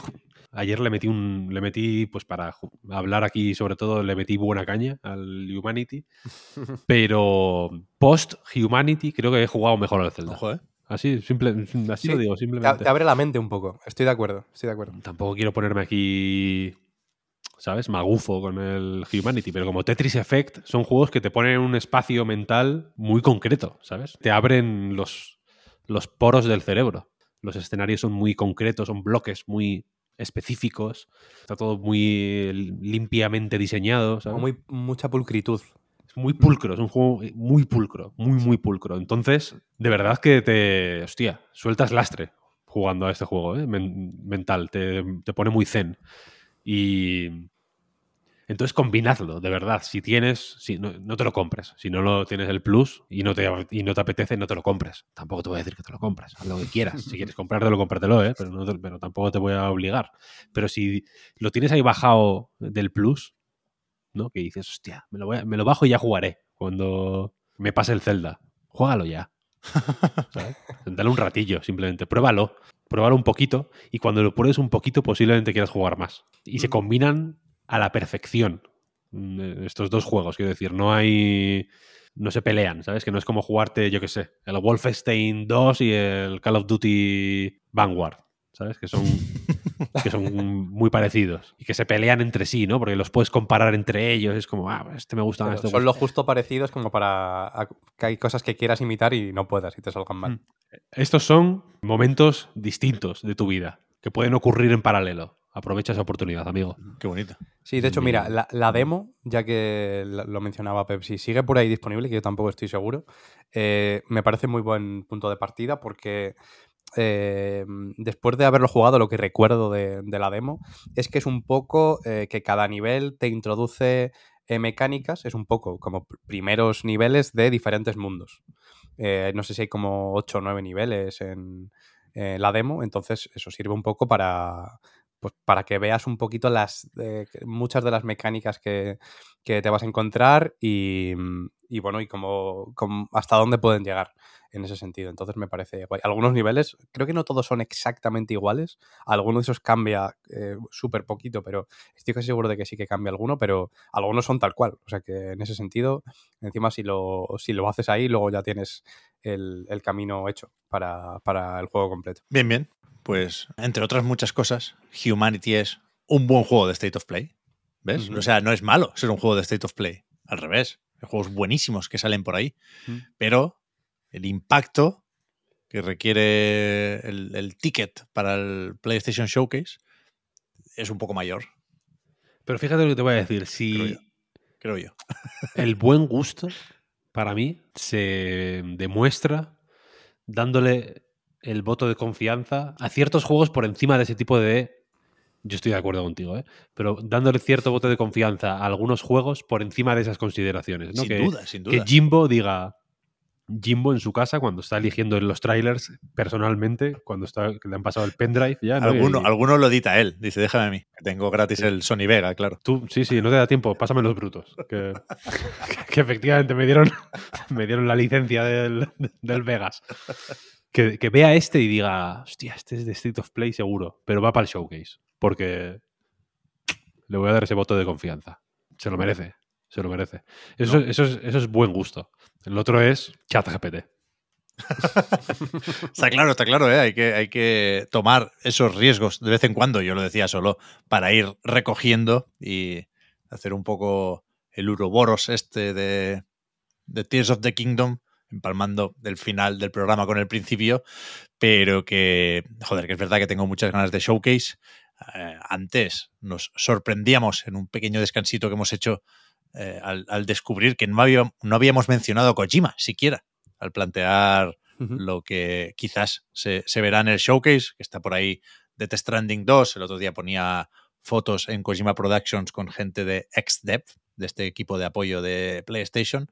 Speaker 2: Ayer le metí un. Le metí, pues para hablar aquí, sobre todo, le metí buena caña al Humanity. (laughs) Pero post Humanity creo que he jugado mejor al Zelda.
Speaker 1: Ojo, ¿eh?
Speaker 2: Así, simple, así
Speaker 3: Sí,
Speaker 2: lo digo,
Speaker 3: Te,
Speaker 2: simplemente.
Speaker 3: te abre la mente un poco. Estoy de acuerdo, estoy de acuerdo.
Speaker 2: Tampoco quiero ponerme aquí, ¿sabes? Magufo con el Humanity, pero como Tetris Effect son juegos que te ponen en un espacio mental muy concreto, ¿sabes? Te abren los, los poros del cerebro. Los escenarios son muy concretos, son bloques muy específicos. Está todo muy limpiamente diseñado,
Speaker 3: muy, mucha pulcritud.
Speaker 2: Es muy pulcro, es un juego muy pulcro, muy, muy pulcro. Entonces, de verdad que te, hostia, sueltas lastre jugando a este juego, ¿eh? Men- mental, te, te pone muy zen. Y entonces combinadlo, de verdad. Si tienes, si no, no te lo compres. Si no lo tienes el plus y no, te, y no te apetece, no te lo compres. Tampoco te voy a decir que te lo compres, haz lo que quieras. Si quieres comprártelo, cómpratelo, ¿eh? pero, no te- pero tampoco te voy a obligar. Pero si lo tienes ahí bajado del plus, ¿no? Que dices, hostia, me lo, voy a- me lo bajo y ya jugaré cuando me pase el Zelda. Juégalo ya. (laughs) ¿sabes? Dale un ratillo, simplemente. Pruébalo. Pruébalo un poquito y cuando lo pruebes un poquito posiblemente quieras jugar más. Y se combinan a la perfección mm, estos dos juegos, quiero decir. No hay... No se pelean, ¿sabes? Que no es como jugarte, yo qué sé, el Wolfenstein 2 y el Call of Duty Vanguard, ¿sabes? Que son (laughs) que son muy parecidos y que se pelean entre sí, ¿no? Porque los puedes comparar entre ellos. Es como, ah, este me gusta más,
Speaker 3: Pero
Speaker 2: este
Speaker 3: son
Speaker 2: gusta.
Speaker 3: lo justo parecidos como para que hay cosas que quieras imitar y no puedas y te salgan mal.
Speaker 2: Mm. Estos son momentos distintos de tu vida que pueden ocurrir en paralelo. Aprovecha esa oportunidad, amigo.
Speaker 1: Qué bonito.
Speaker 3: Sí, de hecho, mira, la, la demo, ya que lo mencionaba Pepsi, sigue por ahí disponible, que yo tampoco estoy seguro. eh, me parece muy buen punto de partida porque eh, después de haberlo jugado, lo que recuerdo de, de la demo es que es un poco eh, que cada nivel te introduce eh, mecánicas, es un poco como pr- primeros niveles de diferentes mundos. Eh, no sé si hay como 8 o 9 niveles en, en la demo, entonces eso sirve un poco para, pues, para que veas un poquito las eh, muchas de las mecánicas que, que te vas a encontrar y, y bueno, y como, hasta dónde pueden llegar en ese sentido. Entonces me parece. Algunos niveles, creo que no todos son exactamente iguales. Algunos de esos cambia eh, súper poquito, pero estoy casi seguro de que sí que cambia alguno, pero algunos son tal cual. O sea que en ese sentido, encima si lo, si lo haces ahí, luego ya tienes el, el camino hecho para, para el juego completo.
Speaker 1: Bien, bien. Pues, entre otras muchas cosas, Humanity es un buen juego de State of Play. ¿Ves? O sea, no es malo ser un juego de State of Play. Al revés. Hay juegos buenísimos que salen por ahí. Pero el impacto que requiere el, el ticket para el PlayStation Showcase es un poco mayor,
Speaker 2: Pero fíjate lo que te voy a decir.
Speaker 1: Creo
Speaker 2: Si
Speaker 1: yo. creo yo. (laughs)
Speaker 2: el buen gusto, para mí, se demuestra dándole el voto de confianza a ciertos juegos por encima de ese tipo de... Yo estoy de acuerdo contigo, ¿eh? Pero dándole cierto voto de confianza a algunos juegos por encima de esas consideraciones. ¿no?
Speaker 1: Sin
Speaker 2: que,
Speaker 1: duda, sin
Speaker 2: que
Speaker 1: duda.
Speaker 2: Jimbo diga... Jimbo en su casa, cuando está eligiendo en los trailers, personalmente, cuando está, que le han pasado el pendrive ya. ¿no?
Speaker 1: Alguno,
Speaker 2: Y-
Speaker 1: alguno lo edita él. Dice, déjame a mí. Que tengo gratis el Sony Vega, claro.
Speaker 2: Tú, sí, sí, no te da tiempo, pásame los brutos. Que, (laughs) que efectivamente me dieron, (laughs) me dieron la licencia del, del Vegas. Que, que vea este y diga, hostia, este es de State of Play seguro, pero va para el showcase. Porque le voy a dar ese voto de confianza. Se lo merece, se lo merece. Eso, eso, es, eso es buen gusto. El otro es ChatGPT. (laughs)
Speaker 1: está claro, está claro, ¿eh? hay, que, hay que tomar esos riesgos de vez en cuando, yo lo decía solo, para ir recogiendo y hacer un poco el uroboros este de, de Tears of the Kingdom, empalmando del final del programa con el principio, pero que, joder, que es verdad que tengo muchas ganas de showcase. Eh, antes nos sorprendíamos en un pequeño descansito que hemos hecho eh, al, al, descubrir que no, había, no habíamos mencionado a Kojima siquiera al plantear uh -huh. lo que quizás se, se, verá en el showcase, que está por ahí de Test Stranding 2. El otro día ponía fotos en Kojima Productions con gente de XDev, de este equipo de apoyo de PlayStation.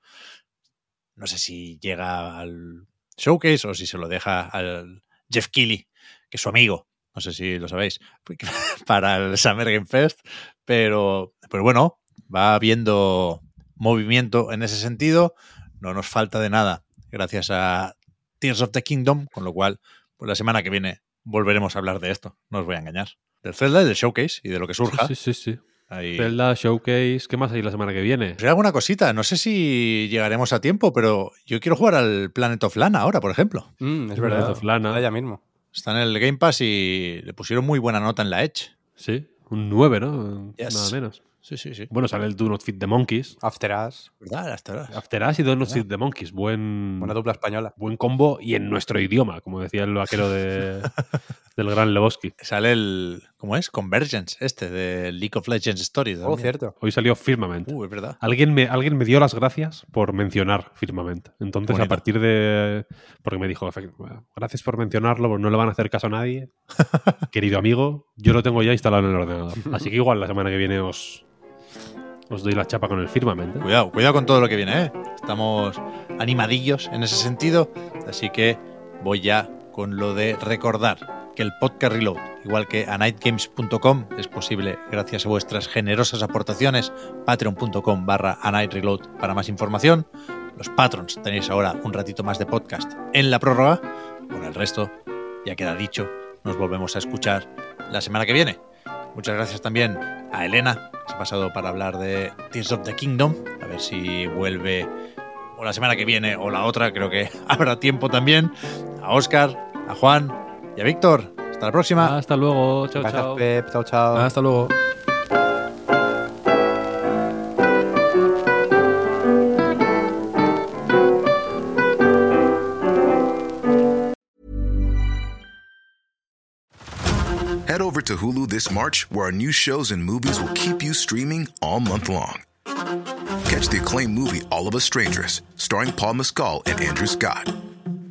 Speaker 1: No sé si llega al showcase o si se lo deja al Jeff Keighley, que es su amigo. No sé si lo sabéis, (laughs) para el Summer Game Fest. Pero, pero bueno, va habiendo movimiento en ese sentido. No nos falta de nada gracias a Tears of the Kingdom, con lo cual, pues la semana que viene volveremos a hablar de esto. No os voy a engañar. Del Zelda y del Showcase y de lo que surja.
Speaker 2: Sí, sí, sí. sí. Ahí. Zelda, Showcase, ¿qué más hay la semana que viene?
Speaker 1: Pues hay alguna cosita, no sé si llegaremos a tiempo, pero yo quiero jugar al Planet of Lana ahora, por ejemplo.
Speaker 3: Mm, es verdad.
Speaker 2: Planet of Lana.
Speaker 3: Ya mismo.
Speaker 1: Está en el Game Pass y le pusieron muy buena nota en la Edge.
Speaker 2: Sí, un 9, ¿no? Yes. Nada menos.
Speaker 1: Sí, sí, sí.
Speaker 2: Bueno, sale el Do Not Fit the Monkeys.
Speaker 3: After Us.
Speaker 1: ¿Verdad? After Us.
Speaker 2: After Us y Do Not Fit the Monkeys. Buen,
Speaker 3: Buena dupla española.
Speaker 2: Buen combo y en nuestro idioma, como decía el vaquero de, (laughs) del gran Lebowski.
Speaker 1: Sale el. ¿Cómo es? Convergence, este, de League of Legends Stories.
Speaker 3: Oh, cierto.
Speaker 2: Hoy salió Firmament.
Speaker 1: Uh, es verdad.
Speaker 2: Alguien me, alguien me dio las gracias por mencionar Firmament. Entonces, Bonito. a partir de. Porque me dijo, gracias por mencionarlo, no le van a hacer caso a nadie. (laughs) Querido amigo, yo lo tengo ya instalado en el ordenador. Así que igual la semana que viene os, os doy la chapa con el firmament. ¿eh?
Speaker 1: Cuidado, cuidado con todo lo que viene, ¿eh? Estamos animadillos en ese sentido, así que voy ya con lo de recordar que el podcast Reload, igual que a nightgames.com, es posible gracias a vuestras generosas aportaciones, patreon.com barra a nightreload para más información. Los patrons tenéis ahora un ratito más de podcast en la prórroga. Con el resto, ya queda dicho, nos volvemos a escuchar la semana que viene. Muchas gracias también a Elena, que se ha pasado para hablar de Tears of the Kingdom. A ver si vuelve o la semana que viene o la otra, creo que (laughs) habrá tiempo también. A Oscar, a Juan y a Víctor. Hasta la próxima.
Speaker 2: Hasta luego. Chao,
Speaker 3: Gracias,
Speaker 2: chao.
Speaker 3: Pep. Chao, chao.
Speaker 4: Hasta luego.
Speaker 7: Head over to Hulu this March, where our new shows and movies will keep you streaming all month long. Catch the acclaimed movie All of Us Strangers, starring Paul Mescal and Andrew Scott.